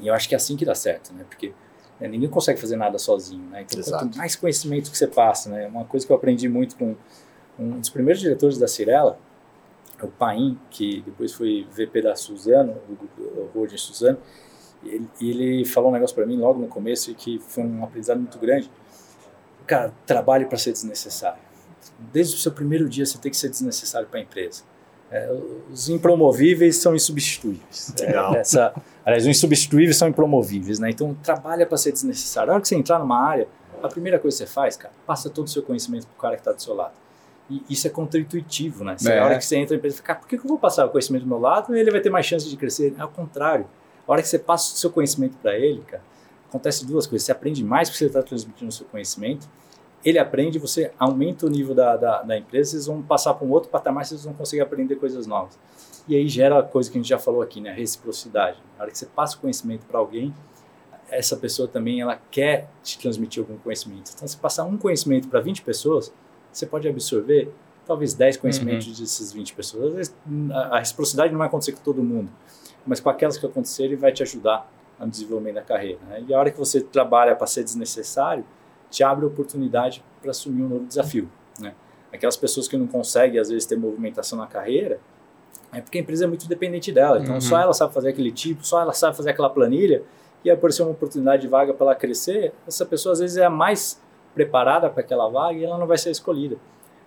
E eu acho que é assim que dá certo, né? Porque né, ninguém consegue fazer nada sozinho, né? Então, Exato. quanto mais conhecimento que você passa, né? Uma coisa que eu aprendi muito com um dos primeiros diretores da Cirela, o Paim, que depois foi VP da Suzano, o Rodin Suzano, ele, ele falou um negócio para mim logo no começo e que foi um aprendizado muito grande. Cara, trabalhe para ser desnecessário desde o seu primeiro dia você tem que ser desnecessário para a empresa. É, os impromovíveis são insubstituíveis. Legal. É, essa, aliás, os insubstituíveis são impromovíveis, né? Então, trabalha para ser desnecessário. A hora que você entrar numa área, a primeira coisa que você faz, cara, passa todo o seu conhecimento para o cara que está do seu lado. E isso é contra-intuitivo, né? Você, é. A hora que você entra na empresa, cara, por que eu vou passar o conhecimento do meu lado e ele vai ter mais chance de crescer? É o contrário. A hora que você passa o seu conhecimento para ele, cara, acontece duas coisas. Você aprende mais porque você está transmitindo o seu conhecimento ele aprende, você aumenta o nível da, da, da empresa, vocês vão passar para um outro patamar, vocês vão conseguir aprender coisas novas. E aí gera a coisa que a gente já falou aqui, né? A reciprocidade. Na hora que você passa o conhecimento para alguém, essa pessoa também ela quer te transmitir algum conhecimento. Então, se passar um conhecimento para 20 pessoas, você pode absorver talvez 10 conhecimentos uhum. dessas 20 pessoas. Às vezes, a, a reciprocidade não vai acontecer com todo mundo, mas com aquelas que acontecerem, vai te ajudar no desenvolvimento da carreira. Né? E a hora que você trabalha para ser desnecessário, te abre oportunidade para assumir um novo desafio. Né? Aquelas pessoas que não conseguem, às vezes, ter movimentação na carreira, é porque a empresa é muito dependente dela. Então, uhum. só ela sabe fazer aquele tipo, só ela sabe fazer aquela planilha, e aparecer uma oportunidade de vaga para ela crescer, essa pessoa, às vezes, é a mais preparada para aquela vaga e ela não vai ser escolhida.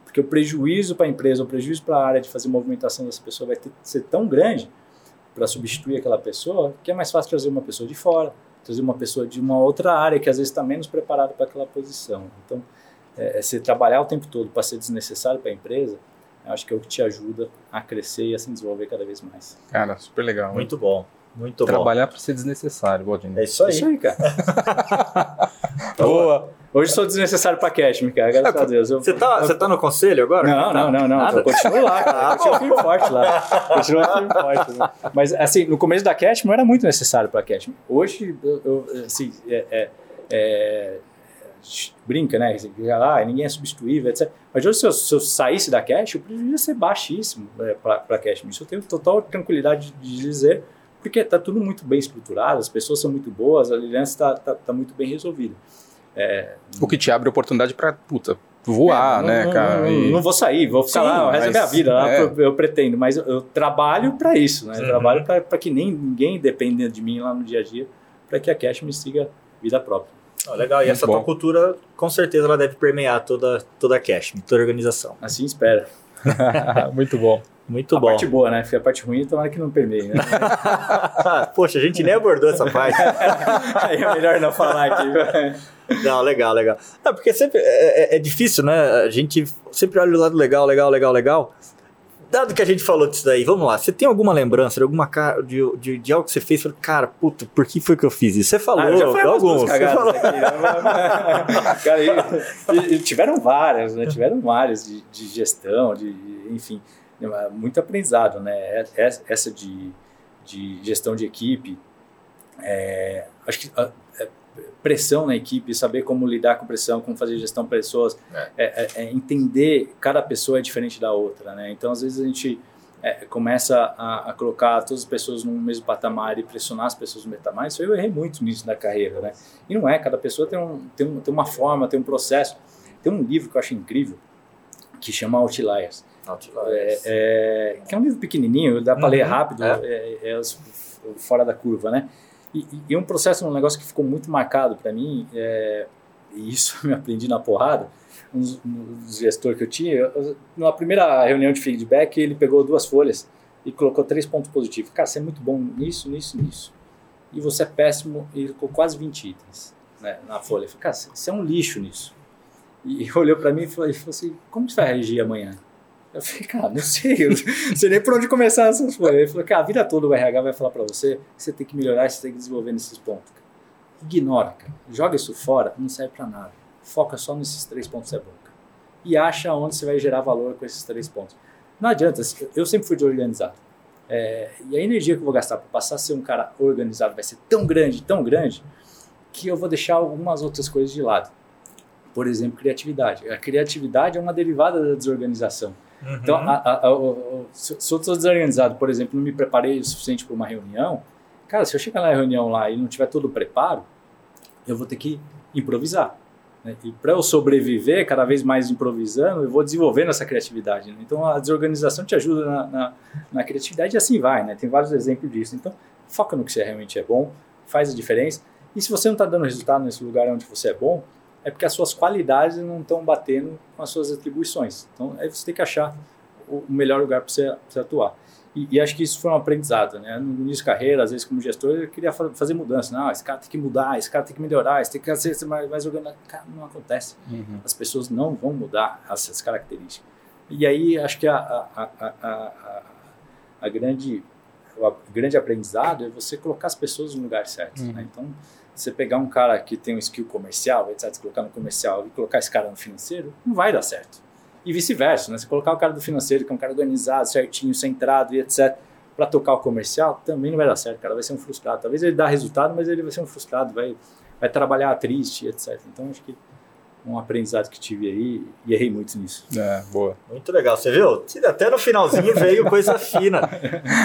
Porque o prejuízo para a empresa, o prejuízo para a área de fazer movimentação dessa pessoa vai ter, ser tão grande para substituir aquela pessoa que é mais fácil trazer uma pessoa de fora, trazer uma pessoa de uma outra área que às vezes está menos preparada para aquela posição. Então, é, é você trabalhar o tempo todo para ser desnecessário para a empresa, eu acho que é o que te ajuda a crescer e a se desenvolver cada vez mais. Cara, super legal. Muito bom. Muito Trabalhar para ser desnecessário. É isso aí. É isso aí, cara. Boa. Hoje sou desnecessário para cash, cara, graças a Deus. Eu, você, tá, você tá no conselho agora? Não, não, não, não. Eu continuo lá, cara. Continua firme forte lá. Continua firme forte. Né? Mas, assim, no começo da cash não era muito necessário para cash. Hoje, eu, eu, assim, é, é, é, brinca, né? Ah, ninguém é substituível, etc. Mas hoje, se eu, se eu saísse da cash, o prejuízo ia ser baixíssimo é, para cash. Isso eu tenho total tranquilidade de dizer, porque está tudo muito bem estruturado, as pessoas são muito boas, a liderança está tá, tá muito bem resolvida. É, o que te abre oportunidade para puta voar, é, né, não, cara? Não, e... não, vou sair, vou ficar Sim, lá o resto da minha vida, lá é. eu, pretendo, mas eu, eu trabalho para isso, né? Eu uhum. trabalho para que nem ninguém dependa de mim lá no dia a dia, para que a Cash me siga vida própria. Oh, legal, e Muito essa bom. tua cultura, com certeza, ela deve permear toda, toda a Cash, toda a organização. Assim espera. Muito bom. Muito a bom. A parte boa, né? Porque a parte ruim, tomara que não permeie, né? Poxa, a gente nem abordou essa parte. Aí é melhor não falar aqui. Não, legal, legal. Não, porque sempre é, é, é, difícil, né? A gente sempre olha o lado legal, legal, legal, legal. Dado que a gente falou disso daí, vamos lá. Você tem alguma lembrança de alguma cara de, de, de algo que você fez? Cara, puta, por que foi que eu fiz isso? Você falou, ah, já foi alguns. Você falou. Aqui, né? cara, e, e, tiveram várias, né? Tiveram várias de, de gestão, de, enfim, muito aprendizado, né? É, é, essa de, de gestão de equipe, é, acho que pressão na equipe, saber como lidar com pressão, como fazer gestão de pessoas, é. É, é, é entender cada pessoa é diferente da outra, né? Então, às vezes a gente é, começa a, a, colocar todas as pessoas no mesmo patamar e pressionar as pessoas no mesmo patamar. Isso eu errei muito nisso na carreira, né? E não é, cada pessoa tem, um, tem, um, tem uma forma, tem um processo. Tem um livro que eu acho incrível, que chama Outliers. Outliers. É, que é um livro pequenininho, dá para uhum. ler rápido, é, fora da curva, né? E, e um processo, um negócio que ficou muito marcado para mim, é, e isso eu me aprendi na porrada, um, um gestor que eu tinha, eu, na primeira reunião de feedback, ele pegou duas folhas e colocou três pontos positivos. Cara, você é muito bom nisso, nisso, nisso. E você é péssimo, e colocou quase 20 itens né, na folha. Eu falei, cara, você é um lixo nisso. E olhou para mim e falou, assim, como você vai reagir amanhã? Eu falei, cara, não sei, eu não sei nem por onde começar essas coisas. Ele falou que a vida toda o RH vai falar para você que você tem que melhorar, você tem que desenvolver nesses pontos. Cara. Ignora, cara. Joga isso fora, não serve para nada. Foca só nesses três pontos é bom, cara. E acha onde você vai gerar valor com esses três pontos. Não adianta, eu sempre fui de organizado. É, e a energia que eu vou gastar para passar a ser um cara organizado vai ser tão grande, tão grande, que eu vou deixar algumas outras coisas de lado. Por exemplo, criatividade. A criatividade é uma derivada da desorganização. Uhum. Então, a, a, a, se, se eu estou desorganizado, por exemplo, não me preparei o suficiente para uma reunião, cara, se eu chegar na reunião lá e não tiver todo o preparo, eu vou ter que improvisar. Né? E para eu sobreviver, cada vez mais improvisando, eu vou desenvolvendo essa criatividade. Né? Então, a desorganização te ajuda na, na, na, criatividade e assim vai. Né? Tem vários exemplos disso. Então, foca no que você realmente é bom, faz a diferença. E se você não está dando resultado nesse lugar onde você é bom, é porque as suas qualidades não estão batendo com as suas atribuições. Então, aí você tem que achar o melhor lugar para você, você, atuar. E, e, acho que isso foi um aprendizado, né? No início de carreira, às vezes como gestor, eu queria fazer mudança. Não, esse cara tem que mudar, esse cara tem que melhorar, esse tem que ser mais, mais organizado. Cara, não acontece. Uhum. As pessoas não vão mudar essas características. E aí, acho que a, a, a, a, a grande, o grande aprendizado é você colocar as pessoas no lugar certo. Uhum. Né? Então, você pegar um cara que tem um skill comercial, etc., colocar no comercial e colocar esse cara no financeiro, não vai dar certo. E vice-versa, né? Você colocar o cara do financeiro, que é um cara organizado, certinho, centrado e etc., para tocar o comercial, também não vai dar certo, cara vai ser um frustrado. Talvez ele dá resultado, mas ele vai ser um frustrado, vai, vai trabalhar triste, etc. Então, acho que um aprendizado que tive aí e errei muito nisso. É, boa. Muito legal, você viu? Até no finalzinho veio coisa fina.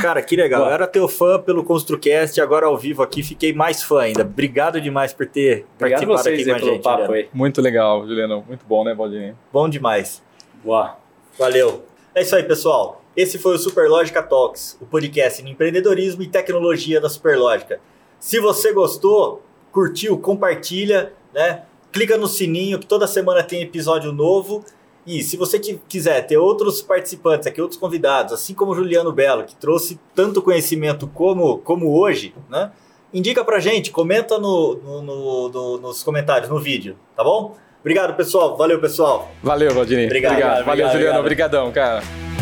Cara, que legal. Boa. Eu era teu fã pelo ConstruCast, agora ao vivo aqui fiquei mais fã ainda. Obrigado demais por ter Obrigado participado vocês aqui com a gente. Papo aí. Muito legal, Juliano. Muito bom, né, Valdinho? Bom demais. Boa. Valeu. É isso aí, pessoal. Esse foi o Superlógica Talks, o podcast de empreendedorismo e tecnologia da Superlógica. Se você gostou, curtiu, compartilha, né? Clica no sininho que toda semana tem episódio novo E se você quiser ter outros participantes aqui, outros convidados, assim como o Juliano Belo, que trouxe tanto conhecimento como, como hoje, né? Indica pra gente, comenta no, no, no, no nos comentários, no vídeo, tá bom? Obrigado, pessoal. Valeu, pessoal. Valeu, Valdinei. Obrigado. obrigado Valeu, obrigado, Juliano. Obrigadão, cara.